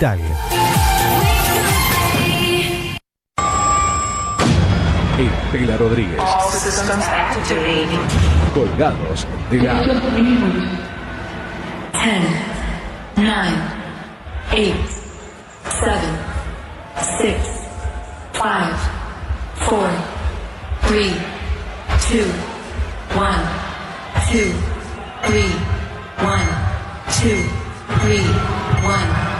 Tag. Estela Rodríguez. All systems activating. Colgados de la 10, 9, 8, 7, 6, 5, 4, 3, 2, 1, 2, 3, 1, 2, 3, 1,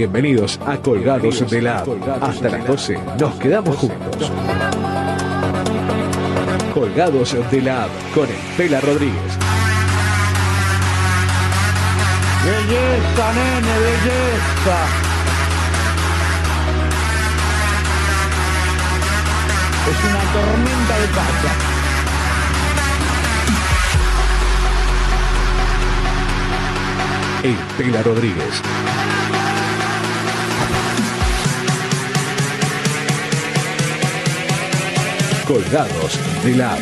Bienvenidos a Colgados de la Hasta las 12 nos quedamos juntos. Colgados de la con Estela Rodríguez. Belleza, nene, belleza. Es una tormenta de pata. Estela Rodríguez. Colgados de la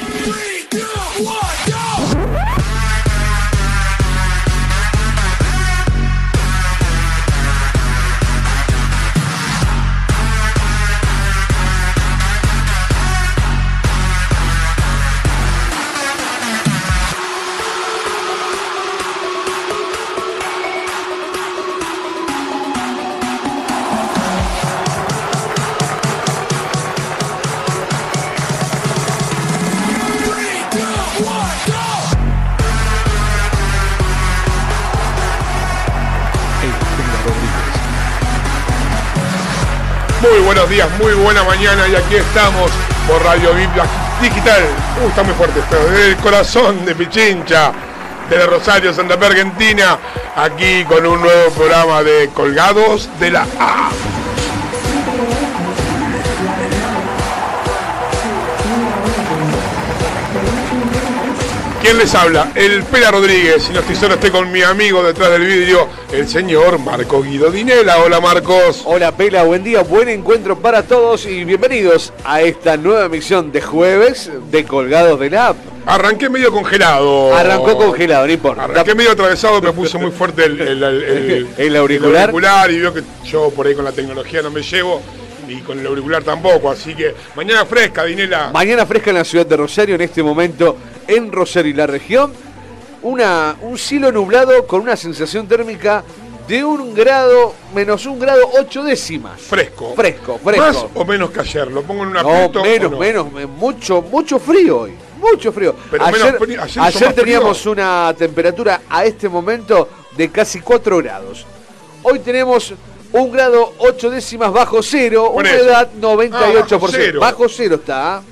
muy buena mañana y aquí estamos por Radio Biblia Digital. Uh, está muy fuerte esto. Desde el corazón de Pichincha, desde Rosario, Santa Fe, Argentina, aquí con un nuevo programa de Colgados de la A. ¿Quién les habla? El Pela Rodríguez. Y estoy solo, estoy con mi amigo detrás del vidrio, el señor Marco Guido Dinela. Hola Marcos. Hola Pela, buen día, buen encuentro para todos y bienvenidos a esta nueva emisión de jueves de Colgados de la App. Arranqué medio congelado. Arrancó congelado, no importa. Arranqué medio atravesado, me puse muy fuerte el, el- el- el- ¿El auricular? auricular y veo que yo por ahí con la tecnología no me llevo y con el auricular tampoco. Así que mañana fresca, Dinela. Mañana fresca en la ciudad de Rosario, en este momento en Rosario y la región. Una, un cielo nublado con una sensación térmica de un grado, menos un grado ocho décimas. Fresco. Fresco, fresco. Más o menos que ayer. Lo pongo en un No, menos, no? menos, me- mucho, mucho frío hoy. Mucho frío. Pero ayer frío- ayer frío. teníamos una temperatura a este momento de casi 4 grados. Hoy tenemos un grado 8 décimas bajo cero, humedad eso. 98%. Ah, bajo cero. Bajo cero está ¿ah?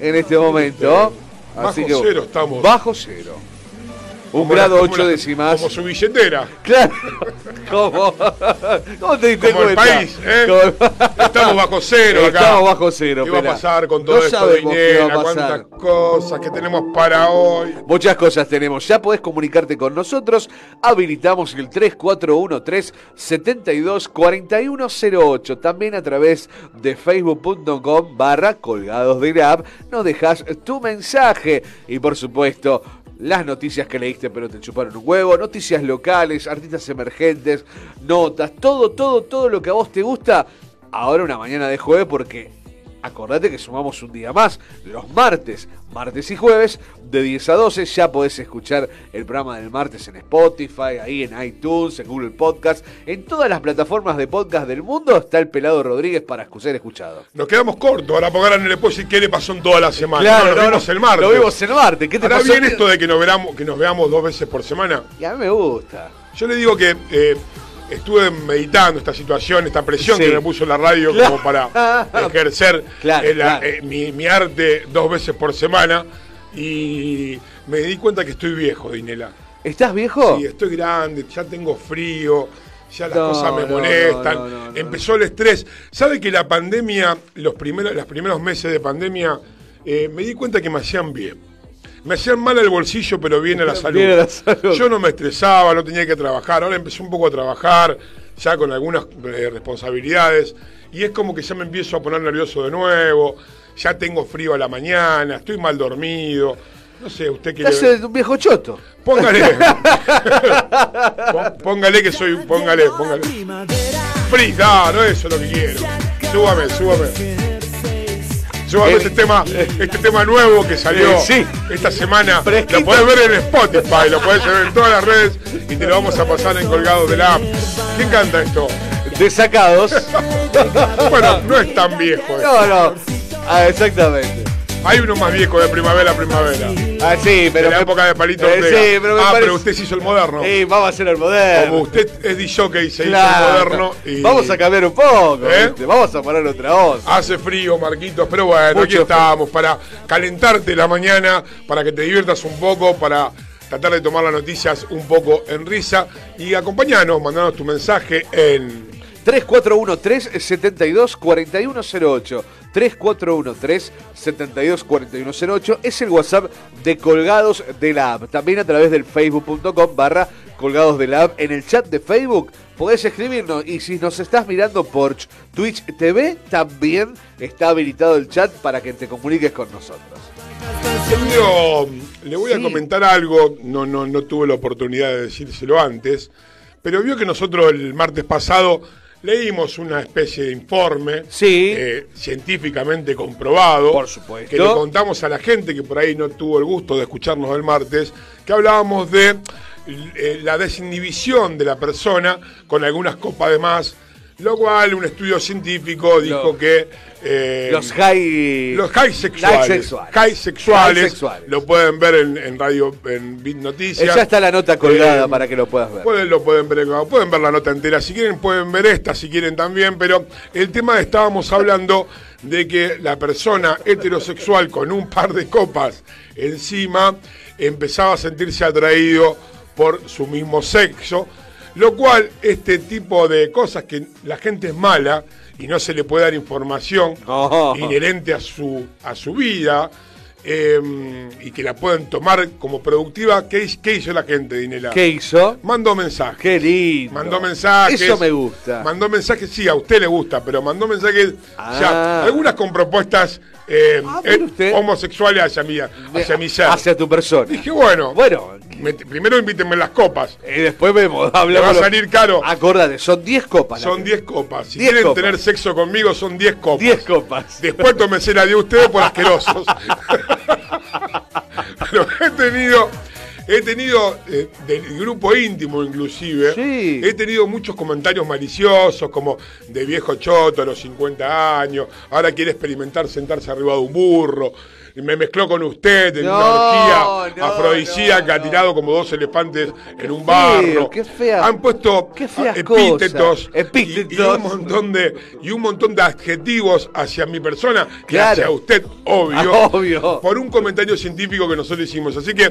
en este momento. Bajo Así que, cero estamos. Bajo cero. Un Como grado como 8 la- décimas. Como su billetera. Claro. ¿Cómo? ¿Cómo te diste Como el país, ¿eh? Como- Estamos bajo cero acá. Estamos bajo cero. ¿Qué va a pasar con todo No esto, sabemos qué va a Dinela? pasar. Cuántas cosas que tenemos para hoy. Muchas cosas tenemos. Ya podés comunicarte con nosotros. Habilitamos el 3413-724108. También a través de facebook.com barra colgados de grab. Nos dejas tu mensaje. Y por supuesto, las noticias que leíste pero te chuparon un huevo. Noticias locales, artistas emergentes, notas. Todo, todo, todo lo que a vos te gusta. Ahora una mañana de jueves porque Acordate que sumamos un día más, los martes, martes y jueves, de 10 a 12. Ya podés escuchar el programa del martes en Spotify, ahí en iTunes, en Google Podcast, en todas las plataformas de podcast del mundo. Está el pelado Rodríguez para ser escuchado. Nos quedamos cortos. Ahora porque ahora no le puedo decir qué le pasó en toda la semana. Claro, no, nos no, vimos no, el martes. Lo vimos el martes. ¿Qué te Ahora pasó? bien esto de que nos, veramos, que nos veamos dos veces por semana. Y a mí me gusta. Yo le digo que eh, estuve meditando esta situación, esta presión Sí. que me puso la radio Claro. como para ejercer Claro, eh, la- claro. eh, mi, mi arte dos veces por semana y me di cuenta que estoy viejo, Dinela. ¿Estás viejo? Sí, estoy grande, ya tengo frío, ya las No, cosas me no, molestan, no, empezó el estrés. ¿Sabe que la pandemia, los primeros, los primeros meses de pandemia, eh, me di cuenta que me hacían bien? Me hacían mal al bolsillo, pero bien a la salud. La salud. Yo no me estresaba, no tenía que trabajar. Ahora empecé un poco a trabajar, ya con algunas eh, responsabilidades. Y es como que ya me empiezo a poner nervioso de nuevo. Ya tengo frío a la mañana, estoy mal dormido. No sé, usted quiere. Estás un viejo choto. Póngale. Pó- póngale que soy. Póngale, póngale. Free, no, no eso es lo que quiero. Súbame, súbame. Súbame Eh, este tema, este tema nuevo que salió eh, sí. esta semana. Fresquito. Lo podés ver en Spotify, lo podés ver en todas las redes y te lo vamos a pasar en colgado de la app. ¿Quién canta esto? Desacados. Bueno, no es tan viejo. eh. No, no. Ah, exactamente. Hay uno más viejo de primavera a primavera. Ah, sí, pero. de la me- época de Palito Eh, Ortega. sí, pero me ah, parece- pero usted se hizo el moderno. Sí, vamos a hacer el moderno. Como usted es DJ se hizo el moderno. Y Vamos a cambiar un poco. ¿Eh? ¿viste? Vamos a poner otra voz. Hace frío, Marquitos, pero bueno, Mucho aquí frío. estamos para calentarte la mañana, para que te diviertas un poco, para tratar de tomar las noticias un poco en risa y acompañarnos, mandarnos tu mensaje en 3413-724108. 3413-724108 es el WhatsApp de Colgados de la App. También a través del facebook.com barra Colgados de la App. En el chat de Facebook podés escribirnos. Y si nos estás mirando por Twitch TV, también está habilitado el chat para que te comuniques con nosotros. Yo le voy a comentar algo, no, no, no tuve la oportunidad de decírselo antes, pero vio que nosotros el martes pasado leímos una especie de informe Sí. eh, científicamente comprobado. Por supuesto. Que le contamos a la gente que por ahí no tuvo el gusto de escucharnos el martes, que hablábamos de eh, la desinhibición de la persona con algunas copas de más, lo cual un estudio científico dijo que... eh, Los high... los high sexuales. High sexuales. High sexuales. High sexuales. Lo pueden ver en, en radio, en Bit Eh, Noticias. Ya está la nota colgada Eh, para que lo puedas ver. Pueden, lo pueden ver, pueden ver la nota entera. Si quieren, pueden ver esta, si quieren también. Pero el tema estábamos hablando de que la persona heterosexual con un par de copas encima empezaba a sentirse atraído por su mismo sexo. Lo cual, este tipo de cosas que la gente es mala y no se le puede dar información No. inherente a su, a su vida eh, y que la pueden tomar como productiva, ¿qué, hi- qué hizo la gente, Dinela? ¿Qué hizo? Mandó mensajes. Qué lindo. Mandó mensajes. Eso me gusta. Mandó mensajes, sí, a usted le gusta, pero mandó mensajes Ah. ya, algunas con propuestas eh, Ah, eh, homosexuales hacia mi, hacia mi ser. Hacia tu persona. Dije, bueno, Bueno, me- primero invítenme las copas. y después vemos, hablamos. va a salir caro. Acordate, son 10 copas. Son que- 10 copas. Si 10 quieren copas. tener sexo conmigo, son 10 copas. 10 copas. Después tómense la de ustedes por asquerosos. Pero he tenido, he tenido eh, del grupo íntimo inclusive, Sí. he tenido muchos comentarios maliciosos como de viejo choto a los 50 años, ahora quiere experimentar sentarse arriba de un burro. Y Me mezcló con usted en No, una orgía no, afrodisíaca, no, tirado como dos elefantes en un barro. qué fea- Han puesto qué feas epítetos. Y, y un montón de y un montón de adjetivos hacia mi persona y Claro. hacia usted, obvio, Obvio. por un comentario científico que nosotros hicimos. Así que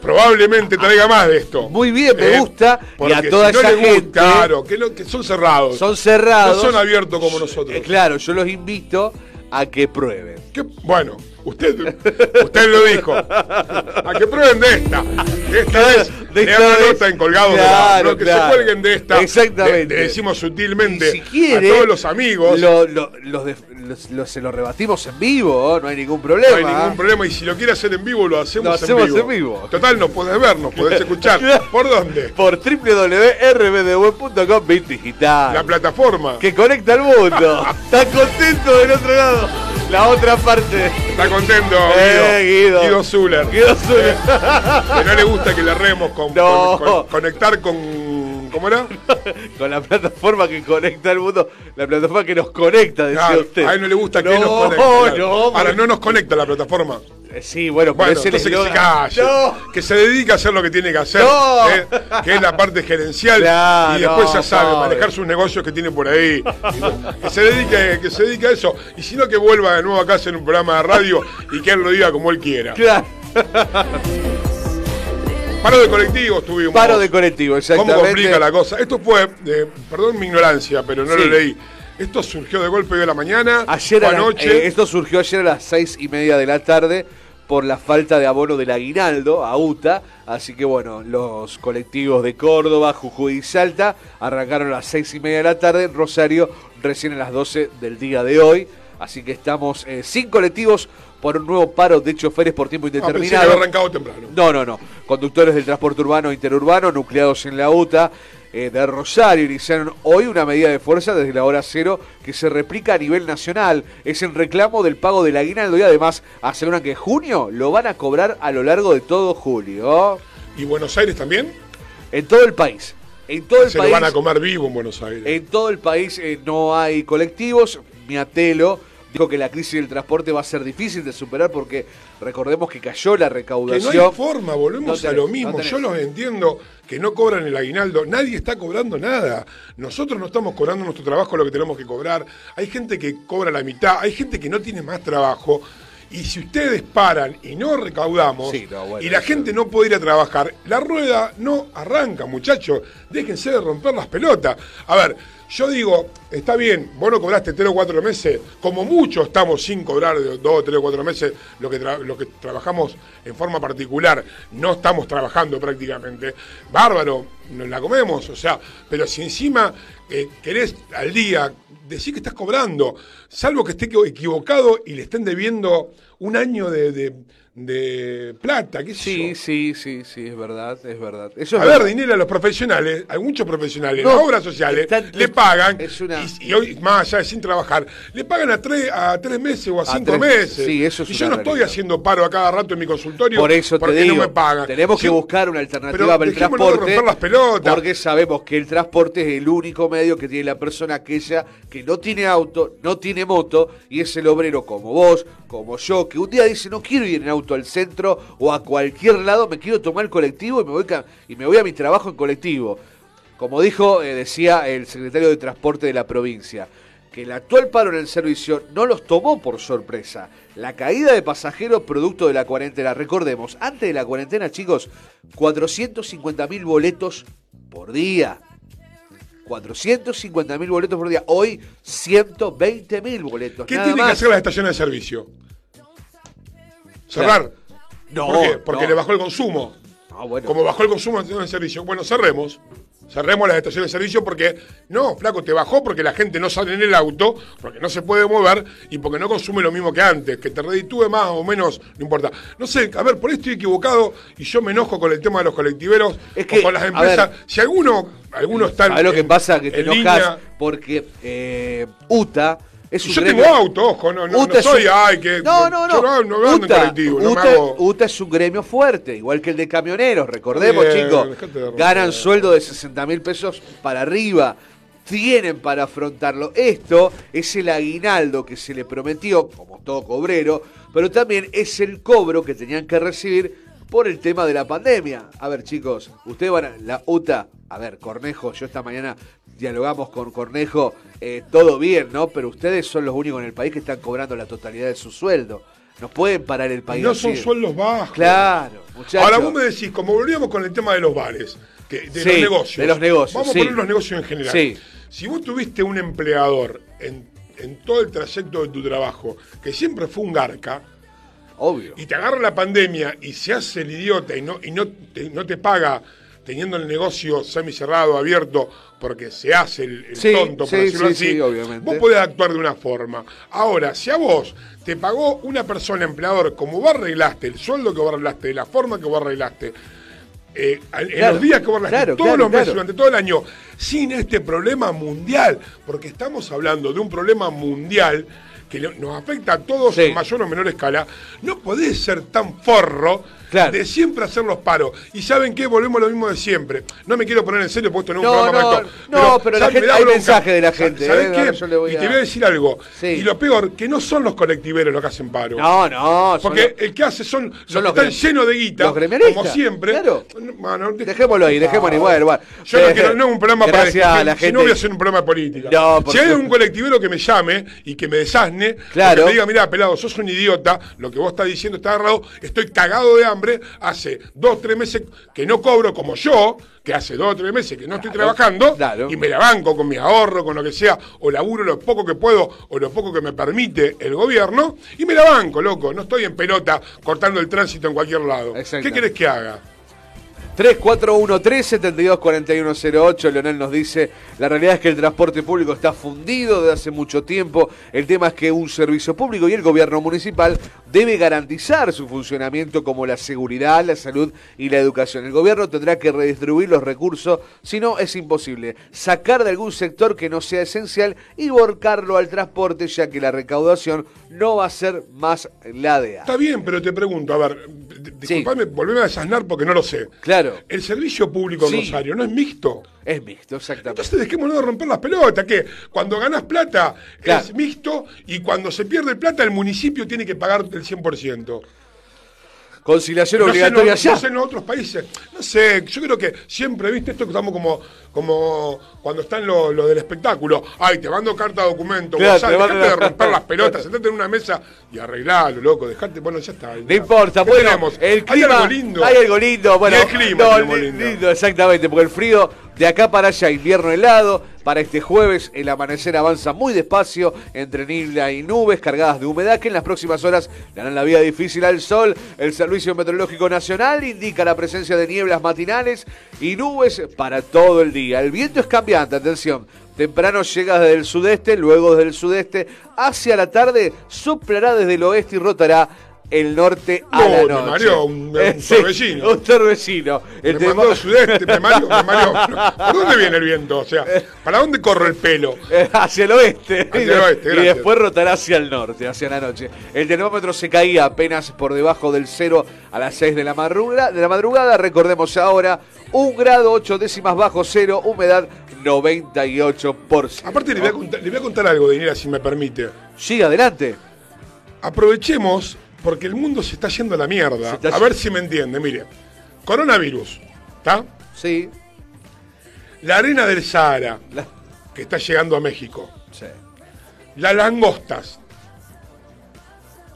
probablemente traiga más de esto. Ah, Muy bien, me gusta. Y a toda si no esa le gusta, gente- claro, que, lo- que son cerrados. Son cerrados. No son abiertos como nosotros. Eh, claro, yo los invito a que prueben. Que- bueno, usted, usted lo dijo. A que prueben de esta. Esta vez De esta dan la vez. nota en colgado de la- que claro. se cuelguen de esta. Exactamente. Le, le decimos sutilmente si quiere, a todos los amigos. lo- lo- los de- los- los- se los rebatimos en vivo, no hay ningún no problema. hay ningún problema y si lo quiere hacer en vivo lo hacemos, Lo hacemos en, vivo. en vivo. Total, nos podés ver, nos podés escuchar. ¿Por dónde? Por www.rbdweb.com Digital. La plataforma. que conecta al mundo. Está contento del otro lado. La otra parte. Está contento, Eh, Guido. Guido. Zuller. Guido Zuller. Que no le gusta que le remos con, No. con- con- conectar con. ¿Cómo era? Con la plataforma que conecta al mundo. La plataforma que nos conecta, decía usted. a él no le gusta que no, nos conecte. No, Ahora no nos conecta la plataforma. Eh, Sí, bueno, Bueno, ese entonces que se calle. No. Que se dedique a hacer lo que tiene que hacer. No. ¿eh? Que es la parte gerencial. Claro, y después no, ya sabe, pobre. manejar sus negocios que tiene por ahí. que, se dedique, que se dedique a eso. Y si no, que vuelva de nuevo a casa en un programa de radio y que él lo diga como él quiera. Claro. Paro de colectivos tuvimos. Paro de colectivo, ¿Cómo exactamente. complica la cosa? Esto fue, eh, perdón mi ignorancia, pero no Sí. lo leí. Esto surgió de golpe de la mañana. Ayer a la- anoche. eh, esto surgió ayer a las seis y media de la tarde por la falta de abono del aguinaldo a UTA. Así que bueno, los colectivos de Córdoba, Jujuy y Salta arrancaron a las seis y media de la tarde. Rosario recién a las 12 del día de hoy. Así que estamos eh, sin colectivos por un nuevo paro de choferes por tiempo Ah, pensé que indeterminado. arrancado temprano. No, no, no. Conductores del transporte urbano e interurbano nucleados en la UTA eh, de Rosario iniciaron hoy una medida de fuerza desde la hora cero que se replica a nivel nacional. Es en reclamo del pago del aguinaldo y además aseguran que junio lo van a cobrar a lo largo de todo julio. ¿Y Buenos Aires también? En todo el país. En todo el Se país. lo van a comer vivo en Buenos Aires. En todo el país eh, no hay colectivos. Miatelo dijo que la crisis del transporte va a ser difícil de superar porque recordemos que cayó la Que recaudación. no hay forma, volvemos No a lo mismo. Yo los entiendo que no cobran el aguinaldo, nadie está cobrando nada. Nosotros no estamos cobrando nuestro trabajo lo que tenemos que cobrar. Hay gente que cobra la mitad, hay gente que no tiene más trabajo. Y si ustedes paran y no recaudamos, Sí, no, bueno, y la gente no puede ir a trabajar, la rueda no arranca, muchachos. Déjense de romper las pelotas. A ver, yo digo, está bien, vos no cobraste tres o cuatro meses, como mucho estamos sin cobrar de dos, tres o cuatro meses lo que, lo que trabajamos en forma particular, no estamos trabajando prácticamente. Bárbaro, nos la comemos, o sea, pero si encima eh, querés al día decir que estás cobrando, salvo que esté equivocado y le estén debiendo un año de- de plata, qué sé Sí, yo. sí, sí, sí, es verdad, es verdad. Eso es A ver, verdad. dinero a los profesionales, hay muchos profesionales, No, las obras sociales, están- le pagan, es una- y, y hoy, más allá de sin trabajar, le pagan a tres, a tres meses o a, cinco tres- meses. sí, eso es y yo no estoy haciendo paro a cada rato en mi consultorio Por eso te digo, no me pagan. tenemos que buscar una alternativa para el transporte. romper las pelotas. Porque sabemos que el transporte es el único medio que tiene la persona aquella que no tiene auto, no tiene moto, y es el obrero como vos, como yo, que un día dice no quiero ir en auto al centro o a cualquier lado, me quiero tomar el colectivo y me voy, y me voy a mi trabajo en colectivo. Como dijo, eh, decía el secretario de Transporte de la provincia, que el actual paro en el servicio no los tomó por sorpresa. La caída de pasajeros producto de la cuarentena. Recordemos, antes de la cuarentena, chicos, 450 mil boletos por día. 450 mil boletos por día. Hoy, 120 mil boletos. ¿Qué nada tienen que más. hacer las estaciones de servicio? Cerrar. No, ¿Por qué? Porque no. le bajó el consumo. Ah, bueno. Como bajó el consumo de servicio, bueno, cerremos. Cerremos las estaciones de servicio porque, no, flaco, te bajó porque la gente no sale en el auto, porque no se puede mover y porque no consume lo mismo que antes, que te reditúe más o menos, no importa. No sé, a ver, por ahí estoy equivocado y yo me enojo con el tema de los colectiveros Es que, o con las empresas. ver, si alguno, alguno está ¿Sabes lo que en- pasa? Que te en enojas línea- porque eh, UTA es un Yo gremio- tengo auto, ojo, no, no, soy, un- ay, que. No, no, no. Yo no, no ando en UTA, colectivo, no me UTA- hago. UTA es un gremio fuerte, igual que el de camioneros, recordemos, Bien, chicos. Ganan sueldo de 60 mil pesos para arriba. Tienen para afrontarlo. Esto es el aguinaldo que se le prometió, como todo cobrero, pero también es el cobro que tenían que recibir por el tema de la pandemia. A ver, chicos, ustedes van a la UTA, a ver, Cornejo, yo esta mañana dialogamos con Cornejo, eh, todo bien, ¿no? Pero ustedes son los únicos en el país que están cobrando la totalidad de su sueldo. No pueden parar el país. No así. son sueldos bajos. Claro, muchachos. Ahora vos me decís, como volvíamos con el tema de los bares, que, de Sí, los negocios. de los negocios, Vamos sí. a poner los negocios en general. Sí. Si vos tuviste un empleador en, en todo el trayecto de tu trabajo, que siempre fue un garca, Obvio. y te agarra la pandemia y se hace el idiota y no, y no, te, no te paga teniendo el negocio semicerrado, abierto, porque se hace el, el Sí, tonto, por sí, decirlo sí, así, vos podés actuar de una forma. Ahora, si a vos te pagó una persona empleador como vos arreglaste, el sueldo que vos arreglaste, la forma que vos arreglaste, eh, en Claro, los días que vos arreglaste, claro, todos claro, los meses, durante todo el año, sin este problema mundial, porque estamos hablando de un problema mundial que nos afecta a todos en mayor o menor escala, no podés ser tan forro Claro. de siempre hacer los paros. Y ¿saben qué? Volvemos a lo mismo de siempre. No me quiero poner en serio porque esto no es un No, programa no, recto, no, pero la hay mensaje de la gente, ¿Sabes eh, qué? y te voy a decir algo. Sí. Y lo peor, que no son los colectiveros los que hacen paro. No, no. Porque los- el que hace son, los son que los están gremi- llenos de guita, los como siempre. claro. Bueno, Dejémoslo ahí, dejémoslo igual, igual. Yo no Eh, quiero, no es un programa para a la si gente. no voy a hacer un programa de política. Si hay un colectivero que me llame y que me desasne, Claro. que me diga, mira, pelado, sos un idiota, lo que vos estás diciendo está agarrado, estoy cagado de hambre. Hambre, hace dos, tres meses que no cobro como yo, que hace dos o tres meses que no estoy trabajando, claro. y me la banco con mi ahorro, con lo que sea, o laburo lo poco que puedo, o lo poco que me permite el gobierno, y me la banco, loco. No estoy en pelota cortando el tránsito en cualquier lado. ¿Qué querés que haga? 3413-724108, Leonel nos dice, la realidad es que el transporte público está fundido desde hace mucho tiempo, el tema es que un servicio público y el gobierno municipal debe garantizar su funcionamiento como la seguridad, la salud y la educación. El gobierno tendrá que redistribuir los recursos, si no es imposible sacar de algún sector que no sea esencial y volcarlo al transporte, ya que la recaudación no va a ser más la de Está bien, pero te pregunto, a ver, disculpame, volveme a desasnar porque no lo sé. Claro, El servicio público en Sí. Rosario no es mixto. Es mixto, exactamente. Entonces dejémonos de romper las pelotas, que cuando ganas plata Claro. es mixto y cuando se pierde plata el municipio tiene que pagarte el 100%. Conciliación No sé, obligatoria no, ya. no sé en otros países. No sé, yo creo que siempre, viste, esto que estamos como, como cuando están los lo del espectáculo. Ay, te mando carta de documento, Claro, mando dejate de romper las pelotas, sentate en una mesa y arreglalo, loco, dejate, bueno, ya está. No importa, ¿Qué bueno, tenemos? el clima, Hay algo lindo. hay algo lindo, bueno, Y el clima no, tenemos li- lindo. exactamente, porque el frío de acá para allá, invierno helado, para este jueves el amanecer avanza muy despacio entre niebla y nubes cargadas de humedad que en las próximas horas le harán la vida difícil al sol. El Servicio Meteorológico Nacional indica la presencia de nieblas matinales y nubes para todo el día. El viento es cambiante, atención. Temprano llega desde el sudeste, luego desde el sudeste hacia la tarde soplará desde el oeste y rotará el norte a No, la me noche. mareó un- un torbellino. Un torbellino. El Me mandó sudeste, me mareó, me mareó. ¿Por dónde viene el viento? O sea, ¿para dónde corre el pelo? Hacia el oeste. Hacia y, el de- oeste, y gracias. después rotará hacia el norte, hacia la noche. El termómetro se caía apenas por debajo del cero a las 6 de la, madrugada, de la madrugada. Recordemos ahora, un grado 8 décimas bajo cero, humedad 98%. Aparte le voy a contar, le voy a contar algo, Daniela, si me permite. Sí, adelante. Aprovechemos, porque el mundo se está yendo a la mierda. A yendo. ver si me entiende. Mire, coronavirus, ¿está? Sí. La arena del Sahara, La- que está llegando a México. sí. Las langostas.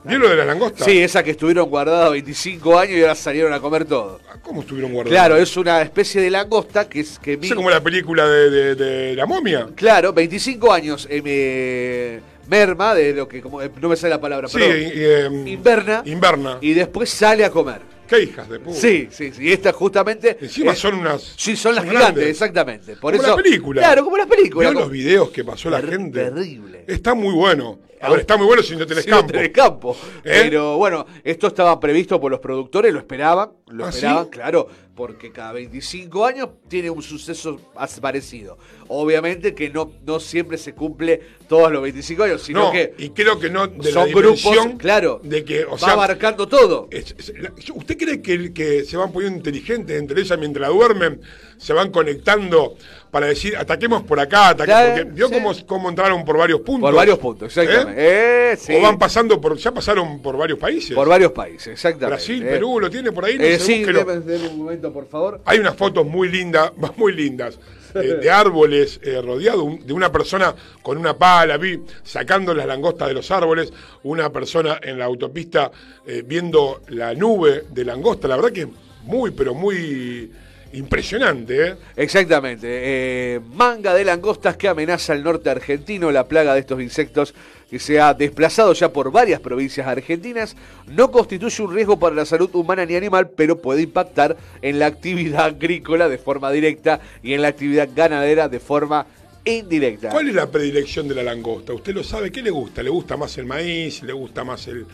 ¿Vio lo de las langostas? Sí, esa que estuvieron guardadas 25 años y ahora salieron a comer todo. ¿Cómo estuvieron guardadas? Claro, es una especie de langosta que es que es como la película de, de- de la momia. Claro, 25 años eh, me- merma de lo que como eh, no me sale la palabra, Sí, perdón. y, eh, inverna Inverna. y después sale a comer. ¿Qué hijas de puta? Sí, sí, sí, y esta justamente Encima es- son unas. Sí, son las son gigantes, grandes. exactamente. Por como eso la película. Claro, como las películas. ¿Vio como- los videos que pasó la gente? terrible. Está muy bueno. A ver, está muy bueno si no tenés no campo. tenés campo. ¿Eh? Pero bueno, esto estaba previsto por los productores, lo esperaban, lo ¿Ah, esperaban, sí? claro, porque cada 25 años tiene un suceso parecido. Obviamente que no, no siempre se cumple todos los 25 años, sino No, que y creo que no de son la grupos, claro, de que, o va sea, abarcando todo. es- es- la- ¿usted cree que, que se van poniendo inteligentes entre ellas mientras duermen? Se van conectando para decir, ataquemos por acá, ataquemos, porque vio sí. cómo, cómo entraron por varios puntos. Por varios puntos, exactamente. ¿Eh? Eh, sí. O van pasando por, ya pasaron por varios países. Por varios países, exactamente. Brasil, eh. Perú, lo tiene por ahí, no Eh, sí, un momento, por favor. Hay unas fotos muy lindas, muy lindas, eh, de árboles eh, rodeados, un- de una persona con una pala, vi sacando las langostas de los árboles, una persona en la autopista eh, viendo la nube de langosta, la verdad que muy, pero muy impresionante, ¿eh? Exactamente. eh, manga de langostas que amenaza el norte argentino. La plaga de estos insectos que se ha desplazado ya por varias provincias argentinas no constituye un riesgo para la salud humana ni animal, pero puede impactar en la actividad agrícola de forma directa y en la actividad ganadera de forma indirecta. ¿Cuál es la predilección de la langosta? ¿Usted lo sabe? ¿Qué le gusta? ¿Le gusta más el maíz? ¿Le gusta más el...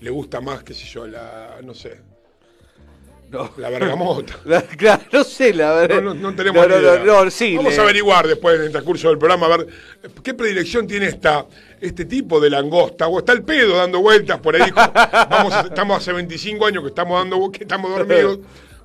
le gusta más, qué sé yo, la... no sé, No. la bergamota? La- claro, no sé, la verdad. No, no, no tenemos no, idea. sí, Vamos le- a averiguar después en el transcurso del programa a ver qué predilección tiene esta, este tipo de langosta. O está el pedo dando vueltas por ahí. Vamos estamos hace 25 años que estamos dando que estamos dormidos.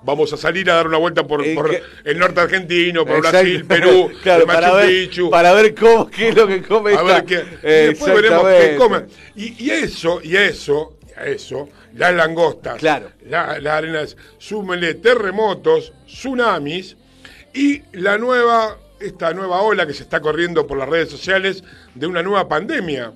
Vamos a salir a dar una vuelta por, el norte argentino, por Exacto. Brasil, Perú, Claro, Machu para ver, Picchu. para ver cómo, qué es lo que come A ver qué. y después veremos qué comen. Y, y eso, y eso, y a eso, las langostas, Claro. la- las arenas, súmenle terremotos, tsunamis y la nueva, esta nueva ola que se está corriendo por las redes sociales de una nueva pandemia.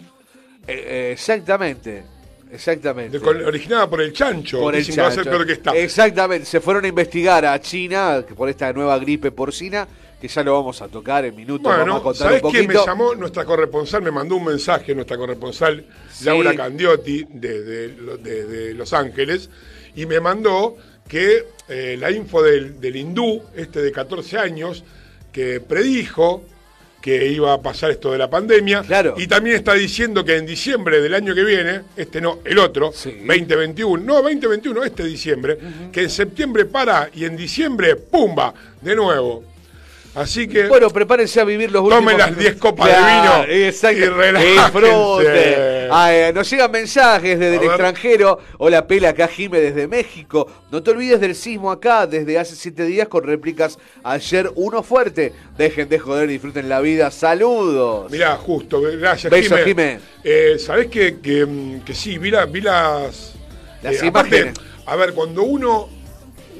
Eh, exactamente. exactamente. De- originada por el chancho. por el chancho. peor que esta. Exactamente, se fueron a investigar a China por esta nueva gripe porcina, que ya lo vamos a tocar en minutos, vamos a Bueno, contar ¿sabés un me llamó? Nuestra corresponsal me mandó un mensaje, nuestra corresponsal Sí. Laura Candiotti de, de- de- de Los Ángeles, y me mandó que eh, la info del, del hindú, este de 14 años, que predijo que iba a pasar esto de la pandemia, Claro. y también está diciendo que en diciembre del año que viene, este no, el otro, Sí. 2021, no, 2021, este diciembre, que en septiembre para y en diciembre, ¡pumba! De nuevo. Así que... Bueno, prepárense a vivir los últimos... Tomen las 10 copas Claro, de vino exacto. y relájense. Ah, eh, nos llegan mensajes desde A el ver. extranjero. Hola, Pela, acá Jime desde México. No te olvides del sismo acá desde hace 7 días con réplicas ayer uno fuerte. Dejen de joder, disfruten la vida. Saludos. Mirá, justo, gracias, Besos, Jimé. Jimé. Eh, ¿Sabés que, que, mm, que sí? Vi, la- vi las... Las eh, aparte, imágenes. a ver, cuando uno,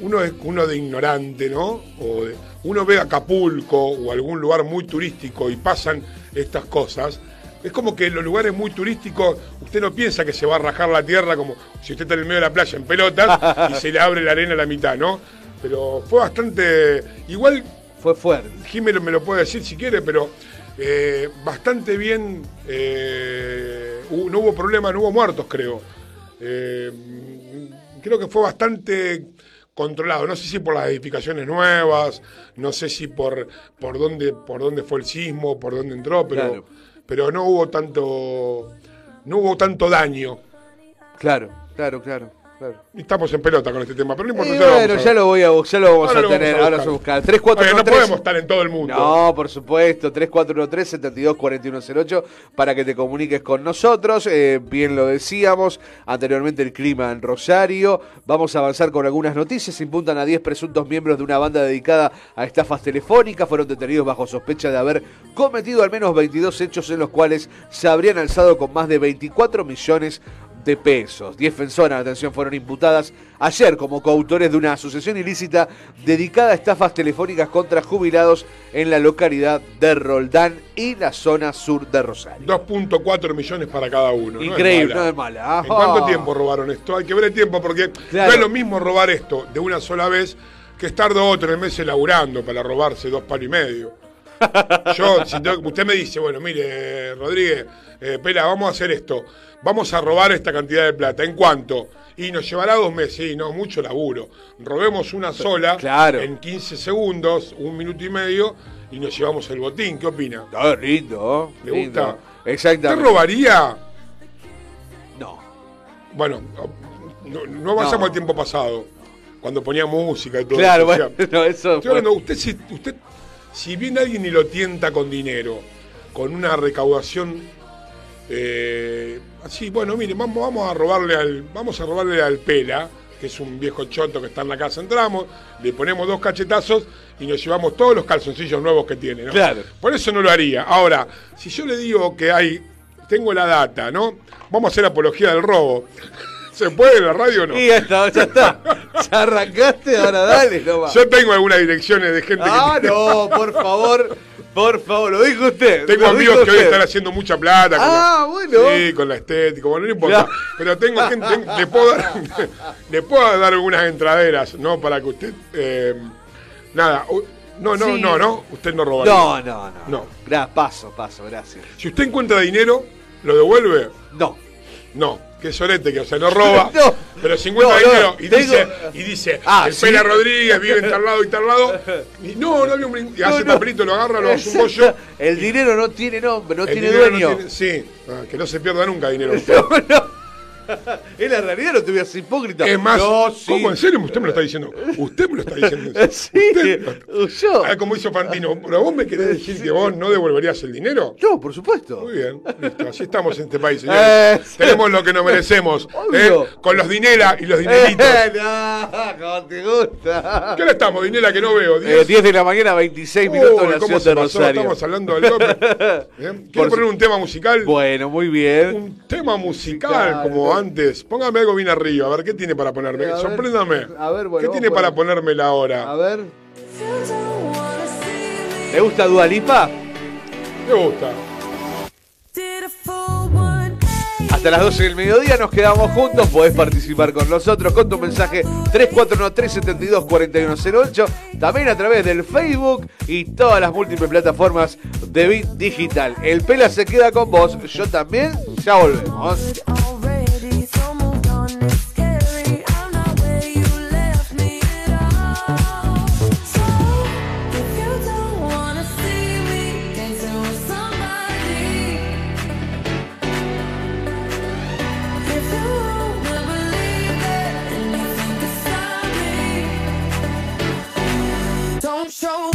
uno es uno de ignorante, ¿no? O de- uno ve Acapulco o algún lugar muy turístico y pasan estas cosas, es como que en los lugares muy turísticos usted no piensa que se va a rajar la tierra como si usted está en el medio de la playa en pelotas y se le abre la arena a la mitad, ¿no? Pero fue bastante... Igual Fue fuerte. Jiménez me lo puede decir si quiere, pero eh, bastante bien. eh, no hubo problema, no hubo muertos, creo. Eh, creo que fue bastante controlado. No sé si por las edificaciones nuevas, no sé si por, por, dónde, por dónde fue el sismo, por dónde entró, pero, Claro. pero no hubo tanto. No hubo tanto daño. Claro, claro, claro. Claro. Y Estamos en pelota con este tema, pero no importa. Y ya lo vamos bueno, a ya lo, voy a, ya lo vamos Ahora a lo vamos tener. a Ahora vamos a buscar. 3, 4, Oye, no 3. podemos estar en todo el mundo. No, por supuesto, 3413-724108 para que te comuniques con nosotros. Eh, bien lo decíamos, anteriormente el clima en Rosario. Vamos a avanzar con algunas noticias. Impuntan a 10 presuntos miembros de una banda dedicada a estafas telefónicas. Fueron detenidos bajo sospecha de haber cometido al menos 22 hechos en los cuales se habrían alzado con más de 24 millones de pesos. 10 personas, atención, fueron imputadas ayer como coautores de una asociación ilícita dedicada a estafas telefónicas contra jubilados en la localidad de Roldán y la zona sur de Rosario. 2.4 millones para cada uno. no es Increíble, mala. no es mala. ¿En cuánto tiempo robaron esto? Hay que ver el tiempo porque Claro. no es lo mismo robar esto de una sola vez que estar dos o tres meses laburando para robarse dos palos y medio. Yo, si tengo- usted me dice, bueno, mire, Rodríguez, eh, Pela, vamos a hacer esto. Vamos a robar esta cantidad de plata. ¿En cuánto? Y nos llevará dos meses. Sí, no, mucho laburo. Robemos una sola Claro. en 15 segundos, un minuto y medio, y nos llevamos el botín. ¿Qué opina? Ah, lindo, ¿Le lindo. gusta? ¿Usted Exactamente. robaría No. Bueno, no, no avanzamos No. al tiempo pasado, cuando ponía música y todo Claro, eso. bueno, no, eso Estoy hablando, usted, si, usted, si bien alguien ni lo tienta con dinero, con una recaudación eh, así, bueno, mire, vamos, vamos a robarle al, vamos a robarle al Pela, que es un viejo choto que está en la casa, entramos, le ponemos dos cachetazos y nos llevamos todos los calzoncillos nuevos que tiene, ¿no? Claro. Por eso no lo haría. Ahora, si yo le digo que hay, tengo la data, ¿no? Vamos a hacer apología del robo. ¿Se puede en la radio o no? Y ya está, ya está. Ya arrancaste, ahora dale, no va. Yo tengo algunas direcciones de gente Ah, que no, por favor, por favor, lo dijo usted. tengo amigos que hoy están haciendo mucha plata. con Ah, la- bueno. Sí, con la estética, bueno, no importa. Ya. Pero tengo gente, tengo- le, puedo dar, le puedo dar algunas entraderas, ¿no? Para que usted. eh, nada, no, no, Sí. no, no, usted no robaría. No, no, no. No. Gra- paso, paso, gracias. Si usted encuentra dinero, ¿lo devuelve? No. No, que sorete, que o sea, no roba. No. Pero si encuentra No, no, dinero y, tengo- dice, y dice, Ah, el ¿sí? Pela Rodríguez vive en tal lado y tal lado, y no, no había un y hace papelito, lo agarra, lo hace un bollo. El dinero no tiene nombre, no el tiene dueño. tiene- sí, ah, que no se pierda nunca dinero. No, no. Es la realidad, no te ser hipócrita. Es más, no, sí. ¿cómo en serio usted me lo está diciendo? Usted me lo está diciendo. Sí, Usted yo. Ah, como hizo Fantino, ¿pero vos me querés decir que vos no devolverías el dinero? Yo, por supuesto. Muy bien, listo, así estamos en este país, señores. Eh. Tenemos lo que nos merecemos. ¿eh? con los dinera y los dineritos. Eh, no, como te gusta. ¿Qué hora estamos, dinera, que no veo? Eh, 10 de la mañana, 26 minutos en la ¿Cómo ciudad se de pasó? Rosario. Estamos hablando del. Bien. ¿Quiere Por poner un tema musical? Bueno, muy bien. Un tema musical, Musical, como antes. Póngame algo bien arriba, a ver qué tiene para ponerme. A ver, Sorpréndame. a ver, bueno, ¿Qué tiene para ponérmela ahora? A ver. ¿Te gusta Dualipa? Me gusta. Hasta las 12 del mediodía nos quedamos juntos. Podés participar con nosotros con tu mensaje 341-372-4108. También a través del Facebook y todas las múltiples plataformas de Bit Digital. El Pela se queda con vos. Yo también. Ya volvemos. Show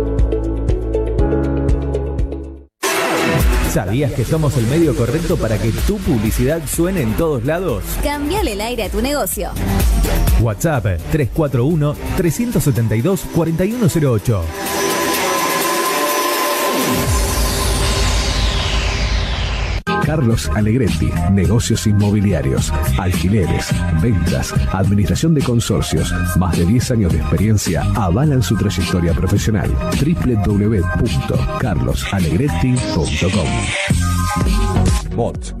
¿Sabías que somos el medio correcto para que tu publicidad suene en todos lados? Cambiale el aire a tu negocio. WhatsApp 341-372-4108. Carlos Alegretti, negocios inmobiliarios, alquileres, ventas, administración de consorcios, más de 10 años de experiencia avalan su trayectoria profesional. www.carlosalegretti.com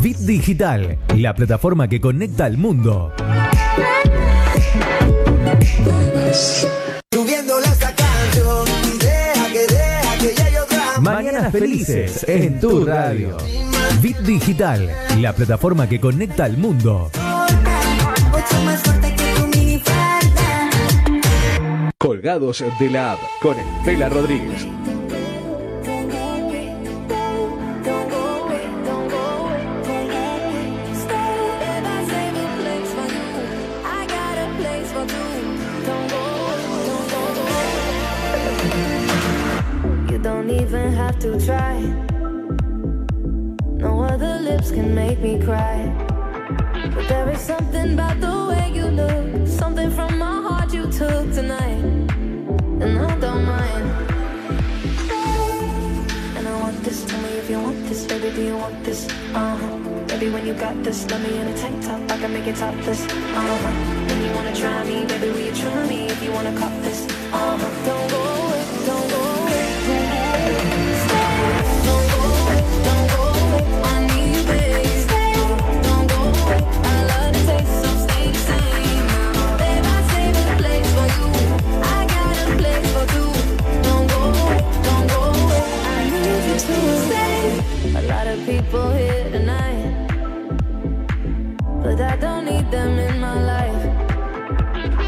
Bit Digital, la plataforma que conecta al mundo. Mañanas felices en tu radio. Bit Digital, la plataforma que conecta al mundo. Colgados de la app con el Pela Rodríguez. Don't even have to try. No other lips can make me cry. But there is something about the way you look, something from my heart you took tonight, and I don't mind. And I want this, tell me if you want this, baby, do you want this? Uh huh. Baby, when you got this, let me in a tank top, I can make it topless. Uh huh. When you wanna try me, baby, will you try me if you wanna cop this? Uh huh. Don't go away, don't go away, A lot of people here tonight, but I don't need them in my life.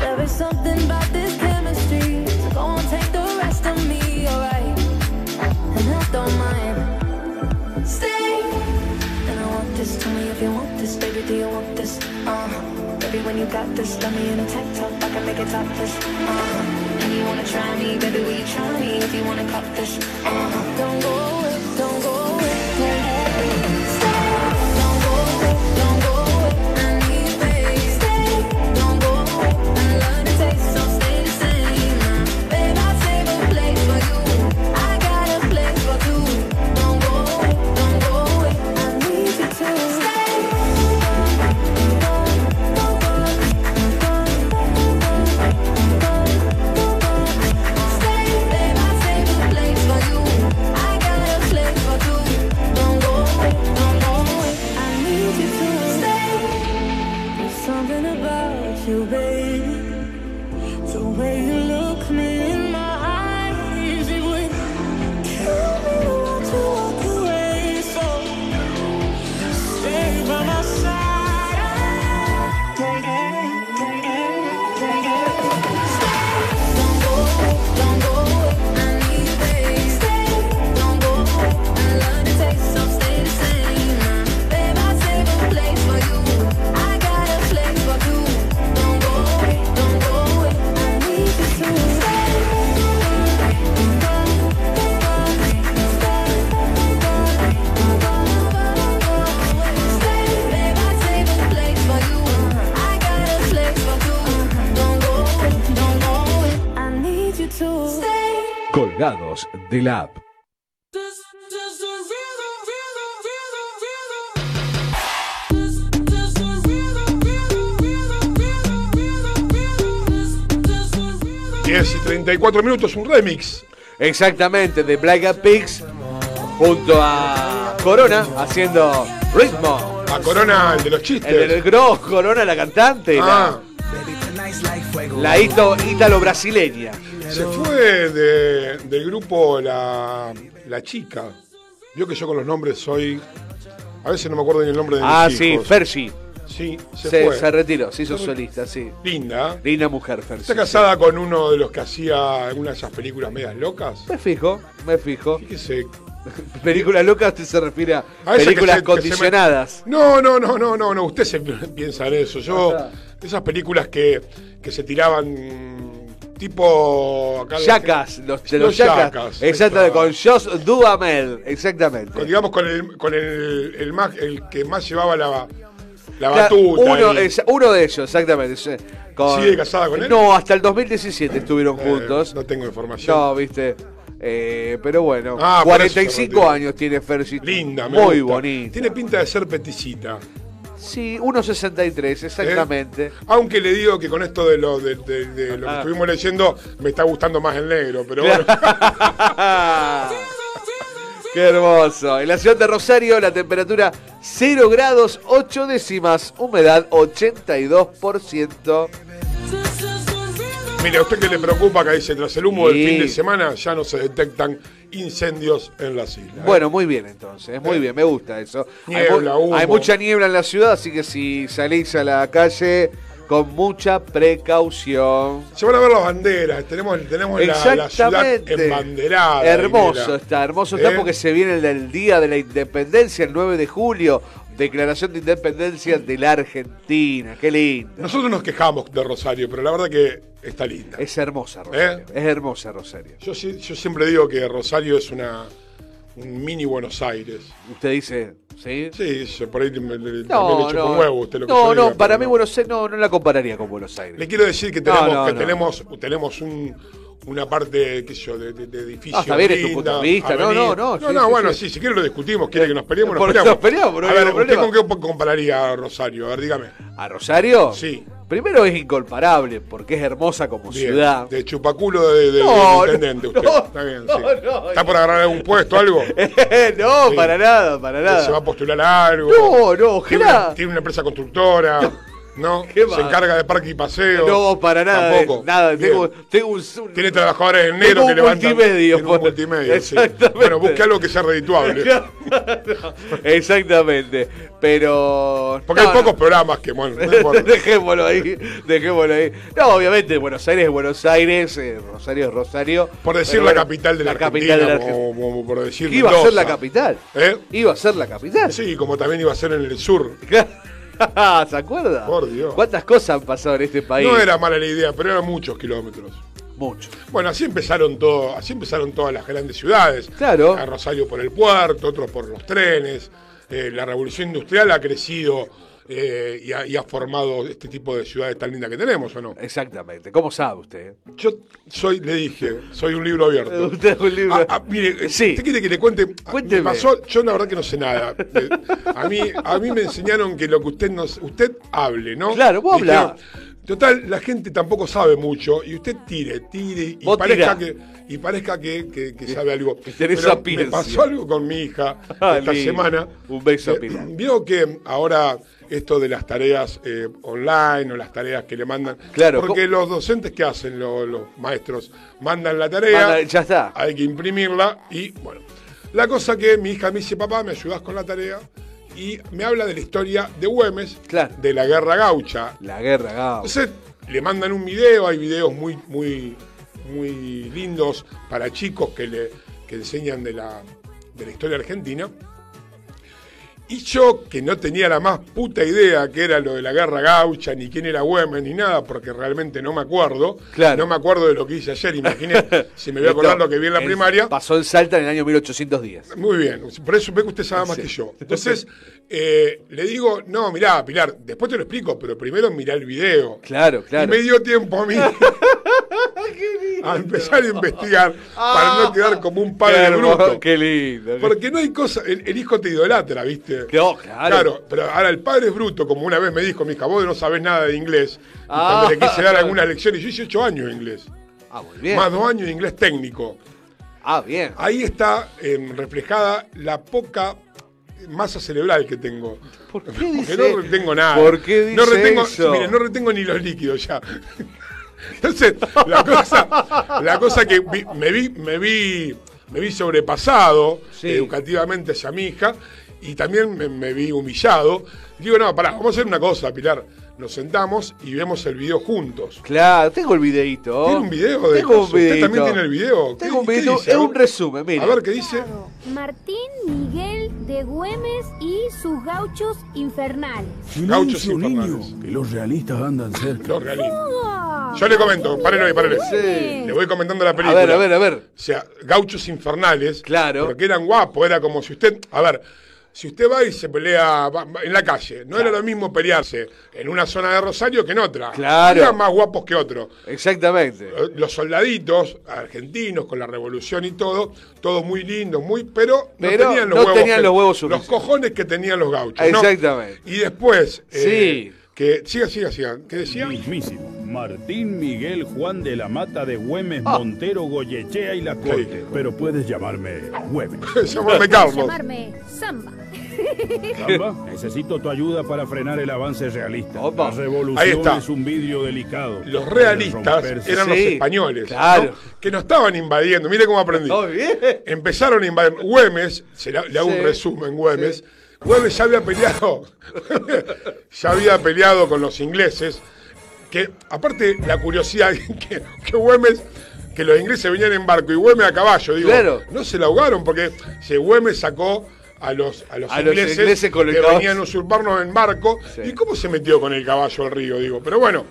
There is something about when you got this, me in a tank top, I can make it topless. Uh-huh. And you wanna try me, baby, will you try me if you wanna cop this? Uh-huh. Don't go away, don't go away, de la app. Diez y 34 minutos, un remix. Exactamente, de Black Eyed Peas junto a Corona haciendo ritmo. A Corona, el de los chistes. El del Gro, Corona, la cantante, y Ah, la, la ito- ítalo-brasileña. Se fue de- del grupo la, la Chica. Vio que yo con los nombres soy. A veces no me acuerdo ni el nombre de Ah, mis sí, hijos. Fersi. Sí, se, Se, fue. se retiró, se hizo solista, sí. Linda. Linda mujer, Fersi. Está casada con uno de los que hacía algunas de esas películas medias locas. Me fijo, me fijo. Fíjese. Película loca, usted se refiere a películas se- me- condicionadas. No, no, no, no, no, no. Usted se piensa en eso. Yo, esas películas que, que se tiraban tipo. acá Yacas, los de los, yacas. yacas, Exactamente, con Josh Duhamel, exactamente. con, digamos con el, con el, el más, el que más llevaba la, la batuta. uno, el- es- uno de ellos, exactamente. con- ¿Sigue casada con él? No, hasta el 2017 estuvieron eh, juntos. no tengo información. No, viste. Eh, pero bueno, Ah, por eso se 45 retiró. años tiene Fersi. Linda, me Muy gusta. bonita. Tiene pinta de ser peticita. Sí, 1.63, exactamente. ¿Eh? Aunque le digo que con esto de lo, de, de- de lo que Ah. estuvimos leyendo, me está gustando más el negro, pero bueno. Qué hermoso. En la ciudad de Rosario, la temperatura 0 grados 8 décimas, humedad 82%. Mire, a usted que le preocupa que dice, tras el humo Sí. del fin de semana ya no se detectan incendios en las islas. ¿eh? Bueno, muy bien entonces, muy ¿Eh? bien, me gusta eso. Hay Niebla, mu- humo. hay mucha niebla en la ciudad, así que si salís a la calle, con mucha precaución. Se van a ver las banderas, tenemos, tenemos la, la ciudad embanderada. Hermoso está, hermoso está ¿Eh? porque se viene el del Día de la Independencia, el 9 de julio, declaración de independencia de la Argentina. Qué lindo. Nosotros nos quejamos de Rosario, pero la verdad que está linda. Es hermosa Rosario, ¿Eh? es hermosa Rosario. Yo, siempre digo que Rosario es una, un mini Buenos Aires. Usted dice, ¿sí? Sí, por ahí me- me- también No, con huevo usted lo que no, yo no, diga, para mí no. Buenos Aires no, no la compararía con Buenos Aires. Le quiero decir que tenemos, que tenemos, tenemos un, una parte, qué sé yo, de, de, de edificio. Ah, está bien, es tu linda, punto de vista. No, no, no, No, sí, no, sí, bueno, sí. sí, si quiere lo discutimos, quiere que nos peleemos, nos peleamos. nos peleamos, no a ver, ¿usted problema. con qué compararía a Rosario? A ver, dígame. ¿A Rosario? Sí. Primero es incomparable porque es hermosa como Bien, ciudad. De chupaculo de, de- No, intendente no, usted. no, Está bien, sí. ¿Está por agarrar algún puesto algo? no, Sí. para nada, para nada. ¿Se va a postular a algo? No, no, ¿Tiene ojalá. una, tiene una empresa constructora? ¿No? ¿Qué ¿Se va? encarga de parque y paseo? No, para nada. Tampoco. Nada, tengo, tengo un, Tiene trabajadores en negro que levantan. multimedio, tiene un por- multimedio, sí. Exactamente. Bueno, busque algo que sea redituable. Exactamente. Pero. Porque no, hay pocos programas que, bueno, no dejémoslo ahí, dejémoslo ahí. No, obviamente, Buenos Aires es Buenos Aires, eh, Rosario es Rosario. Por decir la capital de la, capital Argentina, de la Argentina. como, como por decir iba a ser la capital. ¿Eh? Iba a ser la capital. Sí, como también iba a ser en el sur. ¿Se acuerda? Por Dios. ¿Cuántas cosas han pasado en este país? No era mala la idea, pero eran muchos kilómetros. Mucho. Bueno, así empezaron todo, así empezaron todas las grandes ciudades. Claro. A Rosario por el puerto, otros por los trenes. Eh, la revolución industrial ha crecido eh, y, ha, y ha formado este tipo de ciudades tan lindas que tenemos, ¿o no? Exactamente. ¿Cómo sabe usted? Yo soy, le dije, soy un libro abierto. Usted es un libro. Ah, ah, mire, Sí. ¿usted quiere que le cuente? Cuénteme. Me pasó, yo la verdad que no sé nada. Eh, A mí, a mí me enseñaron que lo que usted nos, usted hable, ¿no? Claro, vos hablá. Total, la gente tampoco sabe mucho y usted tire, tire y Vos parezca tirá. que y parezca que, que- que sabe algo. Pero me pasó algo con mi hija Ah, esta lindo. semana. Un beso, Eh, Pilar. Vio que ahora esto de las tareas eh, online o las tareas que le mandan. Claro, Porque los docentes que hacen, lo- los, maestros, mandan la tarea. Manda- ya está. Hay que imprimirla y bueno. La cosa que mi hija me dice, papá, ¿me ayudas con la tarea? Y me habla de la historia de Güemes, Claro. de la guerra gaucha. La guerra, Gao. Entonces le mandan un video, hay videos muy, muy, muy lindos para chicos que le que enseñan de la, de la historia argentina. Y yo, que no tenía la más puta idea que era lo de la guerra gaucha, ni quién era Güemes, ni nada, porque realmente no me acuerdo. Claro. No me acuerdo de lo que hice ayer, imaginé si me voy a acordar lo que vi en la primaria. Pasó en Salta en el año 1810. Muy bien, por eso ve que usted sabe más Sí. que yo. Entonces, eh, le digo, no, mirá, Pilar, después te lo explico, pero primero mirá el video. Claro, claro. Y me dio tiempo a mí a empezar a investigar para no quedar como un padre Qué bruto. Qué lindo. Porque no hay cosa, el, el hijo te idolatra, ¿viste? No, claro. pero ahora el padre es bruto, como una vez me dijo mi hija, vos no sabés nada de inglés. Y Ah. cuando le quise dar algunas lecciones, yo hice ocho años de inglés. Ah, muy bien. Más dos años de inglés técnico. Ah, bien. Ahí está em, reflejada la poca masa cerebral que tengo. ¿Por qué Porque dice- no retengo nada. ¿Por qué no dice retengo, eso? mire, no retengo ni los líquidos ya. Entonces, la cosa, la cosa que vi- me vi, me vi, me vi sobrepasado Sí. educativamente hacia mi hija y también me, me vi humillado. Digo, no, pará, vamos a hacer una cosa, Pilar. Nos sentamos y vemos el video juntos. Claro, tengo el videito. ¿Tiene un video de Tengo un eso? ¿Usted videito. también tiene el video? ¿Qué- Tengo un video, es A un resumen, mire. A ver qué dice. Martín Miguel de Güemes y sus gauchos infernales. Gauchos infernales. niño, que los realistas andan cerca. Los realistas. Yo le comento, párelo ahí, párelo. Sí. Le voy comentando la A película. ver, a ver, a ver. O sea, gauchos infernales. Claro. Porque eran guapos, era como si usted. A ver, si usted va y se pelea va- va en la calle, no era lo mismo pelearse en una zona de Rosario que en otra. Claro. Eran más guapos que otros. Exactamente. Eh, Los soldaditos argentinos con la revolución y todo, todos muy lindos, muy, pero, Pero no tenían los no huevos. tenían los huevos Los cojones que tenían los gauchos. ¿no? Exactamente. Y después. eh, Sí. Que, siga, siga, siga. ¿Qué decía? Mismísimo. Martín Miguel Juan de la Mata de Güemes, Ah. Montero, Goyechea y La Corte. Pero puedes llamarme Güemes. Llámame Carlos. Llamarme Samba. Samba, necesito tu ayuda para frenar el avance realista. Opa. La Ahí revolución está. es un vidrio delicado. Los realistas eran los Sí, españoles, claro. ¿no? que nos estaban invadiendo. Mire cómo aprendí. Empezaron a invadir. Güemes, se le, le hago Sí. un resumen, Güemes. Güemes ya había peleado, ya había peleado con los ingleses. Que aparte la curiosidad que, que Güemes, que los ingleses venían en barco y Güemes a caballo, digo, Claro. no se la ahogaron porque si Güemes sacó a los, a los A los ingleses, con que venían a usurparnos en barco. Sí. ¿Y cómo se metió con el caballo al río? Digo, pero bueno,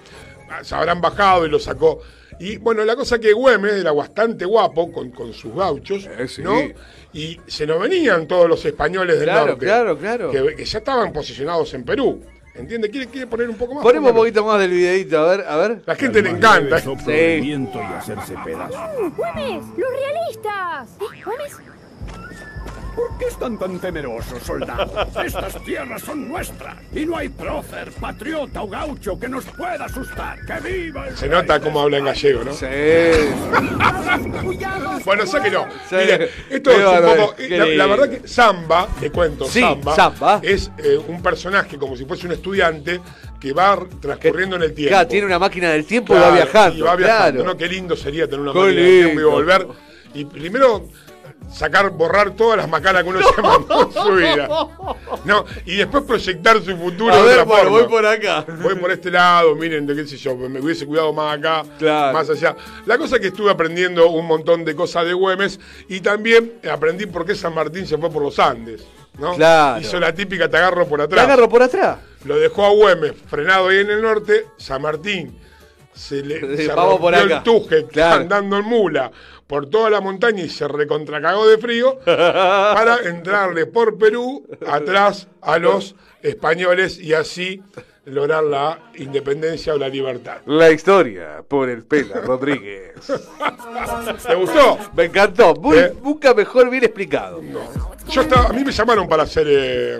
se habrán bajado y lo sacó. Y bueno, la cosa que Güemes era bastante guapo con, con sus gauchos, Eh, sí. ¿no? Y se nos venían todos los españoles del Claro, norte. claro, claro. Que, que ya estaban posicionados en Perú. ¿Entiende? ¿Quiere, quiere poner un poco más? Ponemos un poquito más del videito, a ver, a ver. La gente le encanta. Sí. viento y hacerse pedazos. ¡Güemes! ¡Los realistas! ¿Eh? ¿Güemes? ¿Por qué están tan temerosos, soldados? Estas tierras son nuestras y no hay prócer, patriota o gaucho que nos pueda asustar. ¡Que viva el Se nota cómo habla en gallego, ¿no? Sí. Bueno, sáquelo. Sí. Mire, esto Qué es un poco. La, la verdad que Samba, te cuento, Sí, Samba, Samba. es eh, un personaje como si fuese un estudiante que va transcurriendo en el tiempo. Claro, tiene una máquina del tiempo y Claro, va viajando. Y va viajando. claro. ¿no? Qué lindo sería tener una Qué máquina del tiempo y volver. Y primero sacar, borrar todas las macanas que uno se mandó en su vida. No, y después proyectar su futuro A de otra bueno, forma. voy por acá. Voy por este lado, miren, de qué sé yo, me hubiese cuidado más acá, Claro. más allá. La cosa es que estuve aprendiendo un montón de cosas de Güemes y también aprendí por qué San Martín se fue por los Andes, ¿no? Claro. Hizo la típica te agarro por Te atrás. agarro por atrás. Lo dejó a Güemes frenado ahí en el norte, San Martín se le se vamos por rompió acá. el tuje Claro. andando en mula por toda la montaña y se recontracagó de frío para entrarle por Perú atrás a los españoles y así lograr la independencia o la libertad. La historia por el Pela Rodríguez. ¿Te gustó? Me encantó. Muy, ¿Eh? Nunca mejor bien explicado. Yo estaba, a mí me llamaron para hacer eh,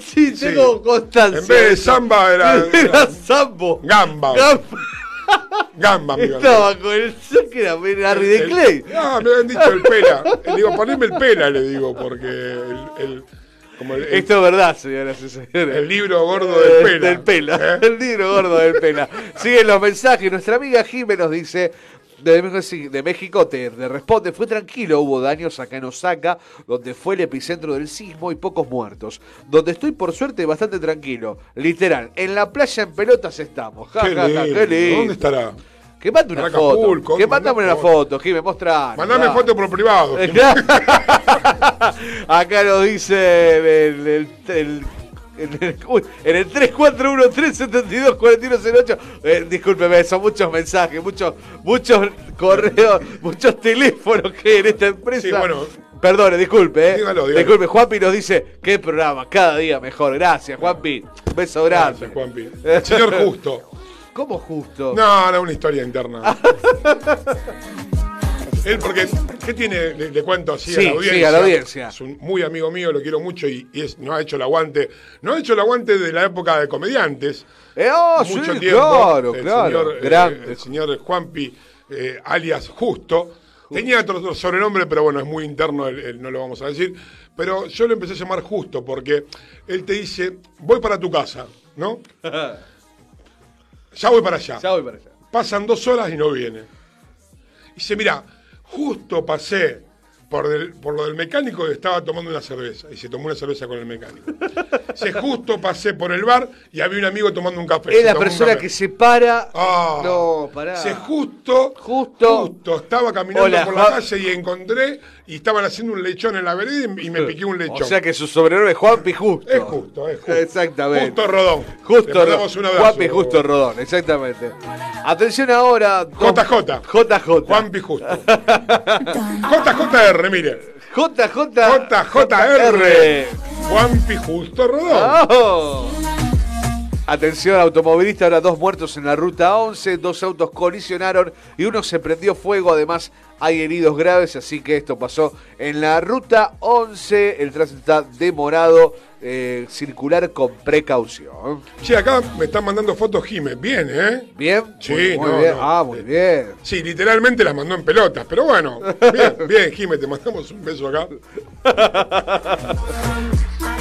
Sí, tengo constancia. En vez de samba era- Era sambo. gamba. Gamba. Gamba, amigo. Estaba con el que era Harry de Clay. Ah, me habían dicho el pela. Le digo, poneme el pela, le digo, porque el, el- como el, el- Esto es verdad, señoras y señores. el libro gordo del Eh, pela. Del pela. ¿Eh? El libro gordo del pela. Siguen los mensajes. Nuestra amiga Jimé nos dice. De México, de México te, te responde, fue tranquilo, hubo daños acá en Osaka, donde fue el epicentro del sismo y pocos muertos. Donde estoy por suerte bastante tranquilo. Literal, en la playa en pelotas estamos. Ja, Qué ja, ja, lindo. qué lindo. ¿Dónde estará? Que mande una foto. Que mandame una foto. Jimé, mostrá. Mandame foto por privado. Eh. Acá nos dice el, el- el- en el, uy, en el 341-372-4108. Eh, discúlpeme, son muchos mensajes, muchos, muchos correos, muchos teléfonos que en esta empresa. Sí, bueno. Perdone, disculpe, eh. Dígalo, dígalo. Disculpe, Juanpi nos dice, qué programa, cada día mejor. Gracias, Juanpi. Beso grande. Gracias, Juanpi. El señor Justo. ¿Cómo justo? No, no, una historia interna. Él, porque, ¿qué tiene? Le, le cuento así Sí, a la sí, audiencia. a la audiencia. Es un muy amigo mío, lo quiero mucho y, y es, no ha hecho el aguante. No ha hecho el aguante de la época de comediantes. Eh, oh, mucho sí, tiempo. claro, el claro. Señor, eh, el señor Juanpi, eh, alias Justo. Tenía otro, otro sobrenombre, pero bueno, es muy interno, el- el- no lo vamos a decir. Pero yo le empecé a llamar Justo porque él te dice, voy para tu casa, ¿no? Ya voy para allá. Ya voy para allá. Pasan dos horas y no viene. Dice, mira, justo pasé por, del- por lo del mecánico y estaba tomando una cerveza. Y se tomó una cerveza con el mecánico. Dice, justo pasé por el bar y había un amigo tomando un café. Es Se la persona que se para. Ah. no, pará. Dice, justo, Justo. justo, estaba caminando Hola, por la calle y encontré y estaban haciendo un lechón en la vereda y y me piqué un lechón. O sea que su sobrenombre es Juanpi Justo. es justo, es justo. Exactamente. Justo Rodón. Justo Le mandamos un abrazo. Juanpi Justo Rodón, exactamente. Atención ahora. dos- JJ. JJ. Juanpi Justo. JJR, mire. JJ. JJR. Juanpi Justo Rodón. Oh. Atención, automovilista, ahora dos muertos en la ruta 11, dos autos colisionaron y uno se prendió fuego, además hay heridos graves, así que esto pasó en la ruta 11, el tránsito está demorado, eh, circular con precaución. Che, acá me están mandando fotos Jiménez. Bien, ¿eh? ¿Bien? Sí, muy, muy no, bien. no. Ah, muy bien. Sí, literalmente las mandó en pelotas, pero bueno. Bien, bien, Jiménez, te mandamos un beso acá.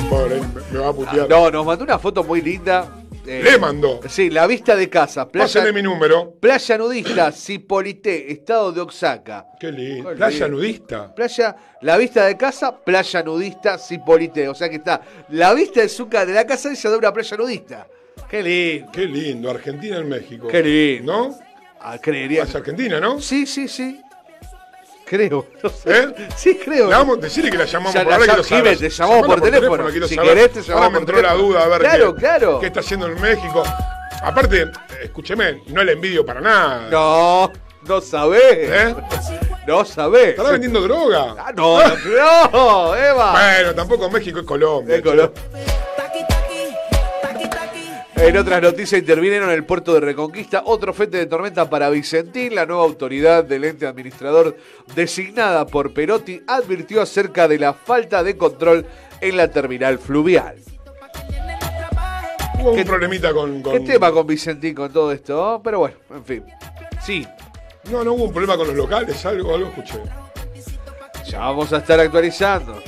Pobre, me va a putear. No, nos mandó una foto muy linda. Eh, Le mandó. Sí, la vista de casa, playa, Pásenle mi número. playa nudista, Cipolité, estado de Oaxaca. Qué lindo. Playa nudista. Playa, la vista de casa, playa nudista, Cipolite. O sea que está la vista de su ca- de la casa y se da una playa nudista. Qué lindo. Qué lindo. Argentina en México. Qué lindo. ¿No? Ah, creería. Es Argentina, ¿no? Sí, sí, sí. Creo. no sé. ¿Eh? Sí, creo. Le vamos a decir que la llamamos Ya por la ahora te llamamos Llamala por teléfono. Si saber. querés, te llamamos Ahora me entró la duda a ver Claro, qué, claro. qué está haciendo en México. Aparte, escúcheme, no le envidio para nada. No, no sabés. ¿Eh? No sabés. ¿Estará vendiendo droga? Ah, no, no, no, Eva. Bueno, tampoco México es Colombia. Es Colombia. En otras noticias intervinieron en el puerto de Reconquista otro frente de tormenta para Vicentín. La nueva autoridad del ente administrador designada por Perotti advirtió acerca de la falta de control en la terminal fluvial. Hubo un ¿Qué- problemita con. con- ¿Qué tema con Vicentín con todo esto? Pero bueno, en fin. Sí, No, no hubo un problema con los locales, algo, algo escuché. ya vamos a estar actualizando.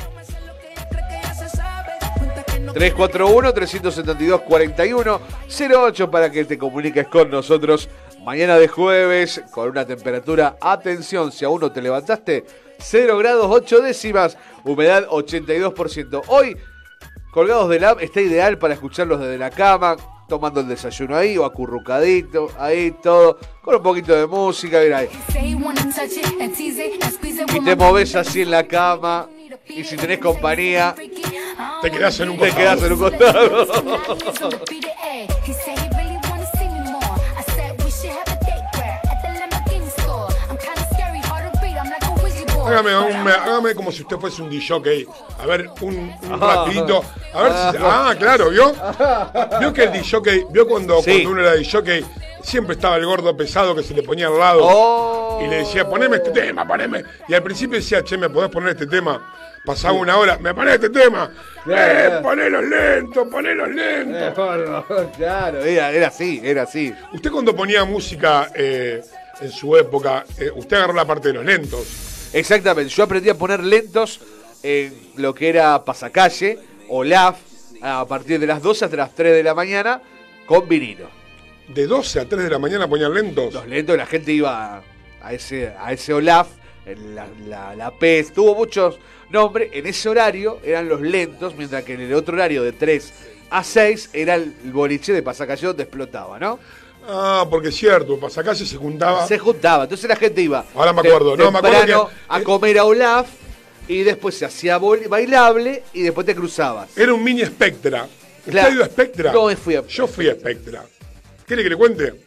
341-372-4108 para que te comuniques con nosotros mañana de jueves con una temperatura, atención, si aún no te levantaste, 0 grados 8 décimas, humedad 82%. Hoy, colgados del app, está ideal para escucharlos desde la cama, tomando el desayuno ahí o acurrucadito, ahí todo, con un poquito de música, mira ahí. Y te moves así en la cama. Y si tenés compañía, Te quedás en un te quedás en un costado. Hágame, un- hágame como si usted fuese un DJ. A ver, un, un Ah. rapidito. A ver si. Ah, claro, ¿vio? Vio que el DJ, vio cuando, Sí. cuando uno era DJ, siempre estaba el gordo pesado que se le ponía al lado. Oh. Y le decía, poneme este tema, poneme. Y al principio decía, che, ¿me podés poner este tema? Pasaba una hora, ¿me ponés este tema? Eh, ponelos lentos, ponelos lentos. claro, era, era así, era así. Usted cuando ponía música eh, en su época, eh, usted agarró la parte de los lentos. Exactamente, yo aprendí a poner lentos en lo que era pasacalle o LAF a partir de las 12 hasta las 3 de la mañana con vinilo. De 12 a 3 de la mañana ponían lentos. Los lentos, la gente iba a, a ese, a ese OLAF, en la, la, la PES, tuvo muchos nombres. En ese horario eran los lentos, mientras que en el otro horario de 3 a 6 era el boliche de pasacalle donde explotaba, ¿no? Ah, porque es cierto, pasacalle se juntaba. Se juntaba, entonces la gente iba Ahora me te- acuerdo, no, me acuerdo que- a comer a Olaf y después se hacía bailable y después te cruzabas. Era un mini Spectra. ¿Usted Claro. ha ido a Spectra? No, fui a- Yo fui a Spectra. ¿Quiere que le cuente?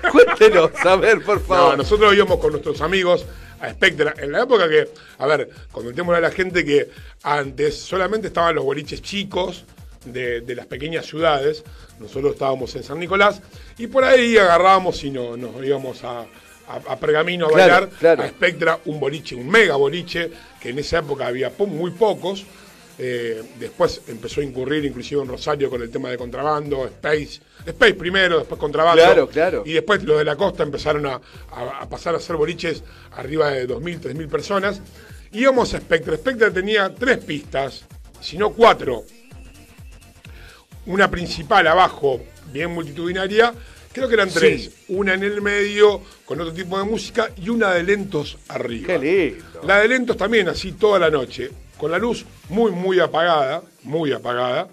Cuéntenos, a ver, por No, favor. nosotros íbamos con nuestros amigos a Spectra. En la época que, a ver, comentémosle a la gente que antes solamente estaban los boliches chicos de, de las pequeñas ciudades. Nosotros estábamos en San Nicolás y por ahí agarrábamos y no, nos íbamos a, a- a Pergamino a Claro, bailar claro. a Spectra, un boliche, un mega boliche, que en esa época había po- muy pocos. Eh, después empezó a incurrir inclusive en Rosario con el tema de contrabando, Space. Space primero, después contrabando. Claro, claro. Y después los de la costa empezaron a, a- a pasar a ser boliches arriba de 2.000, 3.000 personas. Íbamos a Spectra. Spectra tenía tres pistas, si no cuatro. Una principal abajo, bien multitudinaria. Creo que eran Sí. tres. Una en el medio, con otro tipo de música, y una de lentos arriba. Qué lindo. La de lentos también, así toda la noche, con la luz muy, muy apagada, muy apagada.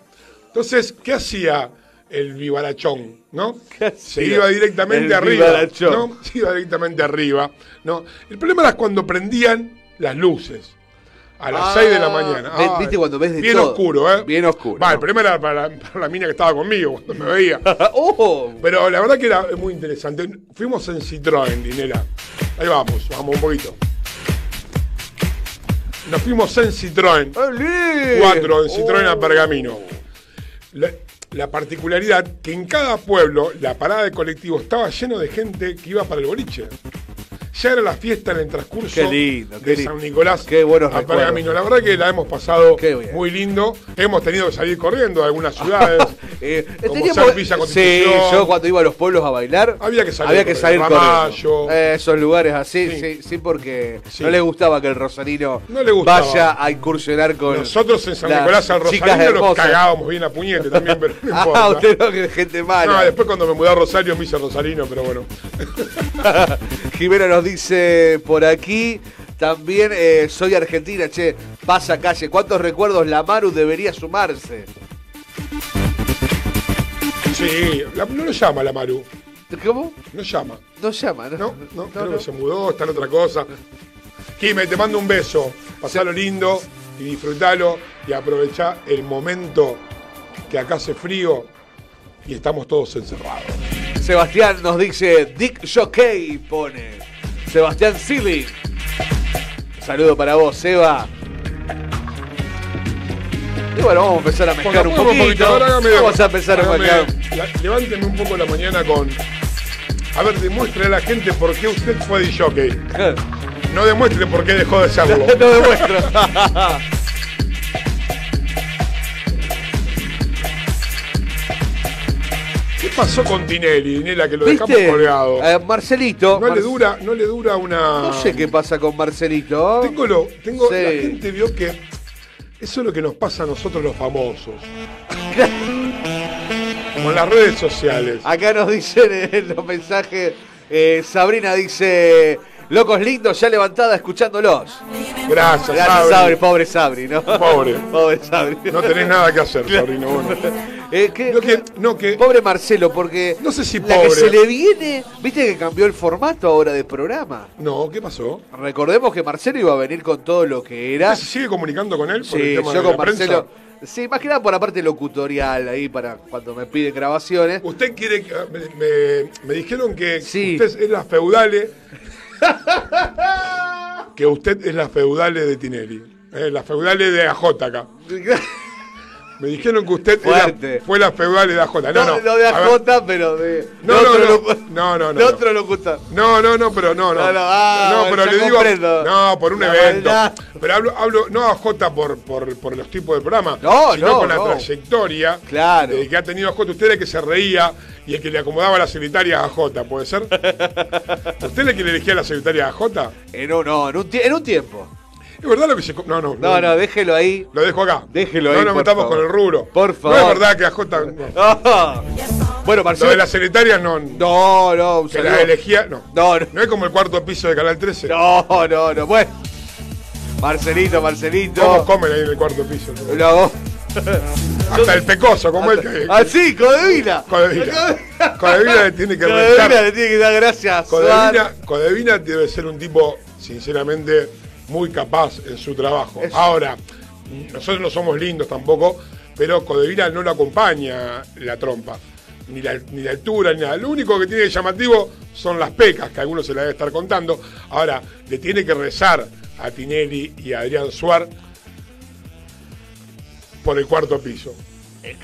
Entonces, ¿qué hacía el vivarachón? ¿no? ¿Qué Se iba directamente el arriba. vivarachón? ¿no? Se iba directamente arriba. ¿no? El problema era cuando prendían las luces. A las Ah, 6 de la mañana. viste cuando ves de Bien todo. oscuro, ¿eh? Bien oscuro. Va, el problema era para, para la mina que estaba conmigo cuando me veía. ¡Oh! Pero la verdad que era muy interesante. Fuimos en Citroën, Dinela. Ahí vamos, vamos un poquito. Nos fuimos en Citroën. ¡Olé! Cuatro en Citroën a Oh. Pergamino. La, la particularidad que en cada pueblo la parada de colectivo estaba lleno de gente que iba para el boliche. Ya era la fiesta en el transcurso Qué lindo, qué de. San Nicolás Qué buenos a. Pergamino. La verdad que la hemos pasado muy lindo. Hemos tenido que salir corriendo a algunas ciudades. Eh, como teníamos- Villa sí, yo cuando iba a los pueblos a bailar, Había que salir había que salir corriendo. Eh, esos lugares así, Sí. sí, sí, porque Sí. no le gustaba que el rosarino No le vaya a incursionar con Nosotros en San Nicolás al Rosario nos cagábamos bien a puñete también, pero no Ah, usted no, que gente mala. No, después cuando me mudé a Rosario me hice rosarino, pero bueno. Jimena nos dice por aquí. También eh, soy argentina, che, pasa calle. ¿Cuántos recuerdos la Maru debería sumarse? Sí, la- no lo llama la Maru. ¿Cómo? No llama. No llama, ¿no? No, no, creo que se mudó, está en otra cosa. Jimé, te mando un beso. Pasalo lindo y disfrutalo y aprovechá el momento que acá hace frío y estamos todos encerrados. Sebastián nos dice Dick Jockey, pone. Sebastián Silly. Saludo para vos, Seba. Y bueno, vamos a empezar a mezclar un poquito. hágame- Vamos a empezar a mezclar. la- Levánteme un poco la mañana con. A ver, demuestre a la gente por qué usted fue de jockey. No demuestre por qué dejó de serlo. no demuestro. pasó con Tinelli, Dinela, que lo dejamos ¿Viste? colgado? Eh, Marcelito. No le dura, no le dura una. No sé qué pasa con Marcelito. Tengo lo, tengo, Sí. la gente vio que eso es lo que nos pasa a nosotros los famosos. Con las redes sociales. Acá nos dicen en los mensajes, eh, Sabrina dice, locos lindos, ya levantada escuchándolos. Gracias, Gracias, Sabri. Sabri, pobre Sabri, ¿no? Pobre. Pobre Sabri. No tenés nada que hacer, Sabrina. Bueno. Eh, que- No, que, no, que Pobre Marcelo, porque No sé si la que se le viene, viste que cambió el formato ahora de programa. No, ¿qué pasó? Recordemos que Marcelo iba a venir con todo lo que era. ¿Se sigue comunicando con él por el Sí, tema yo de con la prensa? Marcelo. Sí, más que nada por la parte locutorial ahí para cuando me piden grabaciones. Usted quiere que. Me, me- me dijeron que Sí. usted es la feudale. que usted es la feudale de Tinelli. eh, la feudale de AJ acá. Me dijeron que usted era- fue la feudale de AJ. No, No, no. no de a. AJ, pero de, No, no, no. No, no, no, de no. otro locutor. No, no, no, pero no, no. No, no, ah, No, pero le digo. comprendo. No, por un La evento. maldad. Pero hablo, hablo no a J por, por, por los tipos de programa, No, sino no, con la trayectoria Claro. de que ha tenido J. Usted era el que se reía y el que le acomodaba la secretaria a J, ¿puede ser? ¿Usted era el que le elegía la secretaria a J? En un, no, en un, en un tiempo. ¿Es verdad lo que se.? No, no. No, no, déjelo ahí. Lo dejo acá. Déjelo no ahí, nos por metamos favor. con el rubro. Por No favor. es verdad que a J. no. Ah. Bueno, Lo Marcelo. de la secretaria no. No, no, un que saludo. la elegía. No. No, no, No es como el cuarto piso de Canal 13. no, no, no. Bueno. Marcelito, Marcelito. ¿Cómo comen ahí en el cuarto piso? No. Hasta el pecoso, como el que. Así, Codevila. Codevila. Codevila le tiene que Codevila rezar. le tiene que dar gracias. Codevila, Codevila debe ser un tipo, sinceramente, muy capaz en su trabajo. Ahora, nosotros no somos lindos tampoco, pero Codevila no lo acompaña la trompa. Ni la, ni la altura, ni nada. Lo único que tiene de llamativo son las pecas, que a algunos se la debe estar contando. Ahora, le tiene que rezar a Tinelli y a Adrián Suar por el cuarto piso.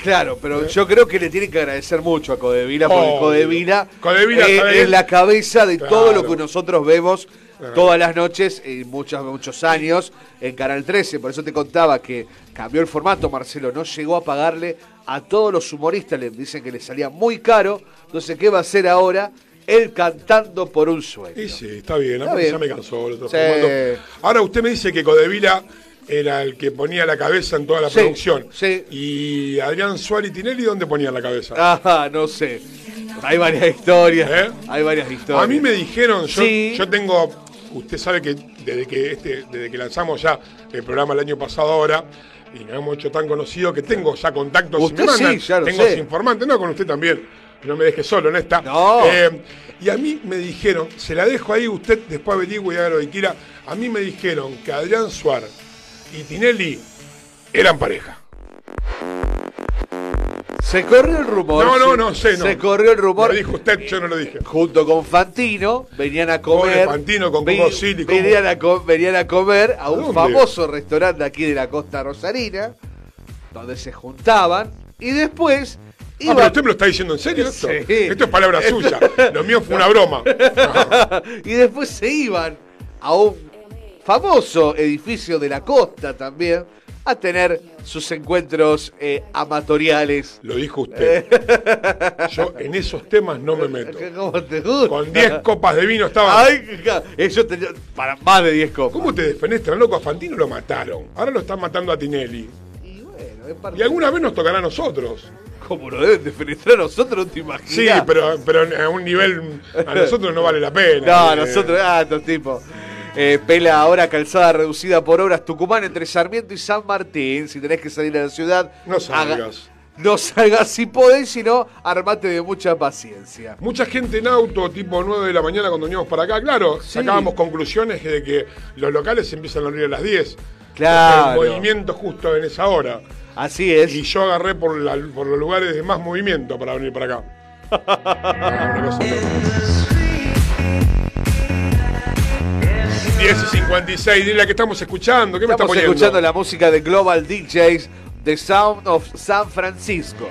Claro, pero yo creo que le tienen que agradecer mucho a Codevila, porque Obvio. Codevila, eh, es la cabeza de todo lo que nosotros vemos. Todas las noches y muchos, muchos años en Canal 13. Por eso te contaba que cambió el formato, Marcelo no llegó a pagarle a todos los humoristas, le dicen que le salía muy caro. Entonces, ¿qué va a hacer ahora? Él cantando por un sueño. Y sí, está bien, ya me cansó Sí. Ahora usted me dice que Codevila era el que ponía la cabeza en toda la Sí, producción. sí. Y Adrián Suárez y Tinelli, ¿dónde ponían la cabeza? Ah, no sé. Hay varias historias. ¿Eh? Hay varias historias. A mí me dijeron, yo, Sí. yo tengo, usted sabe que desde que este, desde que lanzamos ya el programa el año pasado ahora, y nos hemos hecho tan conocido que tengo ya contactos Usted y me mandan, sí, ya lo tengo sé. informantes, no con usted también, no me deje solo en esta. No. Eh, y a mí me dijeron, se la dejo ahí, usted después averigüe y haga lo que quiera. A mí me dijeron que Adrián Suárez y Tinelli eran pareja. Se corrió el rumor. No, no, no sé, no. Se corrió el rumor. Lo dijo usted, yo no lo dije. junto con Fantino, venían a Pobre comer. Fantino con Coco Silly, venían, a co- venían a comer a un dónde? famoso restaurante aquí de la costa rosarina, donde se juntaban y después Ah, iban. pero usted me lo está diciendo en serio esto. Sí. Esto es palabra suya. Lo mío fue una broma. y después se iban a un famoso edificio de la costa también a tener sus encuentros eh, amatoriales. Lo dijo usted. Yo en esos temas no me meto. ¿Cómo te gusta? Con 10 copas de vino estaba. Ay, ellos tenían para más de 10 copas. ¿Cómo te desfenestran, loco? A Fantino lo mataron. Ahora lo están matando a Tinelli. Y bueno, es parte- Y alguna vez nos tocará a nosotros. Como lo deben defenestrar a nosotros, no te imaginas. Sí, pero, pero a un nivel. A nosotros no vale la pena. No, Eh, nosotros, ah, estos tipos. Eh, pela ahora calzada reducida por obras Tucumán entre Sarmiento y San Martín. Si tenés que salir a la ciudad, No salgas. no salgas si podés, sino armate de mucha paciencia. Mucha gente en auto, tipo 9 de la mañana cuando veníamos para acá, claro, sacábamos conclusiones de que los locales empiezan a abrir a las 10. Claro. El movimiento justo en esa hora. Así es. Y yo agarré por, la- por los lugares de más movimiento para venir para acá. 10 y 56, dile que estamos escuchando. ¿Qué me está Estamos poniendo? escuchando la música de Global DJs, The Sound of San Francisco.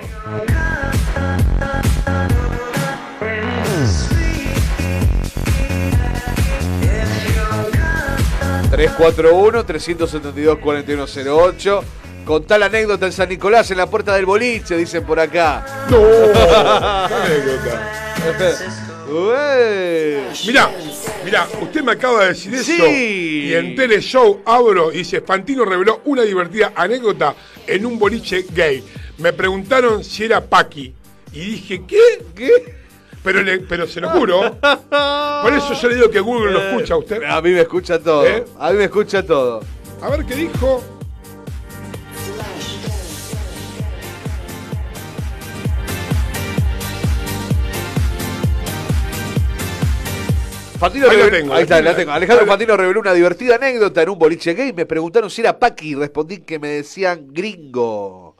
...341-372-4108... Contá la anécdota en San Nicolás en la puerta del boliche, dicen por acá. No, qué anécdota. Ué. Mirá, mirá, usted me acaba de decir eso. Sí. Y en Teleshow abro y dice, Fantino reveló una divertida anécdota en un boliche gay. Me preguntaron si era Paqui. Y dije, ¿qué? ¿Qué? Pero, le- pero se lo juro. Por eso yo le digo que Google lo escucha a usted. A mí me escucha todo. ¿Eh? A mí me escucha todo. A ver qué dijo. Fantino Ahí la reveló- tengo, ahí la está, la tengo. Alejandro Fantino reveló una divertida anécdota en un boliche gay. Me preguntaron si era Paqui y respondí que me decían gringo.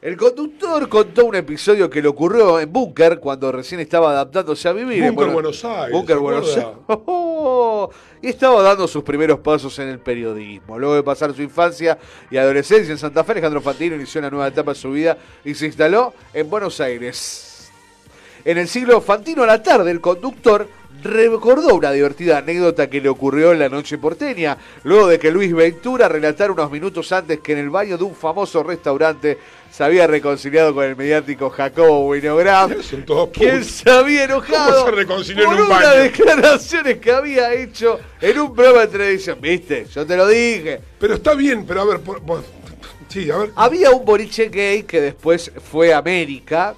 El conductor contó un episodio que le ocurrió en Bunker cuando recién estaba adaptándose a vivir. en Bunker, Buenos Aires, Bunker ¿se Buenos? Aires. y estaba dando sus primeros pasos en el periodismo. Luego de pasar su infancia y adolescencia en Santa Fe, Alejandro Fantino inició una nueva etapa de su vida y se instaló en Buenos Aires. En el siglo Fantino a la tarde, el conductor recordó una divertida anécdota que le ocurrió en la noche porteña, luego de que Luis Ventura relatara unos minutos antes que en el baño de un famoso restaurante se había reconciliado con el mediático Jacobo Winograd, quien se había enojado ¿Cómo se por en un unas baño? declaraciones que había hecho en un programa de televisión. ¿Viste? Yo te lo dije. Pero está bien, pero a ver, por- por- sí, a ver. Había un boliche gay que después fue a América,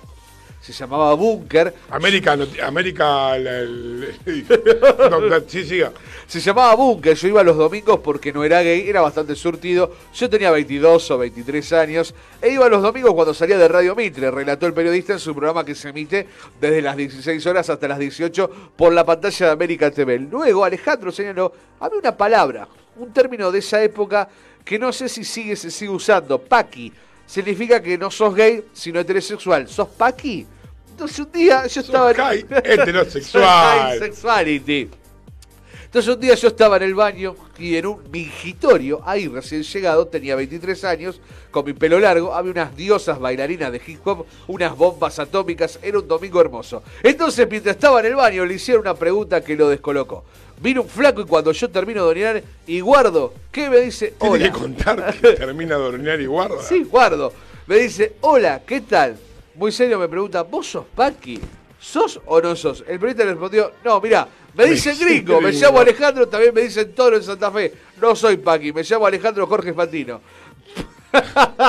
se llamaba Bunker, América, América, la- el- no, no, sí, siga. Se llamaba Bunker, yo iba los domingos porque no era gay, era bastante surtido. Yo tenía 22 o 23 años e iba los domingos cuando salía de Radio Mitre, relató el periodista en su programa que se emite desde las 16 horas hasta las 18 por la pantalla de América TV. Luego Alejandro señaló, había una palabra, un término de esa época que no sé si sigue, se sigue usando, paqui. Significa que no sos gay, sino heterosexual. ¿Sos paqui? Entonces un día yo estaba... en- high heterosexual. Sexuality. Entonces un día yo estaba en el baño y en un mingitorio, ahí recién llegado, tenía 23 años, con mi pelo largo, había unas diosas bailarinas de hip hop, unas bombas atómicas, era un domingo hermoso. Entonces mientras estaba en el baño le hicieron una pregunta que lo descolocó. Vino un flaco y cuando yo termino de orinar y guardo, ¿qué me dice? Tiene Hola. que contar que termina de hornear y guarda. Sí, guardo. Me dice, hola, ¿qué tal? Muy serio me pregunta, ¿vos sos Paqui? ¿Sos o no sos? El periodista le respondió, no, mira, me dicen gringo, me llamo Alejandro, también me dicen Toro en Santa Fe. No soy Paqui, me llamo Alejandro Jorge Fantino.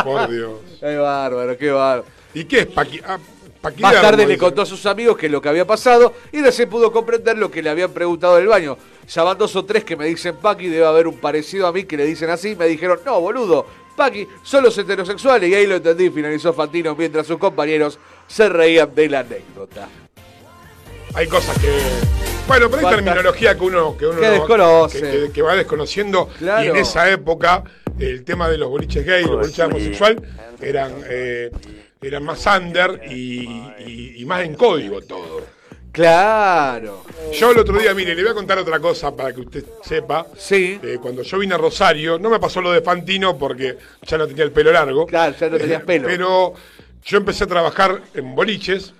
Por Dios. Qué bárbaro, qué bárbaro. ¿Y qué es Paqui? Ah, Paqui Más tarde le contó a sus amigos que lo que había pasado y recién pudo comprender lo que le habían preguntado del baño. Ya van dos o tres que me dicen Paqui, debe haber un parecido a mí que le dicen así. Me dijeron, no, boludo, Paqui, son los heterosexuales. Y ahí lo entendí, finalizó Fantino mientras sus compañeros se reían de la anécdota. Hay cosas que. Bueno, pero hay terminología que uno, que uno Que no- desconoce. que, que- que va desconociendo. Claro. Y en esa época, el tema de los boliches gay, los boliches homosexual, eran, eh, eran más under y, y- y más en código todo. Claro. Yo el otro día, mire, le voy a contar otra cosa para que usted sepa. Sí. Eh, cuando yo vine a Rosario, no me pasó lo de Fantino porque ya no tenía el pelo largo. Claro, ya no tenías Eh, pelo. Pero yo empecé a trabajar en boliches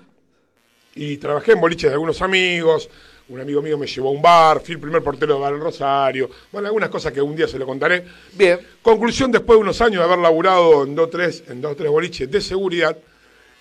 y trabajé en boliches de algunos amigos. Un amigo mío me llevó a un bar, fui el primer portero de bar en Rosario. Bueno, algunas cosas que un día se lo contaré. Bien. Conclusión, después de unos años de haber laburado en dos tres, en dos tres boliches de seguridad,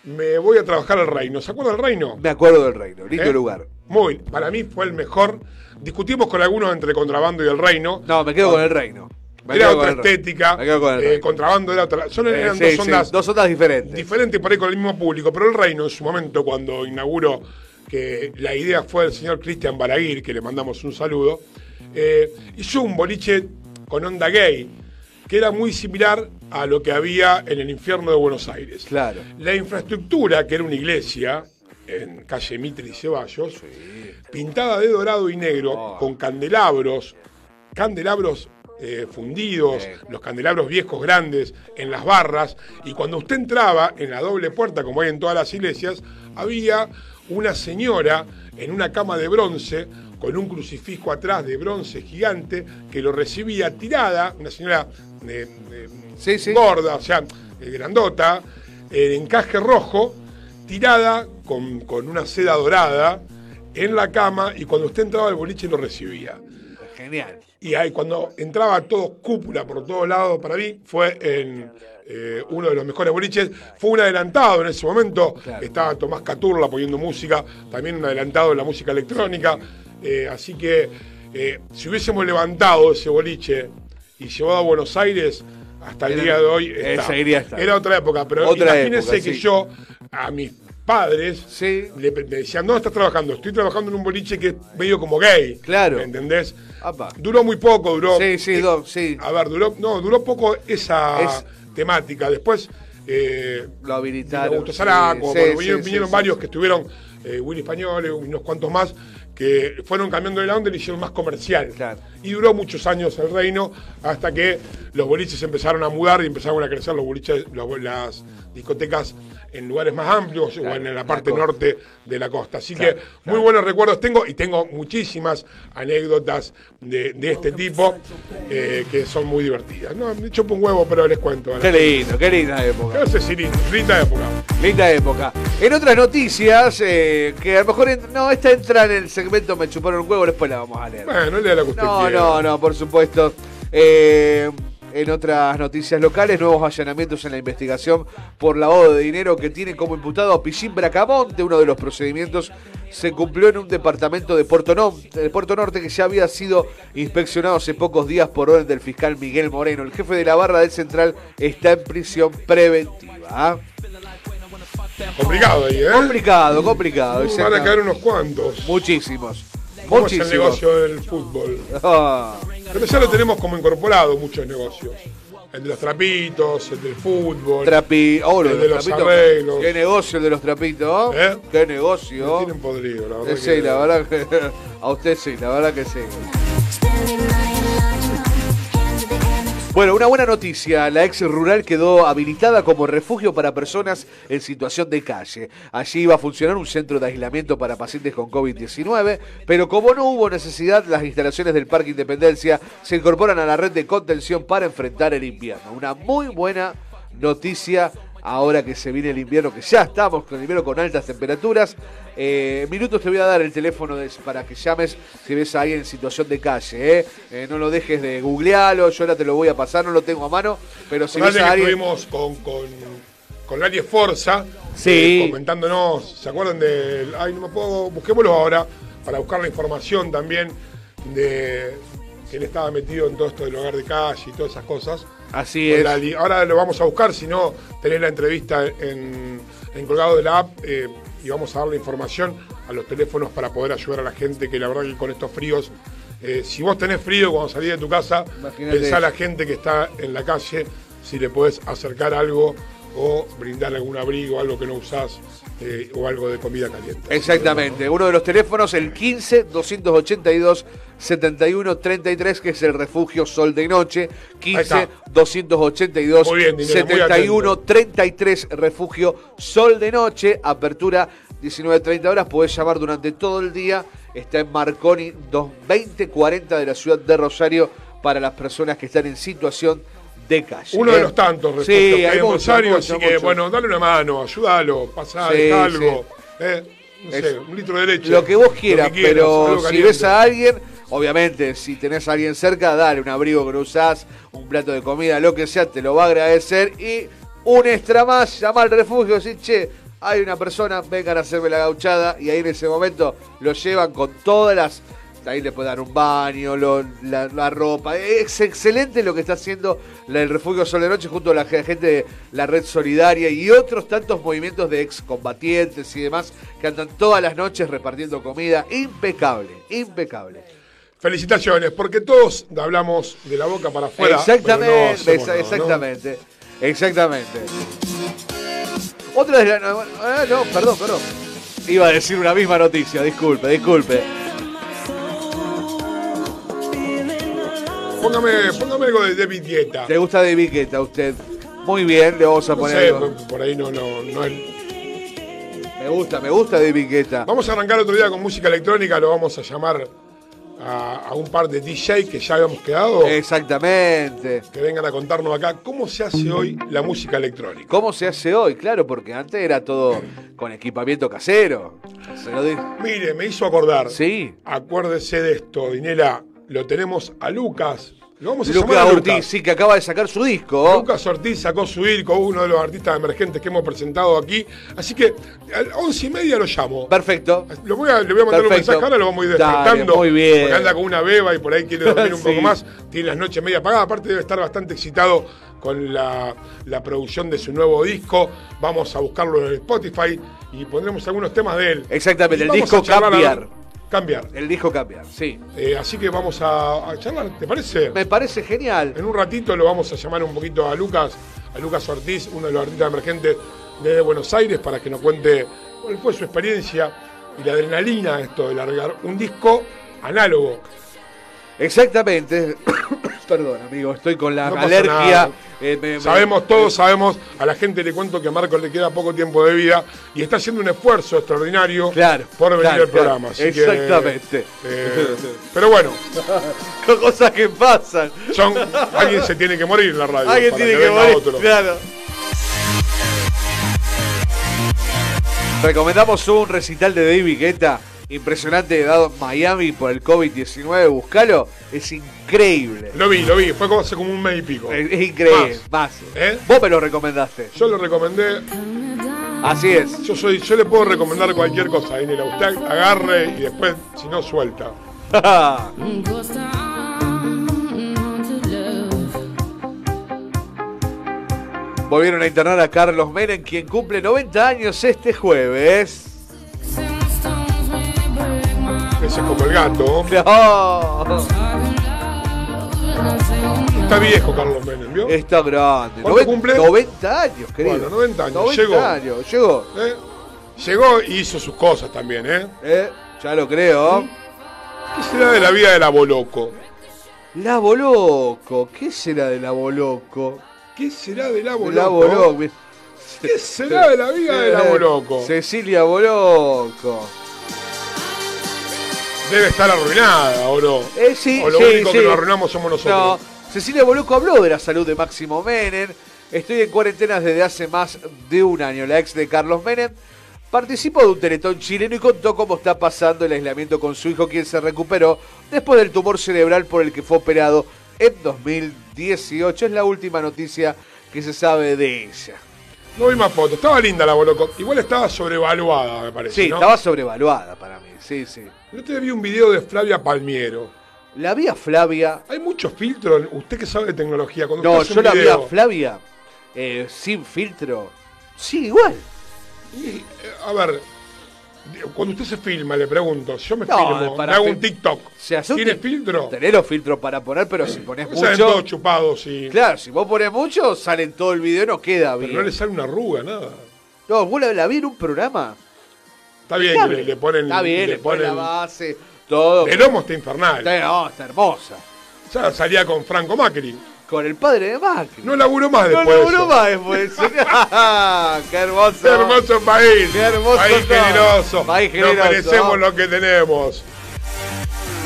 me voy a trabajar al Reino. ¿Se acuerda del Reino? Me acuerdo del reino, lindo ¿Eh? lugar. Muy, para mí fue el mejor. Discutimos con algunos entre contrabando y el Reino. No, me quedo con el reino. Me Era otra estética. Me quedo con el eh, reino. contrabando era otra. Son, Eh, eran sí, dos sí, ondas dos ondas diferentes. diferentes por ahí con el mismo público, pero el Reino en su momento, cuando inauguró, que la idea fue el señor Cristian Balaguir, que le mandamos un saludo, eh, hizo un boliche con onda gay, que era muy similar a lo que había en el infierno de Buenos Aires. Claro. La infraestructura, que era una iglesia, en calle Mitre y Ceballos, pintada de dorado y negro, Oh. con candelabros, candelabros eh, fundidos, los candelabros viejos grandes en las barras, y cuando usted entraba en la doble puerta, como hay en todas las iglesias, había una señora en una cama de bronce, con un crucifijo atrás de bronce gigante, que lo recibía tirada, una señora eh, eh, gorda, o sea, eh, grandota, en encaje rojo, tirada con, con una seda dorada en la cama, y cuando usted entraba al boliche lo recibía. Genial. Y ahí cuando entraba todo cúpula por todos lados, para mí fue en eh, uno de los mejores boliches. Fue un adelantado en ese momento. Estaba Tomás Caturla poniendo música, también un adelantado en la música electrónica. Eh, así que eh, si hubiésemos levantado ese boliche y llevado a Buenos Aires, hasta el Era- día de hoy eh, era otra época. Pero Otra imagínense época, que sí. yo a mis padres le, me decían, ¿dónde estás trabajando? Estoy trabajando en un boliche que es medio como gay. Claro. ¿Entendés? Duró muy poco, duró. Sí, sí, do- sí. A ver, duró, no, duró poco esa Es- temática. Después, eh, Lo habilitaron. Augusto Zaraco, sí, bueno, sí, vinieron, varios que estuvieron, eh, Willy Español unos cuantos más, que fueron cambiando de la onda y lo hicieron más comercial. Y duró muchos años el reino hasta que los boliches empezaron a mudar y empezaron a crecer los boliches, los- las discotecas en lugares más amplios o en la parte norte de la costa. Así Claro, que muy buenos recuerdos tengo y tengo muchísimas anécdotas de, de este tipo eh, que son muy divertidas. No, me chupo un huevo, pero les cuento. Qué lindo, qué linda época. No sé si lindo, linda época. Linda época. En otras noticias, eh, que a lo mejor, no, esta entra en el segmento Me chuparon un huevo, después la vamos a leer. Bueno, lea la que usted No, quiera. no, no, por supuesto. Eh, en otras noticias locales, nuevos allanamientos en la investigación por lavado de dinero que tiene como imputado a Pichín Bracamonte. Uno de los procedimientos se cumplió en un departamento de Puerto, No- Puerto Norte que ya había sido inspeccionado hace pocos días por orden del fiscal Miguel Moreno. El jefe de la barra del Central está en prisión preventiva. ¿ah? Complicado ahí, ¿eh? Complicado, complicado. Van a caer unos cuantos. Muchísimos. ¿Cómo es el negocio del fútbol? Ah. Pero ya lo tenemos como incorporado muchos negocios. El de los trapitos, el del fútbol. Trapi, oh, el de de los los trapitos. arreglos. Qué negocio el de los trapitos. ¿Eh? Qué negocio. Me tienen podrido, la verdad. Eh, Sí, que- la verdad que a usted sí, la verdad que sí. Bueno, una buena noticia. La ex rural quedó habilitada como refugio para personas en situación de calle. Allí iba a funcionar un centro de aislamiento para pacientes con COVID-19, pero como no hubo necesidad, las instalaciones del Parque Independencia se incorporan a la red de contención para enfrentar el invierno. Una muy buena noticia ahora que se viene el invierno, que ya estamos con el invierno con altas temperaturas. Eh, minutos te voy a dar el teléfono de- para que llames si ves a alguien en situación de calle. ¿eh? Eh, no lo dejes de googlearlo, yo ahora te lo voy a pasar, no lo tengo a mano, pero si ves a alguien... estuvimos con, con, con Lali Esforza, Sí. eh, comentándonos, ¿se acuerdan del. Ay, no me puedo. Busquémoslo ahora para buscar la información también de que él estaba metido en todo esto del hogar de calle y todas esas cosas. Así es. Ahora lo vamos a buscar, si no, tenés la entrevista en, en colgado de la app eh, y vamos a dar la información a los teléfonos para poder ayudar a la gente que la verdad que con estos fríos. eh, si vos tenés frío cuando salís de tu casa, Imagínate pensá a la gente que está en la calle si le podés acercar algo o brindar algún abrigo, algo que no usás eh, o algo de comida caliente. Exactamente, uno de los teléfonos, el 15 282 71 33, que es el refugio Sol de Noche. 15 está. 282 Muy bien, Dinero, muy 71 33, refugio Sol de Noche. Apertura 19.30 horas, podés llamar durante todo el día. Está en Marconi 22040 de la ciudad de Rosario para las personas que están en situación de calle. Uno ¿eh? de los tantos refugios Sí, que hay Rosario, muchos, así que muchos. bueno, dale una mano, ayúdalo, pasá, Sí, algo. sí. eh, no sé, Es- un litro de leche. Lo que vos quieras, que quieras, pero si ves a alguien, obviamente, si tenés a alguien cerca, dale un abrigo que usás, un plato de comida, lo que sea, te lo va a agradecer. Y un extra más, llama al refugio, decís, che, hay una persona, vengan a hacerme la gauchada. Y ahí en ese momento lo llevan con todas las. Ahí le pueden dar un baño, lo- la, la ropa. Es excelente lo que está haciendo el Refugio Sol de Noche junto a la ge- gente de la Red Solidaria y otros tantos movimientos de excombatientes y demás que andan todas las noches repartiendo comida. Impecable, impecable. Felicitaciones, porque todos hablamos de la boca para afuera. exactamente, pero no hacemos exa- nada, ¿no? exactamente, exactamente. Otra de las... Ah, no, perdón, perdón. Iba a decir una misma noticia, disculpe, disculpe. Póngame, póngame algo de David Guetta. ¿Le gusta de Guetta a usted? Muy bien, le vamos a No poner sé, algo. por, ahí no, no, no es- Me gusta, me gusta de Guetta. Vamos a arrancar otro día con música electrónica, lo vamos a llamar a, a un par de DJ que ya habíamos quedado. Exactamente. Que vengan a contarnos acá cómo se hace hoy la música electrónica. ¿Cómo se hace hoy? Claro, porque antes era todo con equipamiento casero. Se lo Mire, me hizo acordar. Sí. Acuérdese de esto, Dinela. Lo tenemos a Lucas. Lo vamos a Lucas a Ortiz, Lucas. sí, que acaba de sacar su disco. Lucas Ortiz sacó su disco, uno de los artistas emergentes que hemos presentado aquí. Así que a las once y media lo llamo. Perfecto. Lo voy a, le voy a mandar un mensaje ahora, lo vamos a ir Dale, despertando. muy bien. Porque anda con una beba y por ahí quiere dormir un Sí. poco más. Tiene las noches media apagadas. Aparte debe estar bastante excitado con la, la producción de su nuevo disco. Vamos a buscarlo en Spotify y pondremos algunos temas de él. Exactamente, el disco Cambiar. Cambiar. El disco Cambiar, sí. Eh, así que vamos a, a charlar, ¿te parece? Me parece genial. En un ratito lo vamos a llamar un poquito a Lucas, a Lucas Ortiz, uno de los artistas emergentes de Buenos Aires, para que nos cuente cuál fue su experiencia y la adrenalina de esto de largar un disco análogo. Exactamente. Perdón, amigo, estoy con la No alergia. Eh, me- me- Sabemos, todos sabemos, a la gente le cuento que a Marco le queda poco tiempo de vida y está haciendo un esfuerzo extraordinario Claro, por venir claro, al programa. claro. así que, Exactamente. eh, pero bueno, Con cosas que pasan. son, alguien se tiene que morir en la radio. Alguien tiene que morir. otro. Claro. Recomendamos un recital de David Guetta. Impresionante, dado Miami por el COVID-19. Buscalo. Es increíble. Lo vi, lo vi, fue como hace como un mes y pico. Es, es increíble. Más. ¿Eh? Vos me lo recomendaste. Yo lo recomendé. Así es. Yo soy, yo le puedo recomendar cualquier cosa, Inela. Usted agarre y después, si no, suelta. Volvieron a internar a Carlos Menem, quien cumple 90 años este jueves. Ese es como el gato. No. Está viejo Carlos Menem, ¿vio? Está grande. ¿Cuánto Noven- cumple? 90 años, querido. Bueno, 90 años. 90 Llegó. años, llegó. ¿Eh? Llegó y hizo sus cosas también, ¿eh? Eh, ya lo creo. ¿Qué será de la vida del aboloco? La Boloco. ¿Qué será de la Boloco? ¿Qué será del La aboloco? Boloco. ¿Qué será de la vida del aboloco? Cecilia Boloco. Debe estar arruinada, ¿o no? Eh, sí, o lo sí, único sí. que lo arruinamos somos nosotros. No, Cecilia Boloco habló de la salud de Máximo Menem. Estoy en cuarentena desde hace más de un año. La ex de Carlos Menem participó de un teletón chileno y contó cómo está pasando el aislamiento con su hijo, quien se recuperó después del tumor cerebral por el que fue operado en 2018. Es la última noticia que se sabe de ella. No vi más fotos. Estaba linda la aboloco. Igual estaba sobrevaluada, me parece. Sí, ¿no? estaba sobrevaluada para mí. Sí, sí. Otro día vi un video de Flavia Palmiero. La vi a Flavia. Hay muchos filtros. Usted que sabe de tecnología. Cuando No, usted yo la vi a Flavia eh, sin filtro. Sí, igual. y, eh, a ver, cuando usted se filma, le pregunto, yo me No, filmo, me hago un TikTok, Se hace ¿tiene filtro? Tenés los filtros para poner, pero si pones Me salen todos mucho. chupados y... Claro, si vos pones mucho, sale en todo el video y no queda Pero bien. no le sale una arruga, nada. No, vos la, la vi en un programa. Está bien le, le ponen... Está bien, le le ponen la base, todo. El lomo está infernal. Está, no, está hermosa. Ya salía con Franco Macri. Con el padre de Macri. No laburó más No después de laburó eso. más después. ¡Qué hermoso! Qué hermoso país. Qué hermoso país todo. generoso. País Nos generoso. merecemos lo que tenemos.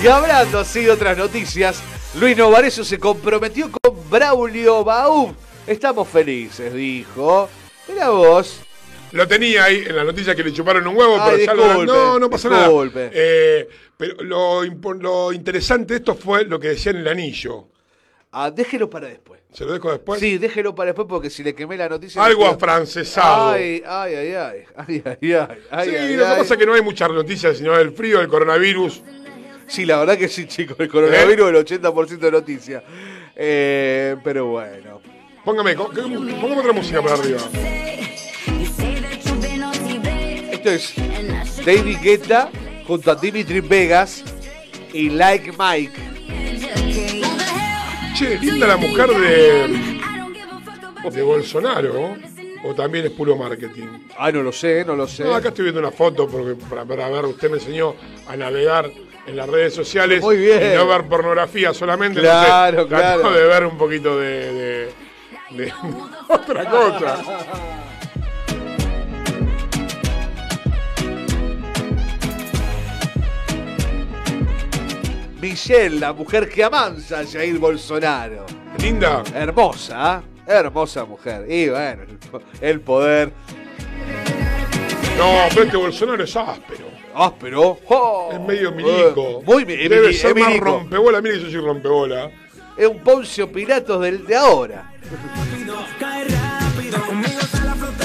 Y hablando así de otras noticias, Luis Novarecio se comprometió con Braulio Baum. Estamos felices, dijo. Mira vos. Lo tenía ahí en la noticia que le chuparon un huevo, Ay, pero ya lo. disculpe, No, no pasa disculpe. nada. Eh, pero lo, lo interesante de esto fue lo que decía en el anillo. Ah, déjelo para después. ¿Se lo dejo después? Sí, déjelo para después porque si le quemé la noticia. Algo quedo- afrancesado. Ay, ay, ay, ay. Ay, ay, ay. sí, ay, lo que pasa es que no hay muchas noticias, sino el frío, el coronavirus. Sí, la verdad que sí, chicos. El coronavirus, el 80% de noticias. Eh, pero bueno. Póngame, póngame otra música para arriba. Esto es David Guetta junto a Dimitri Vegas y Like Mike. Che, linda la mujer de. de Bolsonaro. O también es puro marketing. Ah, no lo sé, no lo sé. No, acá estoy viendo una foto porque para, para ver, usted me enseñó a navegar en las redes sociales Muy bien. y no ver pornografía solamente. Claro, claro. de ver un poquito de, de- de otra cosa. Michelle, la mujer que amansa a Jair Bolsonaro. Linda. Hermosa, ¿eh? hermosa mujer. Y bueno, el poder. No, pero este Bolsonaro es áspero. Áspero. Oh, Es medio milico. eh, muy mi- Debe mili- ser más milico. rompebola. Mire que yo soy rompebola. Es un Poncio Pilatos del de ahora.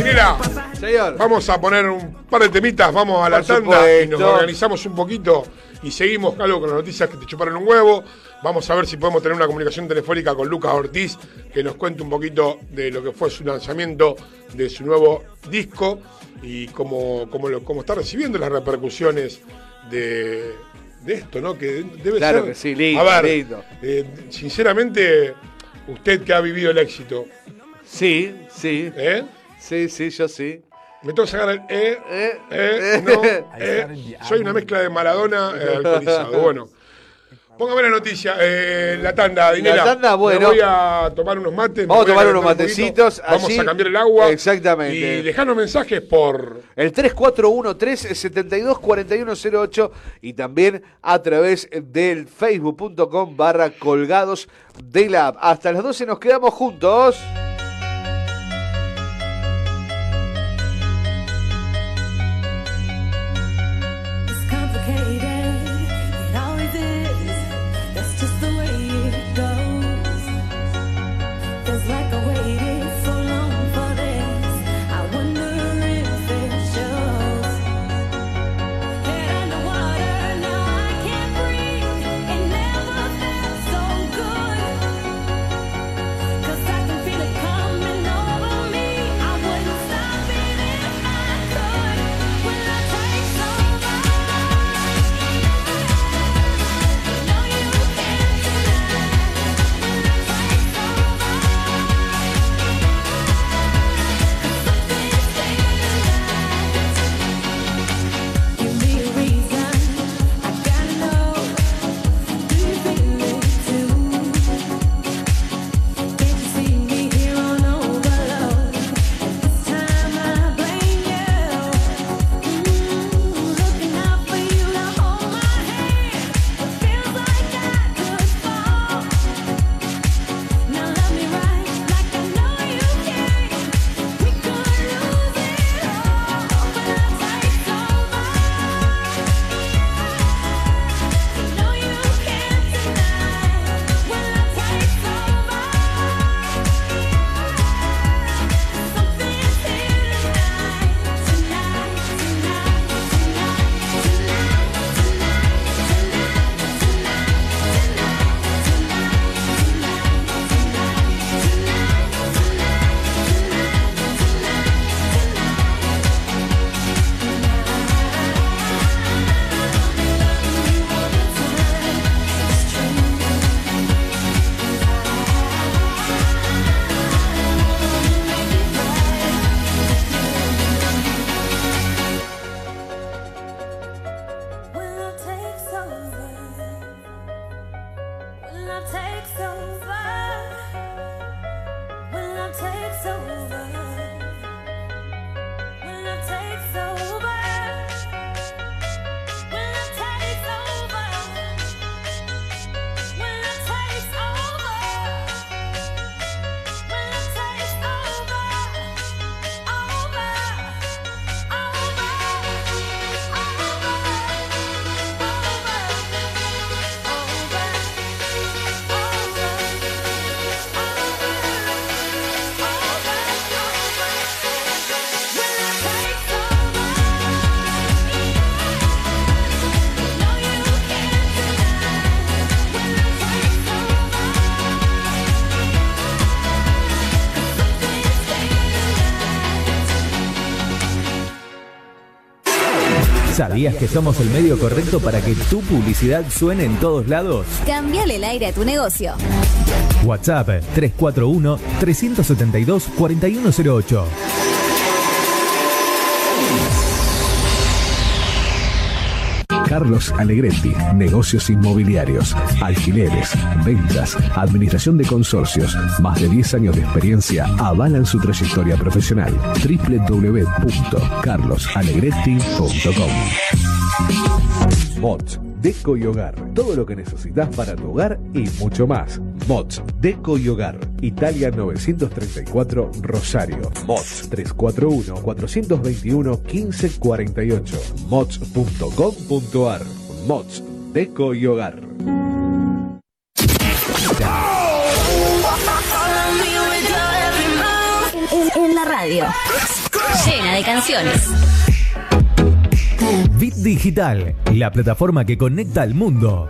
Mira, Señor. vamos a poner un par de temitas, vamos a la Por tanda y nos organizamos un poquito y seguimos algo con las noticias que te chuparon un huevo. Vamos a ver si podemos tener una comunicación telefónica con Lucas Ortiz, que nos cuente un poquito de lo que fue su lanzamiento de su nuevo disco y cómo, cómo, lo, cómo está recibiendo las repercusiones de, de esto, ¿no? Que debe Claro ser. que sí, lindo, a ver, lindo. eh, sinceramente, usted que ha vivido el éxito, Sí, sí. ¿eh? Sí, sí, yo sí. Me tengo que sacar el eh, Eh, eh, no, eh. Soy una mezcla de Maradona eh, alcoholizado. Bueno. Póngame la noticia, eh, la tanda, Dinera. tanda, bueno. Me voy a tomar unos mates. Vamos a tomar unos un matecitos. Vamos allí. a cambiar el agua. Exactamente. Y dejanos mensajes por. El 3413-724108 y también a través del facebook.com barra colgados de la app. Hasta las 12 nos quedamos juntos. ¿Sabías que somos el medio correcto para que tu publicidad suene en todos lados? Cambiale el aire a tu negocio. WhatsApp 341-372-4108. Carlos Alegretti, negocios inmobiliarios, alquileres, ventas, administración de consorcios. Más de 10 años de experiencia avalan su trayectoria profesional. www.carlosalegretti.com Deco y Hogar. Todo lo que necesitas para tu hogar y mucho más. Mods, Deco y Hogar. Italia 934 Rosario. Mods 341-421-1548. Mods.com.ar. Mods, Deco y Hogar. En, en la radio. Llena de canciones. Bit Digital, la plataforma que conecta al mundo.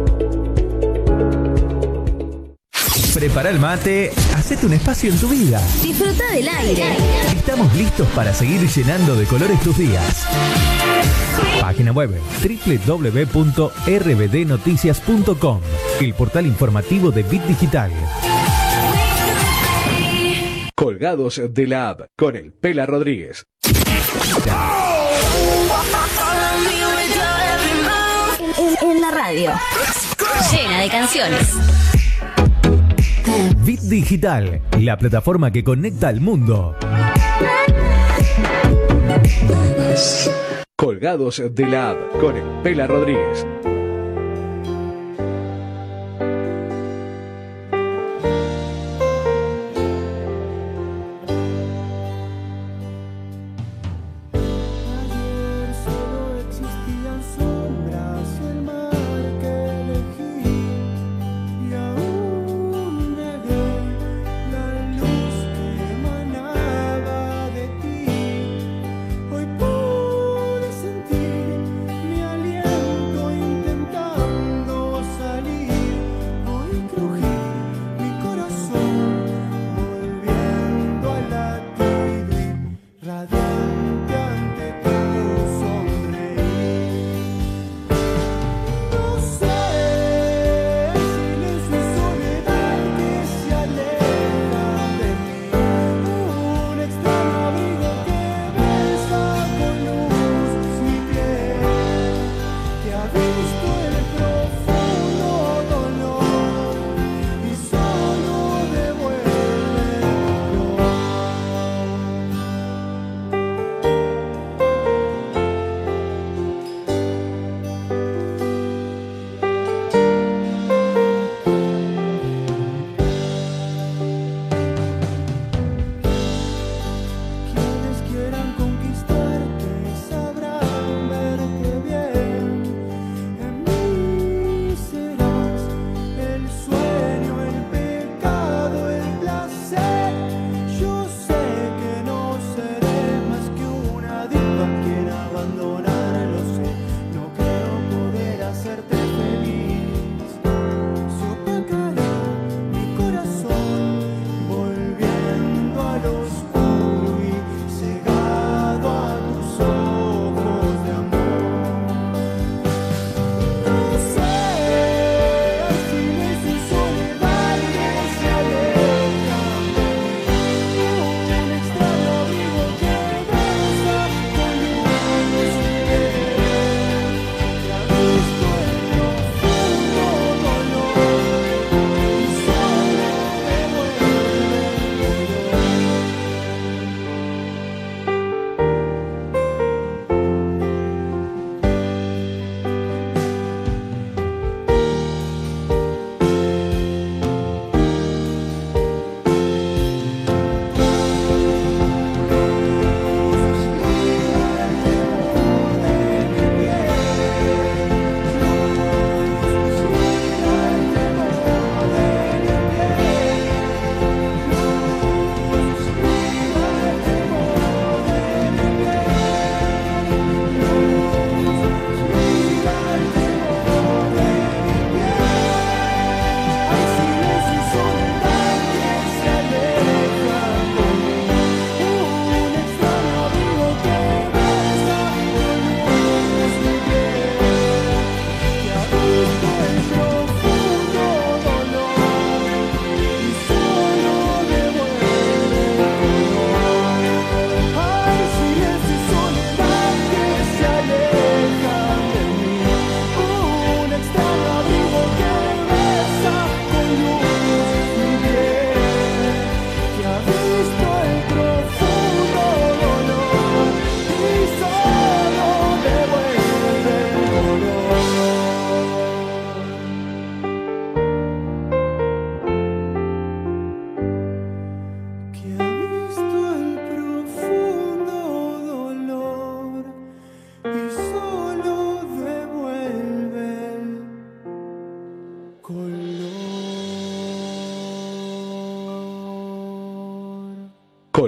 Prepara el mate, hacete un espacio en tu vida. Disfruta del aire. Estamos listos para seguir llenando de colores tus días. Página web www.rbdnoticias.com, el portal informativo de Bit Digital. Colgados de la app con el Pela Rodríguez. En, en la radio. Llena de canciones. Digital, la plataforma que conecta al mundo. Colgados de la app con el Pela Rodríguez.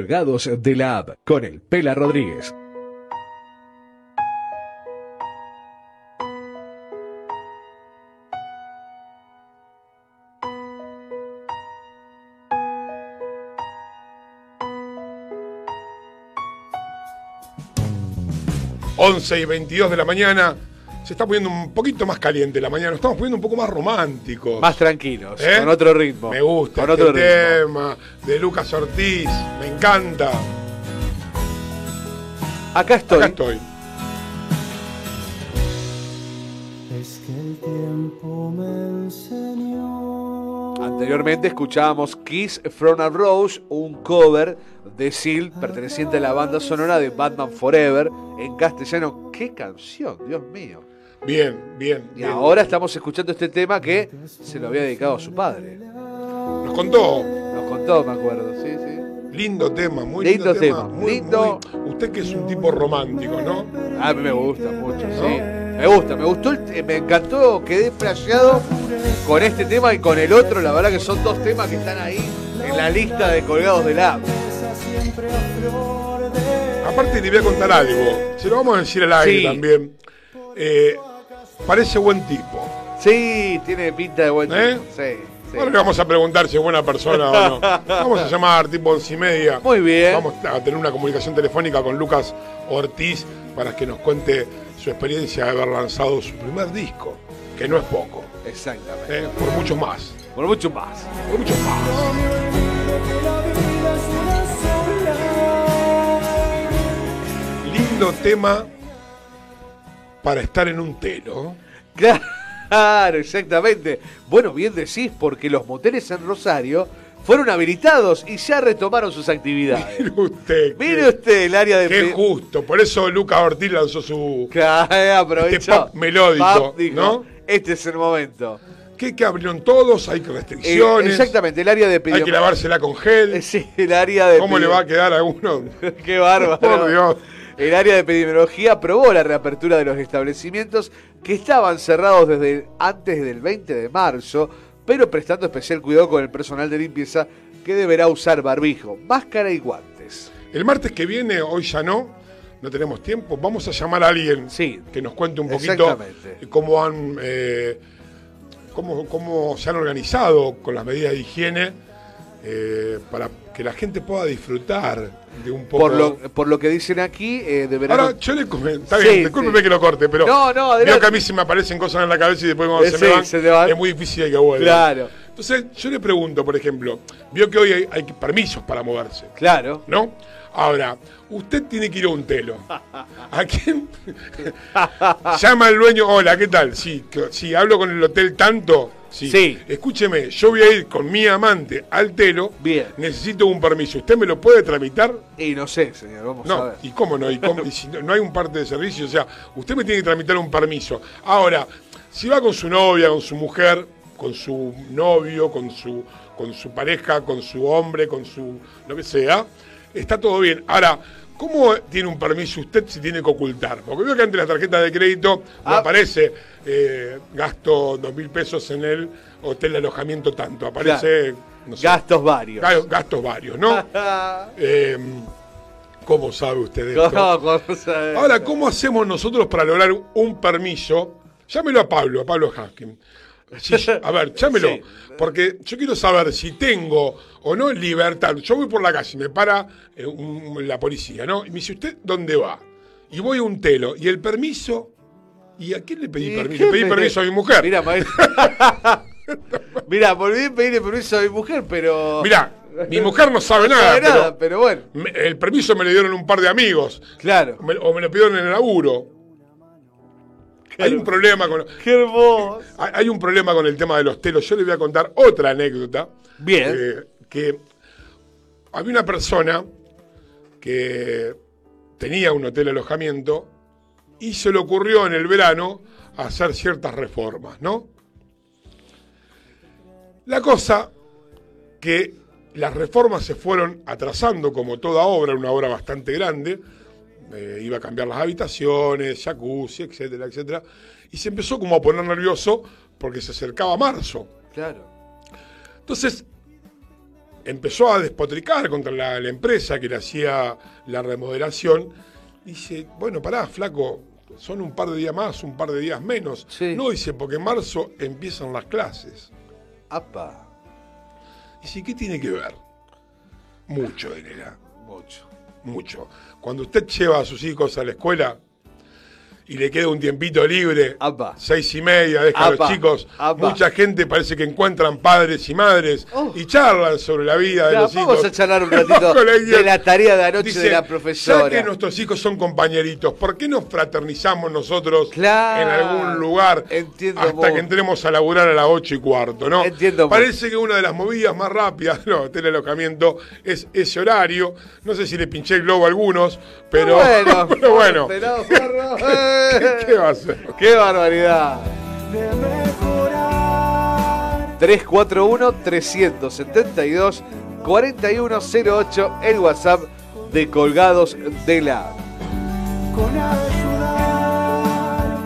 De la App con el Pela Rodríguez. Once 11 y 22 de la mañana. Se está poniendo un poquito más caliente la mañana. Nos estamos poniendo un poco más románticos. Más tranquilos, ¿Eh? con otro ritmo. Me gusta Con este otro ritmo. tema de Lucas Ortiz. Me encanta. Acá estoy. Acá estoy. Es que el tiempo me enseñó. Anteriormente escuchábamos Kiss from a Rose, un cover de Seal perteneciente a la banda sonora de Batman Forever en castellano. ¡Qué canción, Dios mío! Bien, bien. Y bien. ahora estamos escuchando este tema que se lo había dedicado a su padre. Nos contó. Nos contó, me acuerdo, sí, sí. Lindo tema, muy Lindo lindo, tema, Muy, lindo. muy- usted que es un tipo romántico, ¿no? A mí me gusta mucho, sí. Me gusta, me gustó, me encantó, quedé flasheado con este tema y con el otro. La verdad que son dos temas que están ahí en la lista de colgados del app. Aparte le voy a contar algo. Se lo vamos a decir al aire Sí. también. Eh, parece buen tipo. Sí, tiene pinta de buen ¿Eh? tipo, sí, sí. Ahora le vamos a preguntar si es buena persona o no. Vamos a llamar tipo once y media. Muy bien. Vamos a tener una comunicación telefónica con Lucas Ortiz para que nos cuente su experiencia de haber lanzado su primer disco, que no es poco, Exactamente. ¿eh? por mucho más. Por mucho más. Por mucho más. Lindo tema para estar en un telo. Claro, exactamente. Bueno, bien decís, porque los moteles en Rosario fueron habilitados y ya retomaron sus actividades. Mire usted. Mire usted el área de... Qué justo. Por eso Lucas Ortiz lanzó su. Claro, aprovechó. Este pop melódico, Pop dijo, ¿no? Este es el momento. ¿Qué, que abrieron todos? Hay Eh, restricciones. exactamente, el área de Hay que lavársela con gel. Sí, el área de ¿Cómo le va a quedar a uno? Qué bárbaro. Por Dios. El área de epidemiología aprobó la reapertura de los establecimientos que estaban cerrados desde antes del 20 de marzo, pero prestando especial cuidado con el personal de limpieza que deberá usar barbijo, máscara y guantes. El martes que viene, hoy ya no, no tenemos tiempo, vamos a llamar a alguien Sí. que nos cuente un poquito cómo han eh, cómo, cómo se han organizado con las medidas de higiene eh, para que la gente pueda disfrutar de un poco. Por lo, por lo que dicen aquí, eh, deberán... Ahora, yo le comento, está Sí, bien, discúlpeme sí. que lo corte, pero No, no, veo que a mí se me aparecen cosas en la cabeza y después cuando Eh, se, sí, me van, se van. es muy difícil de que vuelvan. Claro. Entonces, yo le pregunto, por ejemplo, vio que hoy hay, hay permisos para moverse. Claro. ¿No? Ahora, usted tiene que ir a un telo. ¿A quién? Llama al dueño, hola, ¿qué tal? Sí, sí, hablo con el hotel tanto. Sí. Sí. Escúcheme, yo voy a ir con mi amante al telo. Bien. Necesito un permiso. ¿Usted me lo puede tramitar? Y no sé, señor, vamos a ver. ¿y cómo no? ¿Y, cómo- y si no, no hay un parte de servicio? O sea, usted me tiene que tramitar un permiso. Ahora, si va con su novia, con su mujer, con su novio, con su, con su pareja, con su hombre, con su lo que sea, está todo bien. Ahora, ¿cómo tiene un permiso usted si tiene que ocultar? Porque veo que ante las tarjetas de crédito no Ah. aparece eh, gasto dos mil pesos en el hotel de alojamiento tanto. Aparece, no sé, Gastos varios. ga- gastos varios, ¿no? Eh, ¿Cómo sabe usted esto? ¿Cómo- cómo sabe? Ahora, ¿cómo hacemos nosotros para lograr un permiso? Llámelo a Pablo, a Pablo Haskin. Sí, a ver, llámelo. Sí. Porque yo quiero saber si tengo o no libertad. Yo voy por la calle y me para eh, un- la policía, ¿no? Y me dice, ¿usted dónde va? Y voy a un telo. ¿Y el permiso? ¿Y a quién le pedí ¿Y permiso? Le pedí permiso a mi mujer. Mira, maestro. Mira, volví a pedirle permiso a mi mujer, pero. Mirá, mi mujer no sabe No nada. sabe pero nada, pero bueno. me- el permiso me lo dieron un par de amigos. Claro. Me- o me lo pidieron en el laburo. Hay un problema con. Qué hermoso. Hay un problema con el tema de los telos. Yo les voy a contar otra anécdota. Bien. eh, que había una persona que tenía un hotel alojamiento y se le ocurrió en el verano hacer ciertas reformas, ¿no? La cosa que las reformas se fueron atrasando como toda obra, una obra bastante grande, eh, iba a cambiar las habitaciones, jacuzzi, etcétera, etcétera, y se empezó como a poner nervioso porque se acercaba marzo. Claro. Entonces, empezó a despotricar contra la, la empresa que le hacía la remodelación. Dice, bueno, pará, flaco, son un par de días más, un par de días menos. No, dice, porque en marzo empiezan las clases. Apa. Dice, ¿qué tiene que ver? Mucho, Dinera. Mucho. Mucho. Cuando usted lleva a sus hijos a la escuela y le queda un tiempito libre, seis y media, deja a los chicos, apa. mucha gente parece que encuentran padres y madres y charlan sobre la vida de Ya, los vamos hijos. a charlar un ratito de la tarea de anoche de la Ya profesora. que nuestros hijos son compañeritos, ¿por qué nos fraternizamos nosotros Claro. en algún lugar hasta vos. que entremos a laburar a las ocho y cuarto? ¿no? Entiendo vos. Parece que una de las movidas más rápidas no, del alojamiento es ese horario. No sé si le pinché el globo a algunos, pero Bueno, pero bueno. Forro, ¿Qué, qué va a hacer? ¡Qué barbaridad! 341-372-4108, el WhatsApp de Colgados de la con ayudar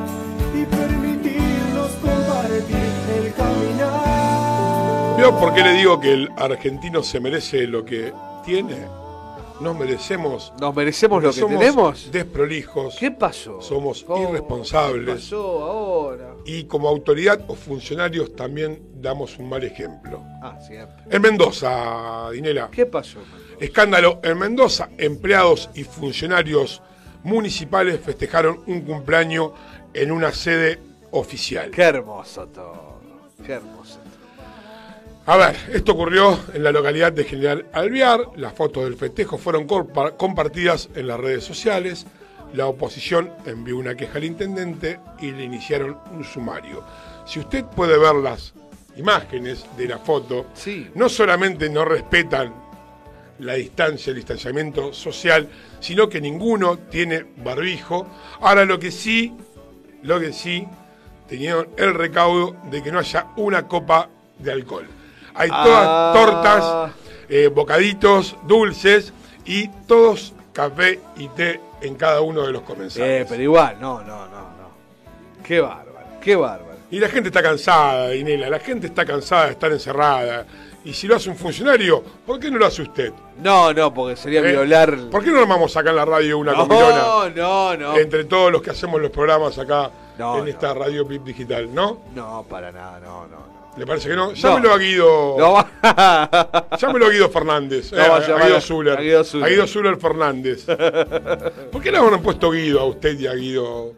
y permitirnos compartir el caminar. ¿Vio por qué le digo que el argentino se merece lo que tiene? Nos merecemos. ¿Nos merecemos lo que somos tenemos? Desprolijos. ¿Qué pasó? Somos Oh, irresponsables. ¿Qué pasó ahora? Y como autoridad o funcionarios también damos un mal ejemplo. Ah, siempre. En Mendoza, Dinela. ¿Qué pasó? Escándalo. En Mendoza, empleados y funcionarios municipales festejaron un cumpleaños en una sede oficial. Qué hermoso todo. Qué hermoso. A ver, esto ocurrió en la localidad de General Alvear. Las fotos del festejo fueron compa- compartidas en las redes sociales. La oposición envió una queja al intendente y le iniciaron un sumario. Si usted puede ver las imágenes de la foto, no solamente no respetan la distancia, el distanciamiento social, sino que ninguno tiene barbijo. Ahora lo que sí, lo que sí, tenían el recaudo de que no haya una copa de alcohol. Hay todas Ah. tortas, eh, bocaditos, dulces y todos café y té en cada uno de los comensales. Eh, pero igual, no, no, no, no. Qué bárbaro, qué bárbaro. Y la gente está cansada, Inela, la gente está cansada de estar encerrada. Y si lo hace un funcionario, ¿por qué no lo hace usted? No, no, porque sería ¿Eh? violar. ¿Por qué no armamos acá en la radio una No, comilona? no, no. Entre todos los que hacemos los programas acá No, en no. esta radio PIP digital, ¿no? No, para nada, no, no. ¿Le parece que no? Llámelo No. a Guido. No. Llámelo a Guido Fernández. No, eh, va a a, Guido Zuller. a Guido Zuller. A Guido Zuller Fernández. ¿Por qué le habrán puesto Guido a usted y a Guido?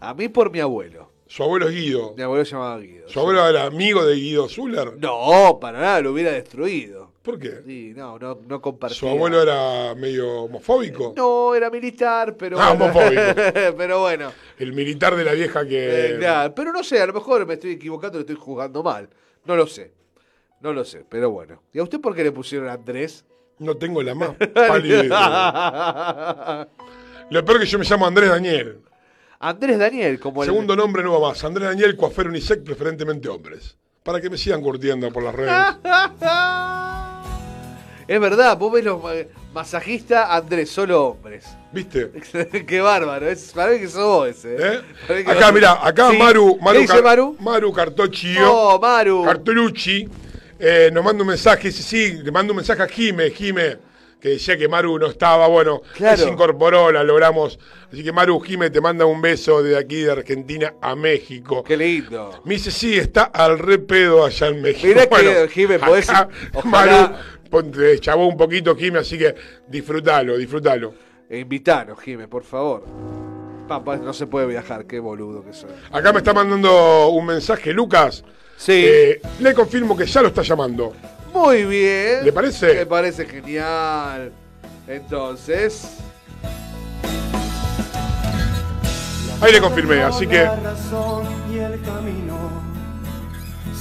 A mí por mi abuelo. Su abuelo es Guido. Mi abuelo se llamaba Guido. ¿Su abuelo era amigo de Guido Zuller? No, para nada, lo hubiera destruido. ¿Por qué? Sí, no, no, no compartía. ¿Su abuelo era medio homofóbico? No, era militar, pero Ah, bueno. homofóbico. pero bueno. El militar de la vieja que... Eh, pero no sé, a lo mejor me estoy equivocando, le estoy jugando mal. No lo sé. No lo sé, pero bueno. ¿Y a usted por qué le pusieron Andrés? No tengo la más pálida. Lo peor que yo me llamo Andrés Daniel. Andrés Daniel, como el. Segundo nombre no va más. Andrés Daniel, coafer unisex, preferentemente hombres. Para que me sigan curtiendo por las redes. Es verdad, vos ves los ma- masajistas, Andrés, solo hombres. ¿Viste? Qué bárbaro, es, para mí que sos vos ese. ¿Eh? Que Acá, vos- mirá, acá Sí. Maru, Maru, ¿Qué dice Maru? Maru Cartocchio. Oh, Maru. Cartolucci. eh, nos manda un mensaje, dice, sí, le mando un mensaje a Jime, Jime, que decía que Maru no estaba, bueno, Claro. se incorporó, la logramos. Así que Maru, Jime, te manda un beso de aquí de Argentina a México. Qué lindo. Me dice, sí, está al re pedo allá en México. Mirá que, Jime, podés- acá, ojalá- Maru, ponte, un poquito, Jime, así que disfrútalo, disfrútalo. E invitanos, Jimé, por favor. Papá, no se puede viajar, qué boludo que soy. Acá me está mandando un mensaje Lucas. Sí. Eh, le confirmo que ya lo está llamando. Muy bien. ¿Le parece? Me parece genial. Entonces. Ahí le confirmé, así que La razón y el camino.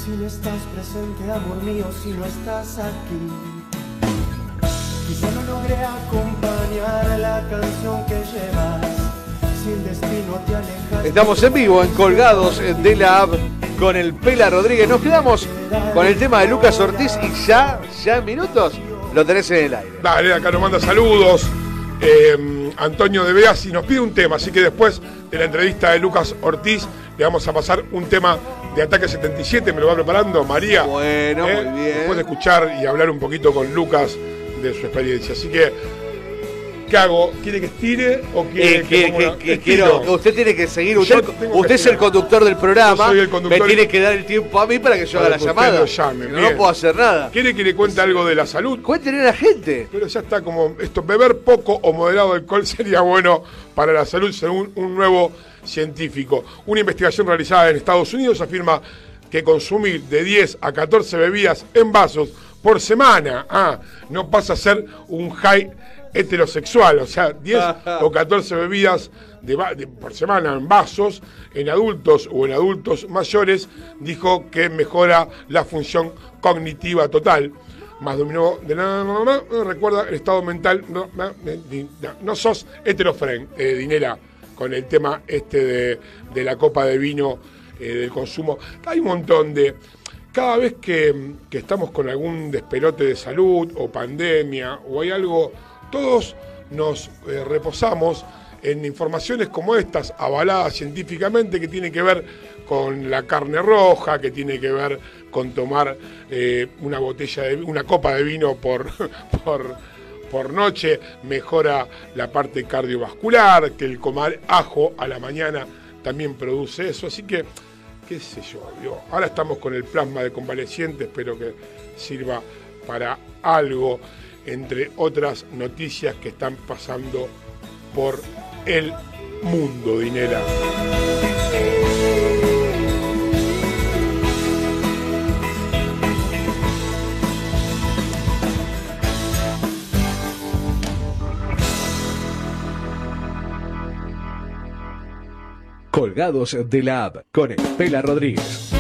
Si no estás presente, amor mío, si no estás aquí. Quizá no logré acompañar la canción que llevas. Si el destino te aleja. Estamos en vivo, en Colgados de la App con el Pela Rodríguez. Nos quedamos con el tema de Lucas Ortiz y ya, ya en minutos lo tenés en el aire. dale, acá nos manda saludos. Eh, Antonio de Beas y nos pide un tema, así que después de la entrevista de Lucas Ortiz le vamos a pasar un tema de Ataque 77, me lo va preparando María. Bueno, ¿eh? muy bien. Después de escuchar y hablar un poquito con Lucas de su experiencia. Así que, ¿qué hago? ¿Quiere que estire o quiere Eh, que- que- una- que quiero- usted tiene que seguir, usted, que es el conductor del programa, Yo soy el conductor. me tiene que dar el tiempo a mí para que yo haga la llamada. lo llame, no, no puedo hacer nada. ¿Quiere que le cuente algo de la salud? Cuéntenle a la gente. Pero ya está como esto, beber poco o moderado alcohol sería bueno para la salud según un nuevo científico. Una investigación realizada en Estados Unidos afirma que consumir de 10 a 14 bebidas en vasos por semana. Ah, no pasa a ser un high heterosexual, o sea, 10 o 14 bebidas de va- de- por semana en vasos en adultos o en adultos mayores, dijo que mejora la función cognitiva total. Más dominó de nada, no, no, no, recuerda el estado mental, no sos heterofren, eh, Dinera, con el tema este de, de la copa de vino, eh, del consumo. Hay un montón de... Cada vez que, estamos con algún despelote de salud o pandemia o hay algo, todos nos eh, reposamos en informaciones como estas, avaladas científicamente, que tienen que ver con la carne roja, que tiene que ver con tomar eh, una botella de una copa de vino por, por, por noche, mejora la parte cardiovascular, que el comer ajo a la mañana también produce eso, así que qué sé yo, ahora estamos con el plasma de convaleciente, espero que sirva para algo, entre otras noticias que están pasando por el mundo, Dinera. Colgados de la app con Estela Rodríguez.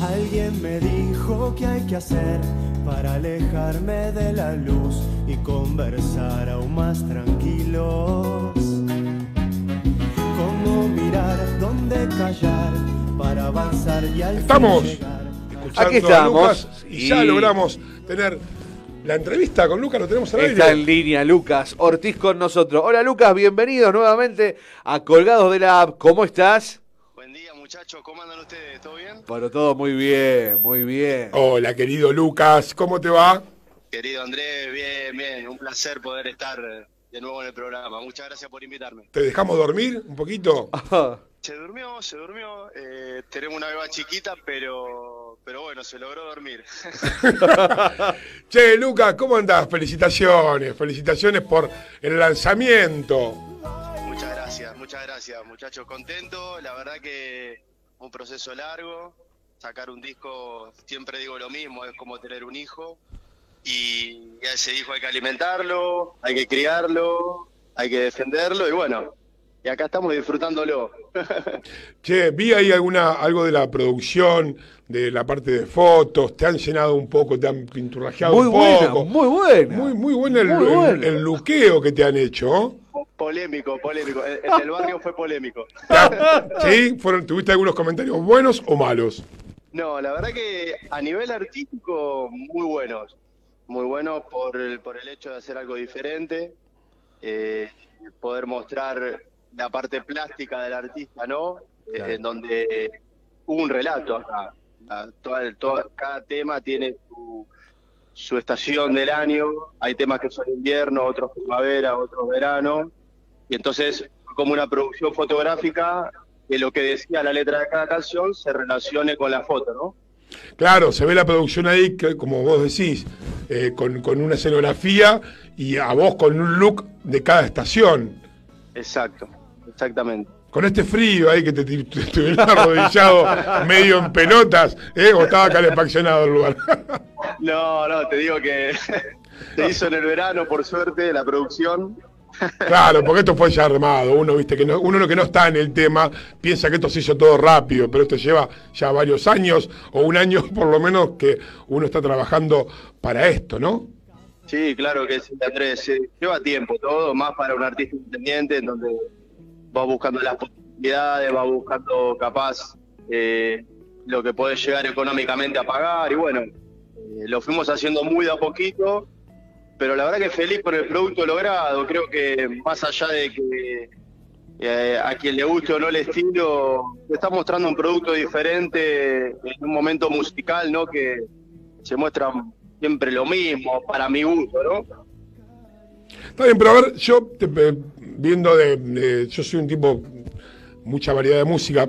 Alguien me dijo que hay que hacer para alejarme de la luz y conversar aún más tranquilos. Cómo mirar, dónde callar para avanzar y al fin Estamos llegar. Escuchando Aquí a estamos. Lucas y, ya Y- logramos tener la entrevista con Lucas, lo tenemos al Está aire. en línea Lucas Ortiz con nosotros. Hola Lucas, bienvenidos nuevamente a Colgados de la App. ¿Cómo estás? Buen día, muchachos. ¿Cómo andan ustedes? ¿Todo bien? Bueno, todo muy bien, muy bien. Hola, querido Lucas, ¿cómo te va? Querido Andrés, bien, bien. Un placer poder estar de nuevo en el programa. Muchas gracias por invitarme. ¿Te dejamos dormir un poquito? Se durmió, se durmió. Eh, tenemos una beba chiquita, pero, pero bueno, se logró dormir. Che, Lucas, ¿cómo andás? Felicitaciones, felicitaciones por el lanzamiento. muchas gracias, muchas gracias, muchachos. Contento. La verdad que un proceso largo. Sacar un disco, siempre digo lo mismo, es como tener un hijo. Y a ese hijo hay que alimentarlo, hay que criarlo, hay que defenderlo y bueno, y acá estamos disfrutándolo. Che, vi ahí alguna, algo de la producción, de la parte de fotos, te han llenado un poco, te han pinturrajeado Muy un buena, poco. muy buena. Muy, muy bueno el, Muy el- buena. el luqueo que te han hecho. Polémico, polémico. El, el del barrio fue polémico. ¿Sí? Fueron, ¿Tuviste algunos comentarios buenos o malos? No, la verdad que a nivel artístico, muy buenos. Muy buenos por el, por el hecho de hacer algo diferente, eh, poder mostrar la parte plástica del artista, ¿no? Eh, Claro. En donde hubo un relato acá. Toda- cada tema tiene su, su estación del año. Hay temas que son invierno, otros primavera, otros verano. Y entonces, como una producción fotográfica, que lo que decía la letra de cada canción se relacione con la foto, ¿no? Claro, se ve la producción ahí, que, como vos decís, eh, con, con una escenografía y a vos con un look de cada estación. Exacto, exactamente. Con este frío ahí que te, estuvieron arrodillado medio en pelotas, ¿eh? o estaba calefaccionado el lugar. No, no, te digo que se hizo en el verano, por suerte, la producción. Claro, porque esto fue ya armado. Uno, viste, que no, uno que no está en el tema piensa que esto se hizo todo rápido, pero esto lleva ya varios años, o un año por lo menos, que uno está trabajando para esto, ¿no? Sí, claro que sí, Andrés. Lleva tiempo todo, más para un artista independiente, en donde vas buscando las posibilidades, vas buscando capaz eh, lo que podés llegar económicamente a pagar, y bueno, eh, lo fuimos haciendo muy de a poquito, pero la verdad que feliz por el producto logrado. Creo que más allá de que eh, a quien le guste o no el estilo, está mostrando un producto diferente en un momento musical, ¿no? Que se muestra siempre lo mismo, para mi gusto, ¿no? Está bien, pero a ver, yo te- viendo de, de- yo soy un tipo mucha variedad de música.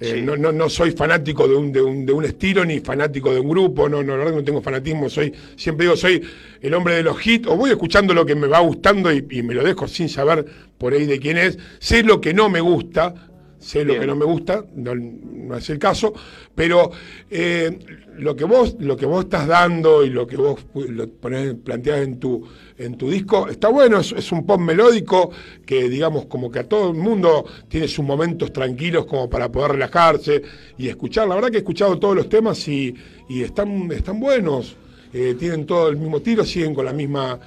eh, no, no, no soy fanático de un, de, un, de un estilo ni fanático de un grupo, no, no, la verdad que no tengo fanatismo, soy, siempre digo, soy el hombre de los hits, o voy escuchando lo que me va gustando y, y me lo dejo sin saber por ahí de quién es, sé lo que no me gusta, sé lo que no me gusta, no, no es el caso, pero eh, lo que vos, lo que vos estás dando y lo que vos lo ponés, planteás en tu, en tu disco, está bueno, es, es un pop melódico que digamos como que a todo el mundo tiene sus momentos tranquilos como para poder relajarse y escuchar. La verdad que he escuchado todos los temas y, y están, están buenos, eh, tienen todo el mismo tiro, siguen con la misma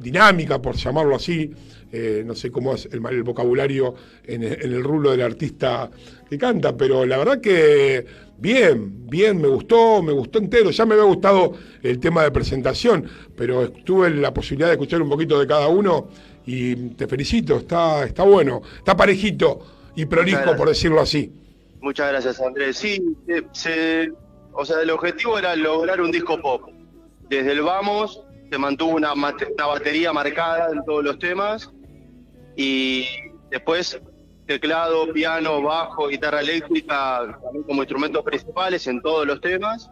dinámica, por llamarlo así. Eh, no sé cómo es el, el vocabulario en, el- en el rulo del artista que canta, pero la verdad que bien, bien, me gustó, me gustó entero. Ya me había gustado el tema de presentación, pero tuve la posibilidad de escuchar un poquito de cada uno y te felicito, está, está bueno, está parejito y prolijo, por decirlo así. Muchas gracias, Andrés. Sí, eh, se- o sea, el objetivo era lograr un disco pop. Desde el vamos se mantuvo una, una batería marcada en todos los temas y después teclado, piano, bajo, guitarra eléctrica también como instrumentos principales en todos los temas.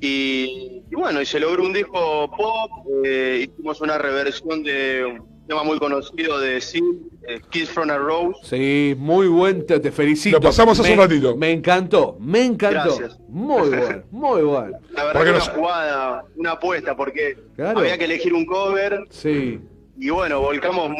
Y, y bueno, y se logró un disco pop, eh, hicimos una reversión de un tema muy conocido de Seal, eh, Kiss from a Rose. Sí, muy buen, te, te felicito. Lo pasamos hace Me- un ratito. Me encantó, me encantó. Gracias. Muy bueno, muy bueno. La verdad que una jugada, una apuesta, porque Claro. había que elegir un cover Sí. y bueno, volcamos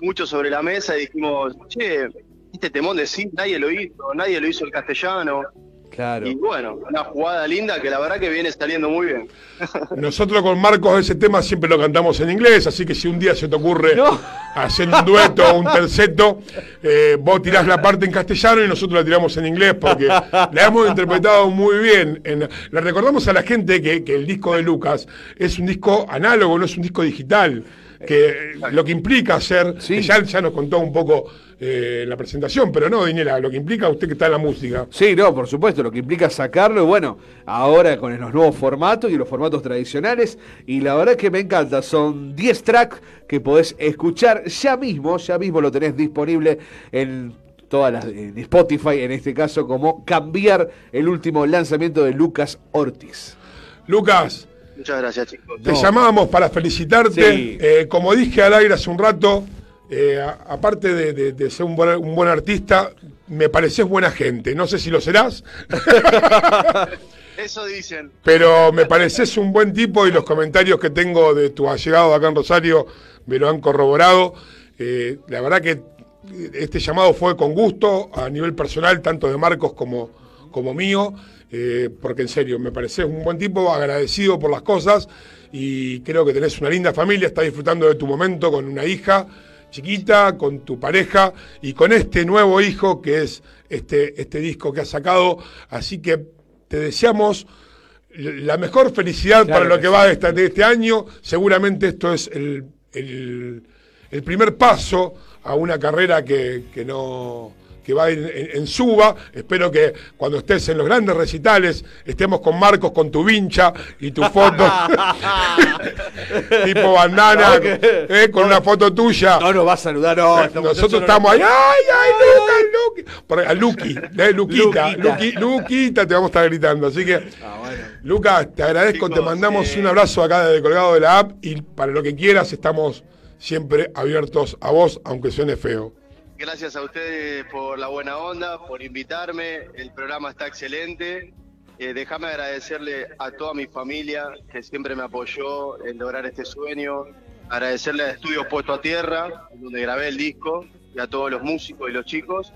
mucho sobre la mesa y dijimos, che, este temón de sí, nadie lo hizo, nadie lo hizo el castellano. Claro. Y bueno, una jugada linda que la verdad que viene saliendo muy bien. Nosotros con Marcos ese tema siempre lo cantamos en inglés, así que si un día se te ocurre hacer un dueto o un terceto, eh, vos tirás la parte en castellano y nosotros la tiramos en inglés porque la hemos interpretado muy bien. En- le recordamos a la gente que, que el disco de Lucas es un disco análogo, no es un disco digital, que lo que implica hacer, que ya, ya nos contó un poco eh, la presentación, pero no, Dinela, lo que implica usted que está en la música. Sí, no, por supuesto, lo que implica sacarlo, y bueno, ahora con los nuevos formatos y los formatos tradicionales, y la verdad que me encanta, son 10 tracks que podés escuchar ya mismo, ya mismo lo tenés disponible en todas las en Spotify, en este caso, como cambiar el último lanzamiento de Lucas Ortiz. Lucas, Muchas gracias, chicos. Te llamábamos para felicitarte. Sí. Eh, como dije al aire hace un rato, eh, a- aparte de, de- de ser un buen, un buen artista, me pareces buena gente. No sé si lo serás, Eso dicen. pero me pareces un buen tipo y los comentarios que tengo de tu allegado acá en Rosario me lo han corroborado. Eh, la verdad que este llamado fue con gusto a nivel personal, tanto de Marcos como, como mío, eh, porque en serio, me pareces un buen tipo, agradecido por las cosas y creo que tenés una linda familia, estás disfrutando de tu momento con una hija chiquita, con tu pareja y con este nuevo hijo que es este, este disco que has sacado. Así que te deseamos la mejor felicidad Claro para lo que va de, este año. Seguramente esto es el, el- el primer paso a una carrera que, que no que va en, en- en suba. Espero que cuando estés en los grandes recitales estemos con Marcos con tu vincha y tu foto tipo bandana No, que- eh, con una foto tuya. No nos va a saludar, no. muchacha Nosotros no estamos ahí, ¡ay, ay, Luca, Luqui! Por- A Luqui, eh, Luquita, Luquita. Luqui- Luquita, te vamos a estar gritando. Así que, Lucas, te agradezco, te mandamos eh, un abrazo acá desde Colgado de la App y para lo que quieras estamos siempre abiertos a vos, aunque suene feo. Gracias a ustedes por la buena onda, por invitarme. El programa está excelente. Eh, déjame agradecerle a toda mi familia que siempre me apoyó en lograr este sueño. Agradecerle a Estudios Puesto a Tierra, donde grabé el disco, y a todos los músicos y los chicos.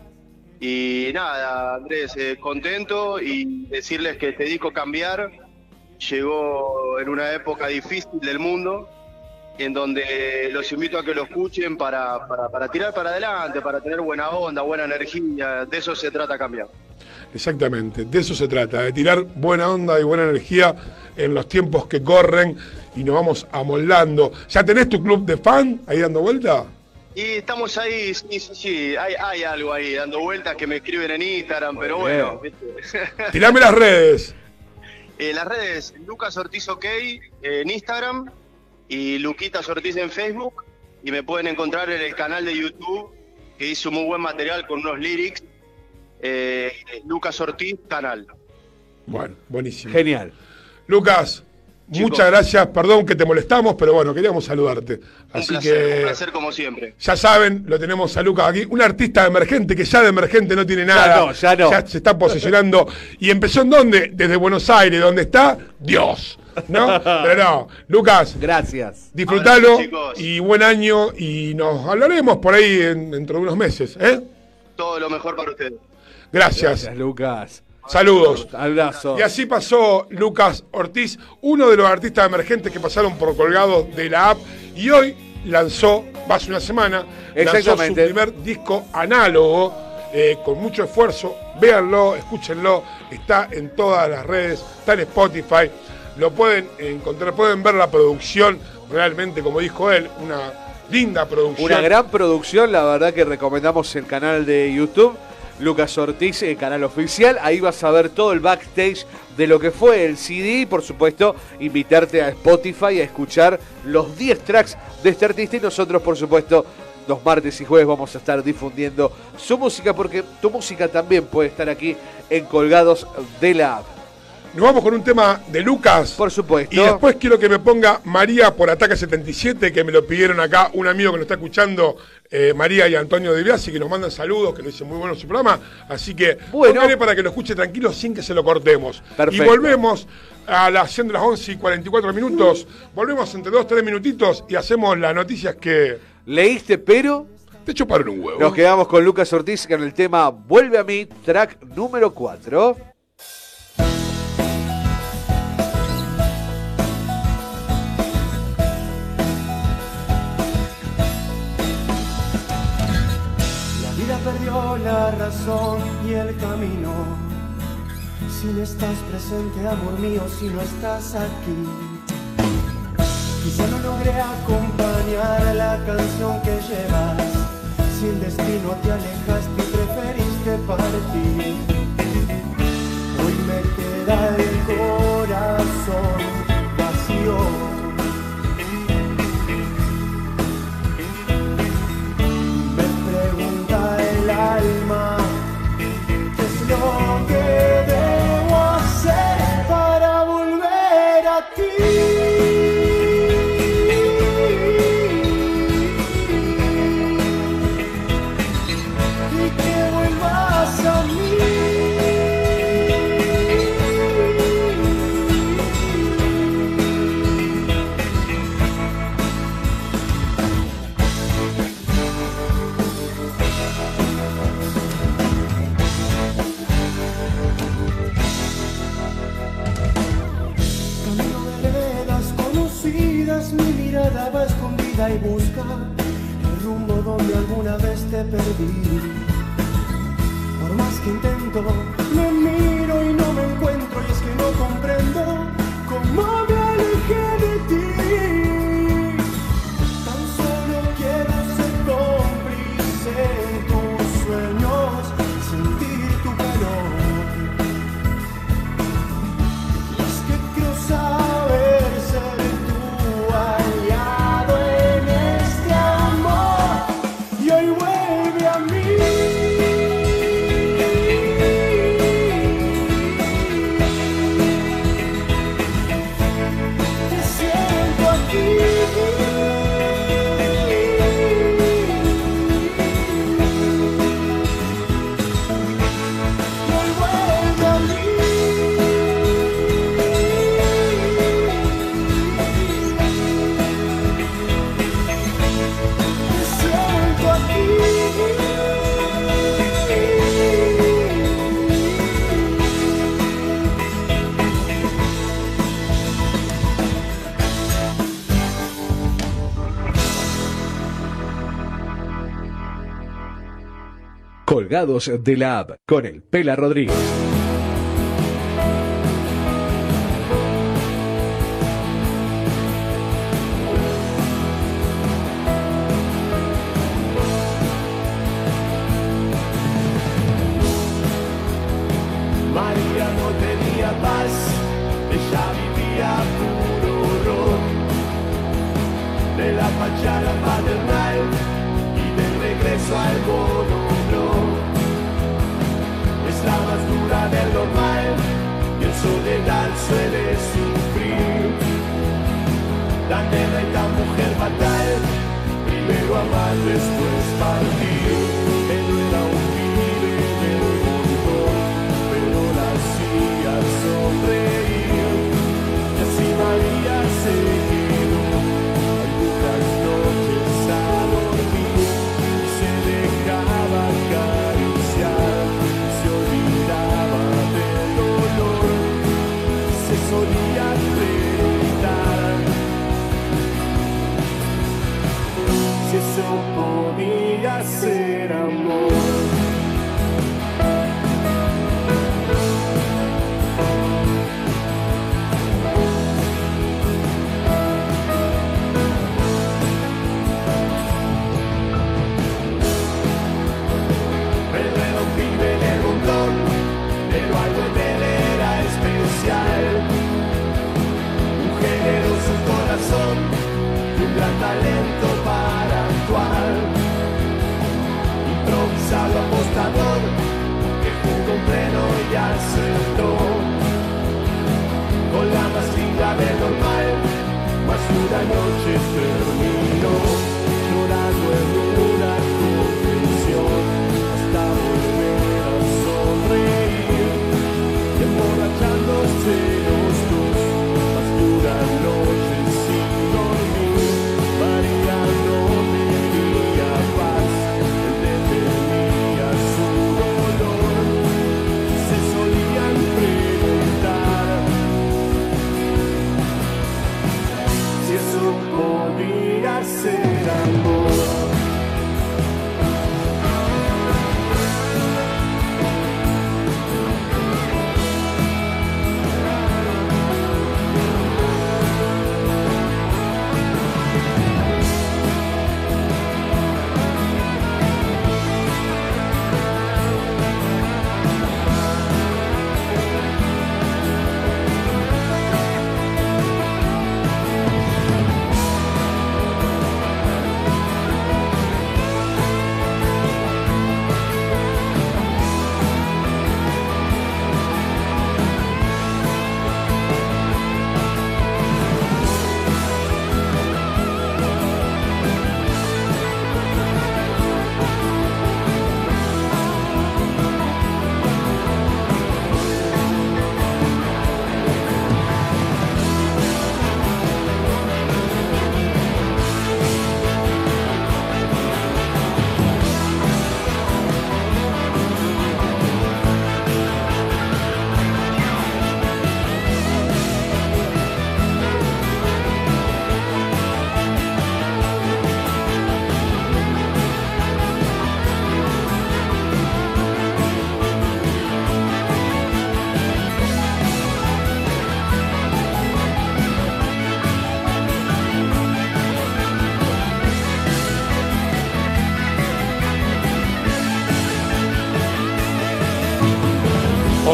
Y nada, Andrés, eh, contento y decirles que este disco Cambiar llegó en una época difícil del mundo en donde los invito a que lo escuchen para, para, para tirar para adelante, para tener buena onda, buena energía. De eso se trata cambiar. Exactamente, de eso se trata, de tirar buena onda y buena energía en los tiempos que corren y nos vamos amoldando. ¿Ya tenés tu club de fan ahí dando vuelta? Y estamos ahí, sí, sí, sí, hay, hay algo ahí dando vueltas que me escriben en Instagram, pero bueno. ¿viste? Tirame las redes. Eh, las redes, Lucas Ortiz OK en Instagram y Luquitas Ortiz en Facebook. Y me pueden encontrar en el canal de YouTube, que hizo muy buen material con unos lyrics. eh, Lucas Ortiz, canal. Bueno, buenísimo. Genial. Lucas, Chicos. muchas gracias, perdón que te molestamos, pero bueno, queríamos saludarte. Un Así placer, un que placer como siempre. ya saben, lo tenemos a Lucas aquí, un artista emergente que ya de emergente no tiene nada. no, ya no. se está posicionando. ¿Y empezó en dónde? Desde Buenos Aires, donde está Dios. ¿No? Pero no, Lucas, Gracias. disfrutalo Abrazo, y buen año y nos hablaremos por ahí en- dentro de unos meses. ¿eh? Todo lo mejor para ustedes. Gracias. Gracias, Lucas. Saludos. Abrazo. Y así pasó Lucas Ortiz, uno de los artistas emergentes que pasaron por colgados de la app y hoy lanzó, hace una semana, lanzó su primer disco análogo eh, con mucho esfuerzo. Véanlo, escúchenlo, está en todas las redes, está en Spotify, lo pueden encontrar, pueden ver la producción, realmente como dijo él, una linda producción. Una gran producción, la verdad que recomendamos el canal de YouTube. Lucas Ortiz, el canal oficial. Ahí vas a ver todo el backstage de lo que fue el CD y por supuesto invitarte a Spotify a escuchar los 10 tracks de este artista y nosotros por supuesto los martes y jueves vamos a estar difundiendo su música porque tu música también puede estar aquí en Colgados de la App. Nos vamos con un tema de Lucas. Por supuesto. Y después quiero que me ponga María por Ataque 77, que me lo pidieron acá un amigo que nos está escuchando, eh, María y Antonio de Biasi, que nos mandan saludos, que nos dicen muy bueno su programa. Así que Bueno. para que lo escuche tranquilo sin que se lo cortemos. Perfecto. Y volvemos a las siendo las 11 y 44 minutos. Volvemos entre 2, 3 minutitos y hacemos las noticias que Leíste, pero te chuparon un huevo. nos quedamos con Lucas Ortiz con el tema Vuelve a mí, track número 4. La razón y el camino. Si no estás presente, amor mío, si no estás aquí. Quizá no logré acompañar la canción que llevas. Si el destino te alejaste y preferiste partir. Hoy me queda el corazón vacío. Y busca el rumbo donde alguna vez te perdí. Por más que intento, De la App con el Pela Rodríguez.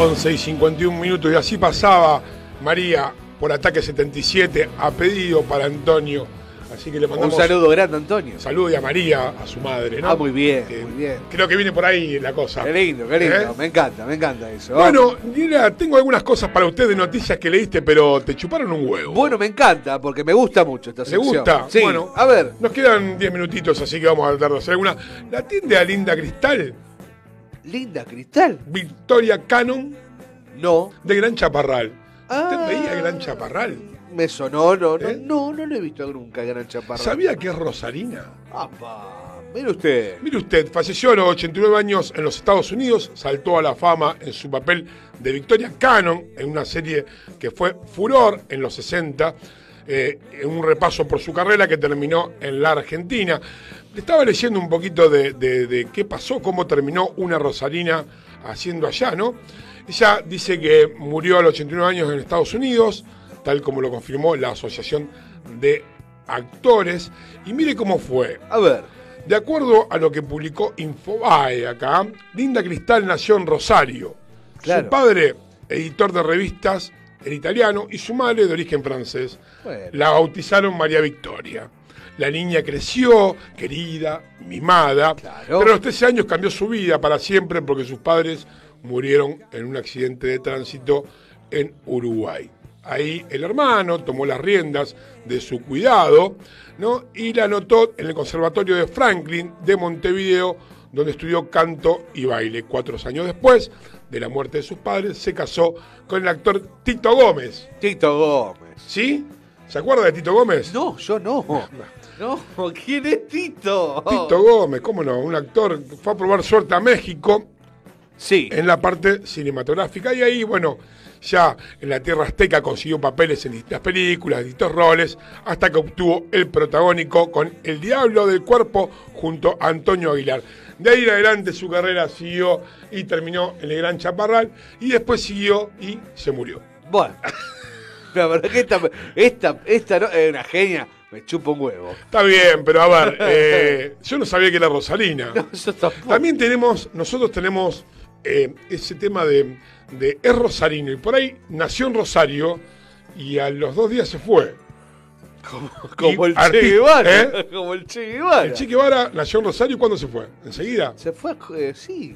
11 y minutos y así pasaba María por ataque 77 a pedido para Antonio. Así que le mandamos un saludo grande, Antonio. Saludo y a María, a su madre, ¿no? Ah, muy bien, muy bien. Creo que viene por ahí la cosa. Qué lindo, qué lindo. ¿Eh? Me encanta, me encanta eso. Bueno, mira, tengo algunas cosas para usted de noticias que leíste, pero te chuparon un huevo. Bueno, me encanta, porque me gusta mucho esta sección. ¿Te gusta? Sí. Bueno, a ver. Nos quedan 10 minutitos, así que vamos a tratar de hacer alguna. La tienda Linda Cristal ¿Linda Cristal? Victoria Cannon. No. De Gran Chaparral. Ah. ¿Usted veía Gran Chaparral? Me sonó, no, no, ¿Eh? no, no lo he visto nunca, Gran Chaparral. ¿Sabía que es Rosarina? ¡Apa! Mire usted. Mire usted, falleció a los 89 años en los Estados Unidos, saltó a la fama en su papel de Victoria Cannon en una serie que fue furor en los 60, eh, en un repaso por su carrera que terminó en la Argentina. Estaba leyendo un poquito de, de- de qué pasó, cómo terminó una Rosalina haciendo allá, ¿no? Ella dice que murió a los 89 años en Estados Unidos, tal como lo confirmó la Asociación de Actores. Y mire cómo fue. A ver. De acuerdo a lo que publicó Infobae acá, Linda Cristal nació en Rosario. Claro. Su padre, editor de revistas, era italiano, y su madre, de origen francés. Bueno. La bautizaron María Victoria. La niña creció, querida, mimada, pero a los 13 años cambió su vida para siempre porque sus padres murieron en un accidente de tránsito en Uruguay. Ahí el hermano tomó las riendas de su cuidado ¿no? y la anotó en el Conservatorio de Franklin de Montevideo, donde estudió canto y baile. Cuatro años después de la muerte de sus padres, se casó con el actor Tito Gómez. Tito Gómez. ¿Sí? ¿Se acuerda de Tito Gómez? No, yo no. No, ¿quién es Tito? Tito Gómez, ¿cómo no? Un actor que fue a probar suerte a México. Sí. En la parte cinematográfica. Y ahí, bueno, ya en la tierra azteca consiguió papeles en distintas películas, distintos roles, hasta que obtuvo el protagónico con El Diablo del Cuerpo junto a Antonio Aguilar. De ahí en adelante su carrera siguió y terminó en el Gran Chaparral. Y después siguió y se murió. Bueno. La verdad que esta, esta, esta no, es una genia. Me chupa un huevo. Está bien, pero a ver, eh, yo no sabía que era Rosalina. Yo tampoco. También tenemos, nosotros tenemos eh, ese tema de, de es Rosarino y por ahí nació en Rosario y a los dos días se fue. Como el Che arti- Guevara. ¿eh? Como el Che Guevara. El Che Guevara nació en Rosario y ¿cuándo se fue? ¿Enseguida? Se fue, eh, sí.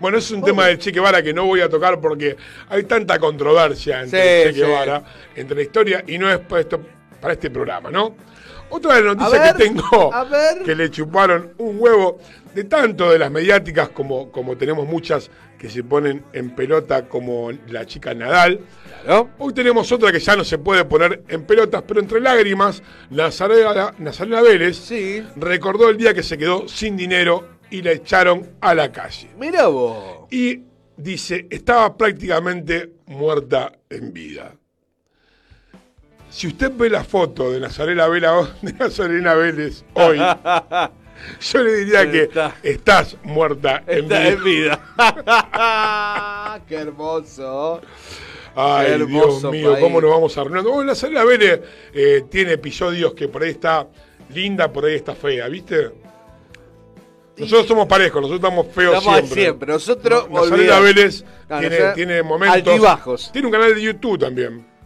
Bueno, es un tema del Che Guevara que no voy a tocar porque hay tanta controversia entre Sí, el Che sí. Guevara, entre la historia y no es esto- para este programa, ¿no? Otra de las noticias ver, que tengo a ver. que le chuparon un huevo de tanto de las mediáticas como, como tenemos muchas que se ponen en pelota como la chica Nadal. Hoy tenemos otra que ya no se puede poner en pelotas, pero entre lágrimas, Nazarena, Nazarena Vélez recordó el día que se quedó sin dinero y la echaron a la calle. Mira vos. Y dice, estaba prácticamente muerta en vida. Si usted ve la foto de Nazarena, Vela, de Nazarena Vélez hoy, yo le diría que estás muerta en Está vida. en vida. Qué hermoso. Ay, Qué hermoso Dios mío, país. cómo nos vamos arruinando. Bueno, Nazarena Vélez eh, tiene episodios que por ahí está linda, por ahí está fea, ¿viste? Nosotros somos parejos, nosotros estamos feos Estamos siempre. siempre. Nosotros, Nazarena olvidate. Vélez No, tiene, Nazarena- tiene momentos. Altibajos. Tiene un canal de YouTube también.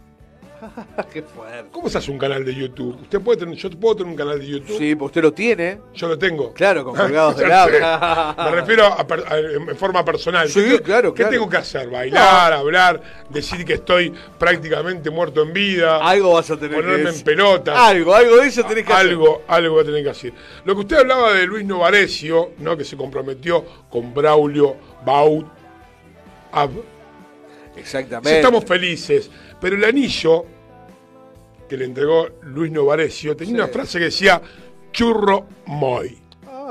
Qué fuerte. ¿Cómo se hace un canal de YouTube? ¿Usted puede tener, yo puedo tener un canal de YouTube? Sí, pues usted lo tiene. Yo lo tengo. Claro, con colgados de lado. Me refiero a, per- a- en forma personal. Sí, ¿Qué, claro, ¿Qué claro. tengo que hacer? ¿Bailar, hablar, decir que estoy prácticamente muerto en vida? Algo vas a tener que Ponerme en decir. pelotas. Algo, algo de eso tenés que hacer. algo, algo va a tener que hacer. Lo que usted hablaba de Luis Novarecio, ¿no? que se comprometió con Braulio Baut. Ab. Exactamente. Sí, estamos felices. Pero el anillo que le entregó Luis Novarecio tenía Sí. una frase que decía churro moi.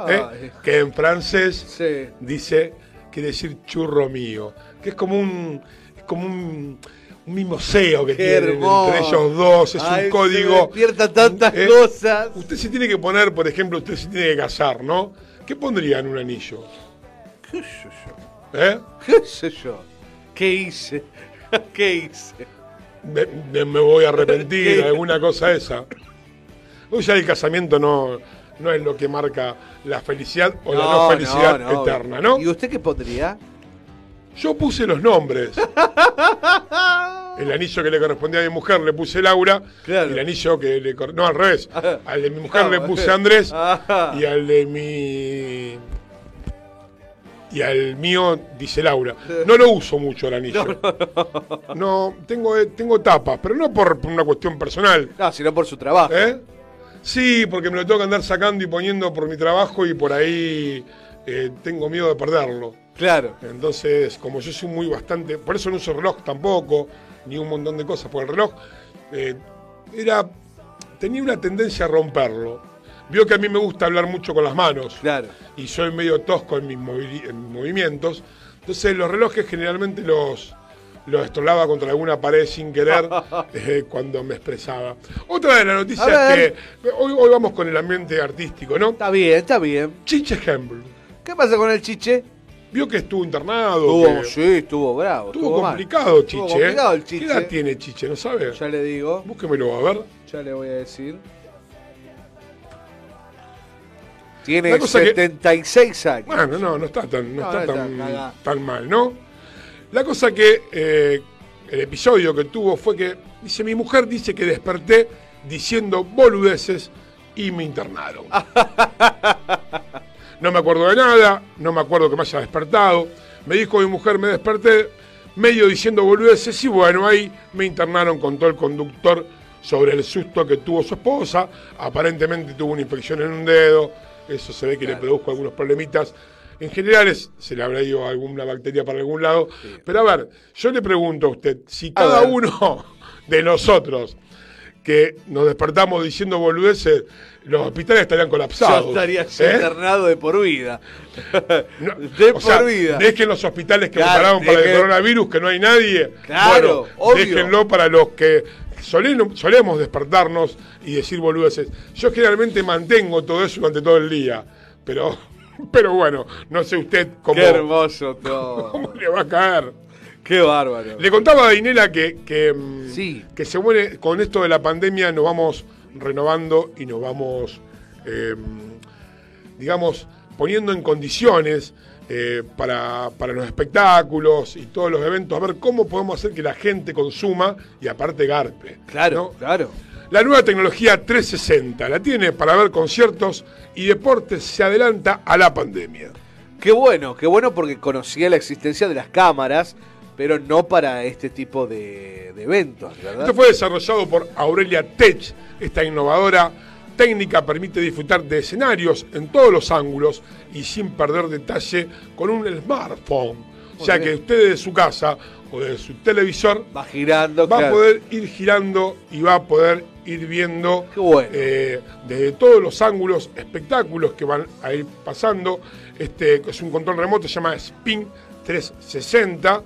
¿eh? Que en francés Sí. dice, quiere decir churro mío. Que es como un, es como un, un mimoseo que tienen entre ellos dos. Es Ay, un se código. despierta tantas ¿eh? cosas. Usted se tiene que poner, por ejemplo, usted se tiene que casar, ¿no? ¿Qué pondría en un anillo? ¿Qué sé yo? ¿Eh? ¿Qué sé yo? ¿Qué hice? ¿Qué hice? Me, me- me voy a arrepentir, alguna cosa esa. Hoy ya el casamiento no, no es lo que marca la felicidad o la no felicidad no, no. eterna, ¿no? ¿Y usted qué pondría? Yo puse los nombres. El anillo que le correspondía a mi mujer le puse Laura. Y el anillo que le No, al revés. Al de mi mujer Ah, le puse Andrés. Ah. Y al de mi. Y al mío dice Laura. No lo uso mucho el anillo. No, tengo, eh, tengo tapas, pero no por, por una cuestión personal. No, sino por su trabajo. ¿Eh? Sí, porque me lo tengo que andar sacando y poniendo por mi trabajo y por ahí eh, tengo miedo de perderlo. Claro. Entonces, como yo soy muy bastante, por eso no uso reloj tampoco, ni un montón de cosas por el reloj, eh, era, tenía una tendencia a romperlo. Vio que a mí me gusta hablar mucho con las manos. Claro. Y soy medio tosco en mis, movi- en mis movimientos. Entonces los relojes generalmente los, lo destrolaba contra alguna pared sin querer eh, cuando me expresaba. Otra de las noticias A que hoy, hoy vamos con el ambiente artístico, ¿no? Está bien, está bien. Chiche Hempel. ¿Qué pasa con el chiche? Vio que estuvo internado. Estuvo, que- sí, estuvo bravo. Estuvo estuvo complicado, Estuvo Chiche. ¿eh? complicado el Chiche. ¿Qué edad tiene Chiche? ¿No sabe? Ya le digo. Búsquemelo, a ver. Ya le voy a decir. Tiene La cosa que- 76 años. Bueno, no, no está tan, no No, está no tan mal, ¿no? La cosa que eh, el episodio que tuvo fue que, dice, mi mujer dice que desperté diciendo boludeces y me internaron. No me acuerdo de nada, no me acuerdo que me haya despertado. Me dijo mi mujer, me desperté medio diciendo boludeces y bueno, ahí me internaron con todo el conductor sobre el susto que tuvo su esposa. Aparentemente tuvo una infección en un dedo, eso se ve que le produjo algunos problemitas. En general es- se le habrá ido alguna bacteria para algún lado. Pero a ver, yo le pregunto a usted, si cada uno de nosotros que nos despertamos diciendo boludeces, los hospitales estarían colapsados. Yo estaría ¿eh? internado de por vida. No, de por sea, vida. Dejen los hospitales que Claro, prepararon para el coronavirus, que no hay nadie. Claro, bueno, obvio. déjenlo para los que soleno- solemos despertarnos y decir boludeces. Yo generalmente mantengo todo eso durante todo el día, pero, pero bueno, no sé usted cómo, Qué hermoso todo. cómo le va a caer. Qué bárbaro. Le contaba a Dinela que, que, mm, que se muere con esto de la pandemia, nos vamos renovando y nos vamos, eh, digamos, poniendo en condiciones eh, para, para los espectáculos y todos los eventos, a ver cómo podemos hacer que la gente consuma y aparte garpe. Claro, claro. La nueva tecnología 360 la tiene para ver conciertos y deportes, se adelanta a la pandemia. Qué bueno, qué bueno porque conocía la existencia de las cámaras, pero no para este tipo de, de eventos, ¿verdad? Esto fue desarrollado por Aurelia Tech. Esta innovadora técnica permite disfrutar de escenarios en todos los ángulos y sin perder detalle con un smartphone. O sea que usted de su casa o de su televisor Va girando, va a poder ir girando y va a poder ir viendo bueno. eh, desde todos los ángulos espectáculos que van a ir pasando. Este es un control remoto, se llama Spin 360.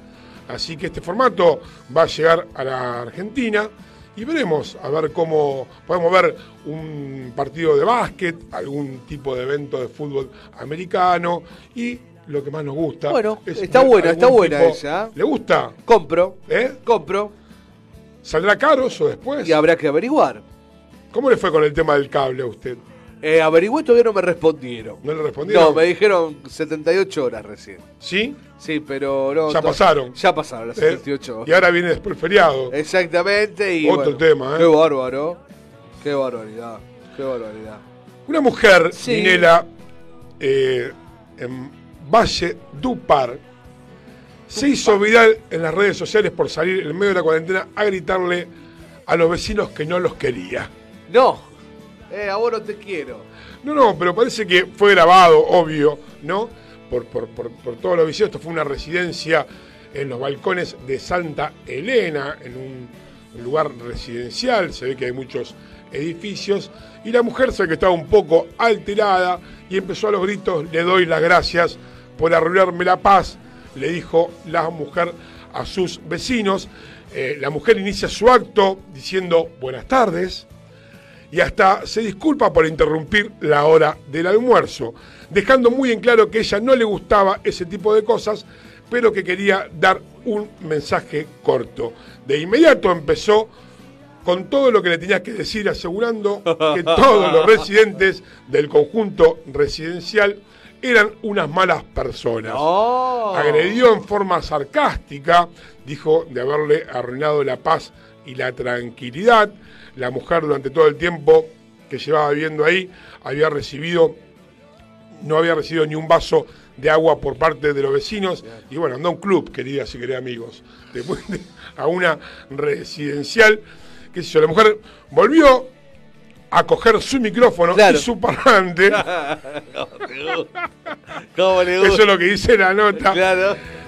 Así que este formato va a llegar a la Argentina y veremos a ver cómo podemos ver un partido de básquet, algún tipo de evento de fútbol americano y lo que más nos gusta. Bueno, es está buena, está buena tipo- esa. ¿Le gusta? Compro, ¿Eh? compro. ¿Saldrá caro eso después? Y habrá que averiguar. ¿Cómo le fue con el tema del cable a usted? Eh, averigué, todavía no me respondieron. ¿No le respondieron? No, me dijeron 78 horas recién. ¿Sí? Sí, pero no. Ya pasaron. Ya pasaron las ¿Eh? 78 horas. Y ahora viene después el feriado. Exactamente. Y Otro bueno, tema, ¿eh? Qué bárbaro. Qué barbaridad. Qué barbaridad. Una mujer, Sí. Ninela, eh, en Valle Dupar, se hizo viral en las redes sociales por salir en medio de la cuarentena a gritarle a los vecinos que no los quería. No. Eh, no te quiero. No, no, pero parece que fue grabado, obvio, ¿no? Por, por, por, por todos los vecinos. Esto fue una residencia en los balcones de Santa Elena, en un, lugar residencial. Se ve que hay muchos edificios. Y la mujer se que estaba un poco alterada y empezó a los gritos: Le doy las gracias por arruinarme la paz, le dijo la mujer a sus vecinos. Eh, la mujer inicia su acto diciendo buenas tardes y hasta se disculpa por interrumpir la hora del almuerzo, dejando muy en claro que ella no le gustaba ese tipo de cosas, pero que quería dar un mensaje corto. De inmediato empezó con todo lo que le tenía que decir, asegurando que todos los residentes del conjunto residencial eran unas malas personas. Agredió en forma sarcástica, dijo de haberle arruinado la paz y la tranquilidad. La mujer durante todo el tiempo que llevaba viviendo ahí había recibido, no había recibido ni un vaso de agua por parte de los vecinos. Y bueno, andó a un club, queridas y queridos amigos. Después de- a una residencial, qué sé yo, la mujer volvió a coger su micrófono y su parlante. ¿Cómo le gusta? Eso es lo que dice la nota.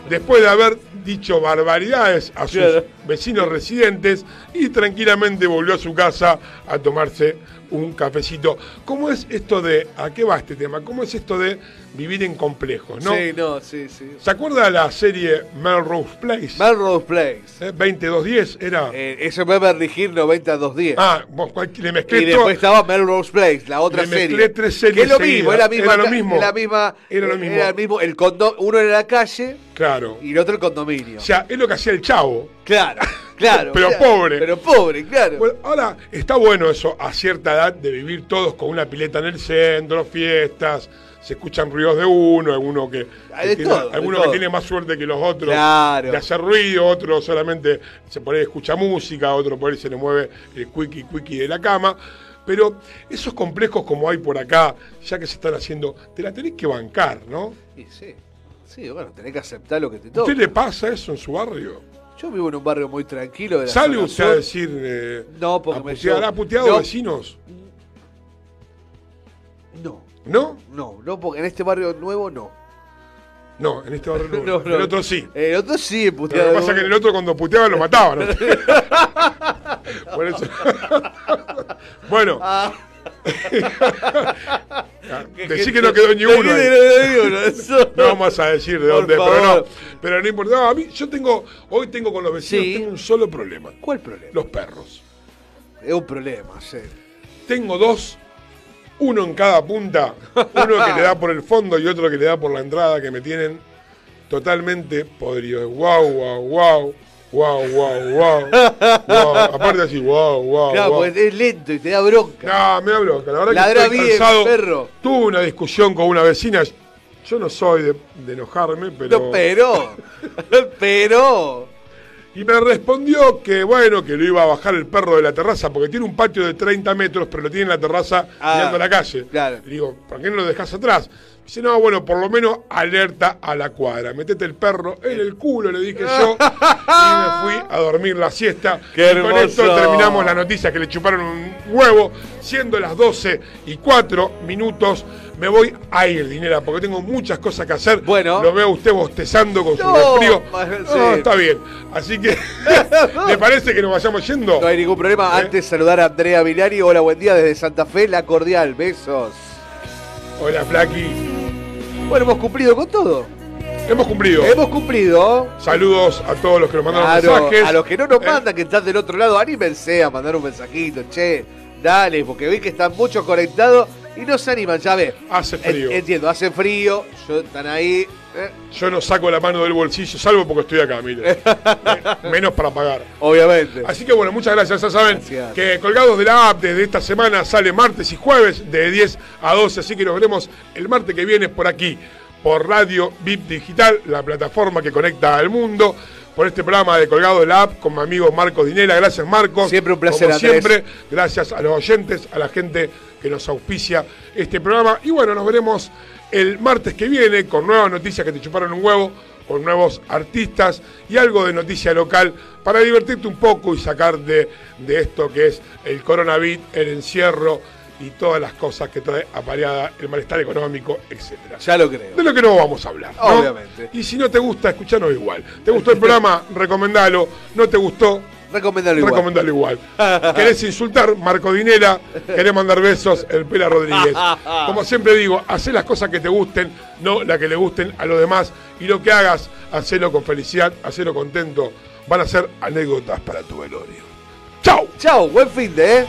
Después de haber dicho barbaridades a sus Claro. vecinos residentes y tranquilamente volvió a su casa a tomarse un cafecito. ¿Cómo es esto de, a qué va este tema? ¿Cómo es esto de vivir en complejos, no? Sí, no, sí, sí. ¿Se acuerda la serie Melrose Place? Melrose Place. Eh, 20210 era. Eh, eso es Beverly Hills 90210. ah, vos, le mezclé y todo. después estaba Melrose Place, la otra Le serie. mezclé tres Que series es lo mismo, era misma. Era lo mismo. Era, misma, Era lo eh, mismo. Era el mismo. El condo, uno era la calle Claro. y el otro el condominio. O sea, es lo que hacía el chavo. Claro, claro. Pero claro. pobre. Pero pobre, claro. Bueno, ahora está bueno eso a cierta edad de vivir todos con una pileta en el centro, fiestas, se escuchan ruidos de uno, alguno que, que de tiene, todo, alguno que tiene más suerte que los otros Claro. de hacer ruido, otro solamente se por ahí escucha música, otro por ahí se le mueve el quickie quickie de la cama. Pero esos complejos como hay por acá, ya que se están haciendo, te la tenés que bancar, ¿no? Sí, sí. Sí, bueno, tenés que aceptar lo que te ¿A toca. usted le pasa eso en su barrio? Yo vivo en un barrio muy tranquilo. De la ¿Sale usted a decir eh, No, porque me yo- ¿Ha puteado no. vecinos? No, ¿No? no, no, porque en este barrio nuevo no. No, en este barrio no. No, no. El otro sí. El otro sí, Lo que puteado. pasa es que en el otro cuando puteaban lo mataban. Por eso. bueno. Ah. Decí que no quedó ni uno. No vamos a decir de dónde, pero no. Pero no importa. No, a mí, yo tengo, hoy tengo con los vecinos, Sí. tengo un solo problema. ¿Cuál problema? Los perros. Es un problema, sí. Tengo dos, uno en cada punta, uno que le da por el fondo y otro que le da por la entrada, que me tienen totalmente podrido. Wow, wow, wow. Wow, wow, wow. wow. Aparte así, wow, wow. Claro, wow. porque es lento y te da bronca. No, me da bronca. La verdad Ladra que estoy bien, cansado. perro. Tuve una discusión con una vecina. Yo no soy de, de enojarme, pero... No, pero. pero. Y me respondió que, bueno, que lo iba a bajar el perro de la terraza, porque tiene un patio de 30 metros, pero lo tiene en la terraza Ah, mirando a la calle. claro. Le digo, ¿por qué no lo dejas atrás? Dice, no, bueno, por lo menos alerta a la cuadra. Metete el perro en el culo, le dije yo. y me fui a dormir la siesta. ¡Qué y con esto terminamos la noticia que le chuparon un huevo. Siendo las 12 y 4 minutos, me voy a ir, dinera, porque tengo muchas cosas que hacer. Bueno. Lo veo a usted bostezando con su resfrío. ma- No, sí. está bien. Así que, ¿le parece que nos vayamos yendo? No hay ningún problema. ¿Eh? Antes saludar a Andrea Vilari. Hola, buen día desde Santa Fe. La cordial. Besos. Hola, Flaqui. Bueno, hemos cumplido con todo. Hemos cumplido. Hemos cumplido. Saludos a todos los que nos mandaron Claro, mensajes. a los que no nos Eh, mandan, que están del otro lado, anímense a mandar un mensajito, che, dale, porque vi que están muchos conectados y no se animan, ya ves. Hace frío. En- entiendo, hace frío, yo, están ahí. Eh, Yo no saco la mano del bolsillo, salvo porque estoy acá, mire. Eh, Menos para pagar. Obviamente. Así que bueno, muchas gracias. Ya saben Gracias. que Colgados de la App desde esta semana sale martes y jueves de 10 a 12. Así que nos veremos el martes que viene por aquí, por Radio VIP Digital, la plataforma que conecta al mundo. Por este programa de Colgados de la App con mi amigo Marcos Dinela. Gracias, Marcos. Siempre un placer, Como Andrés. siempre, gracias a los oyentes, a la gente que nos auspicia este programa. Y bueno, nos veremos el martes que viene con nuevas noticias que te chuparon un huevo, con nuevos artistas y algo de noticia local para divertirte un poco y sacar de, de esto que es el coronavirus, el encierro y todas las cosas que trae apareada el malestar económico, etcétera. Ya lo creo. De lo que no vamos a hablar. ¿no? Obviamente. Y si no te gusta, escuchanos igual. ¿Te gustó el programa? Recomendalo. ¿No te gustó? Recomendalo igual. Recomendalo igual. ¿Querés insultar? Marco Dinera. ¿Querés mandar besos? El Pela Rodríguez. Como siempre digo, hacé las cosas que te gusten, no las que le gusten a los demás. Y lo que hagas, hacelo con felicidad, hacelo contento. Van a ser anécdotas para tu velorio. ¡Chao! Chao, buen fin de, ¿eh?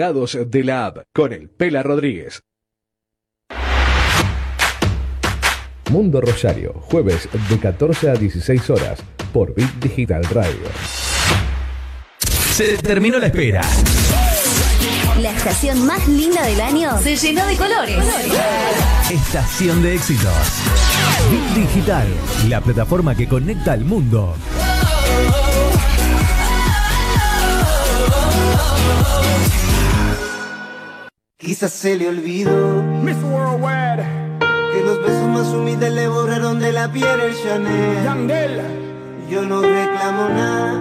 De la App con el Pela Rodríguez. Mundo Rosario, jueves de 14 a 16 horas por Bit Digital Radio. Se terminó la espera. La estación más linda del año se llenó de colores. Estación de éxitos. Bit Digital, la plataforma que conecta al mundo. Quizás se le olvidó Miss Worldwide, que los besos más humildes le borraron de la piel el Chanel. Yandel, Yo no reclamo nada,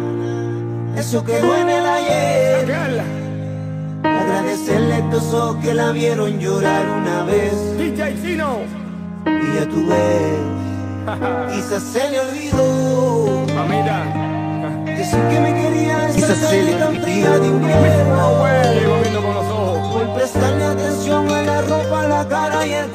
eso quedó en el ayer. Agradecerle a estos ojos que la vieron llorar una vez. DJ Chino, Y ya tú ves, quizás se le olvidó. mamita, Decir que me quería Quizás se le olvidó. fría de Miss invierno. Worldwide, llegó viendo con los ojos. Prestarle atención a la ropa, la cara y el cuerpo.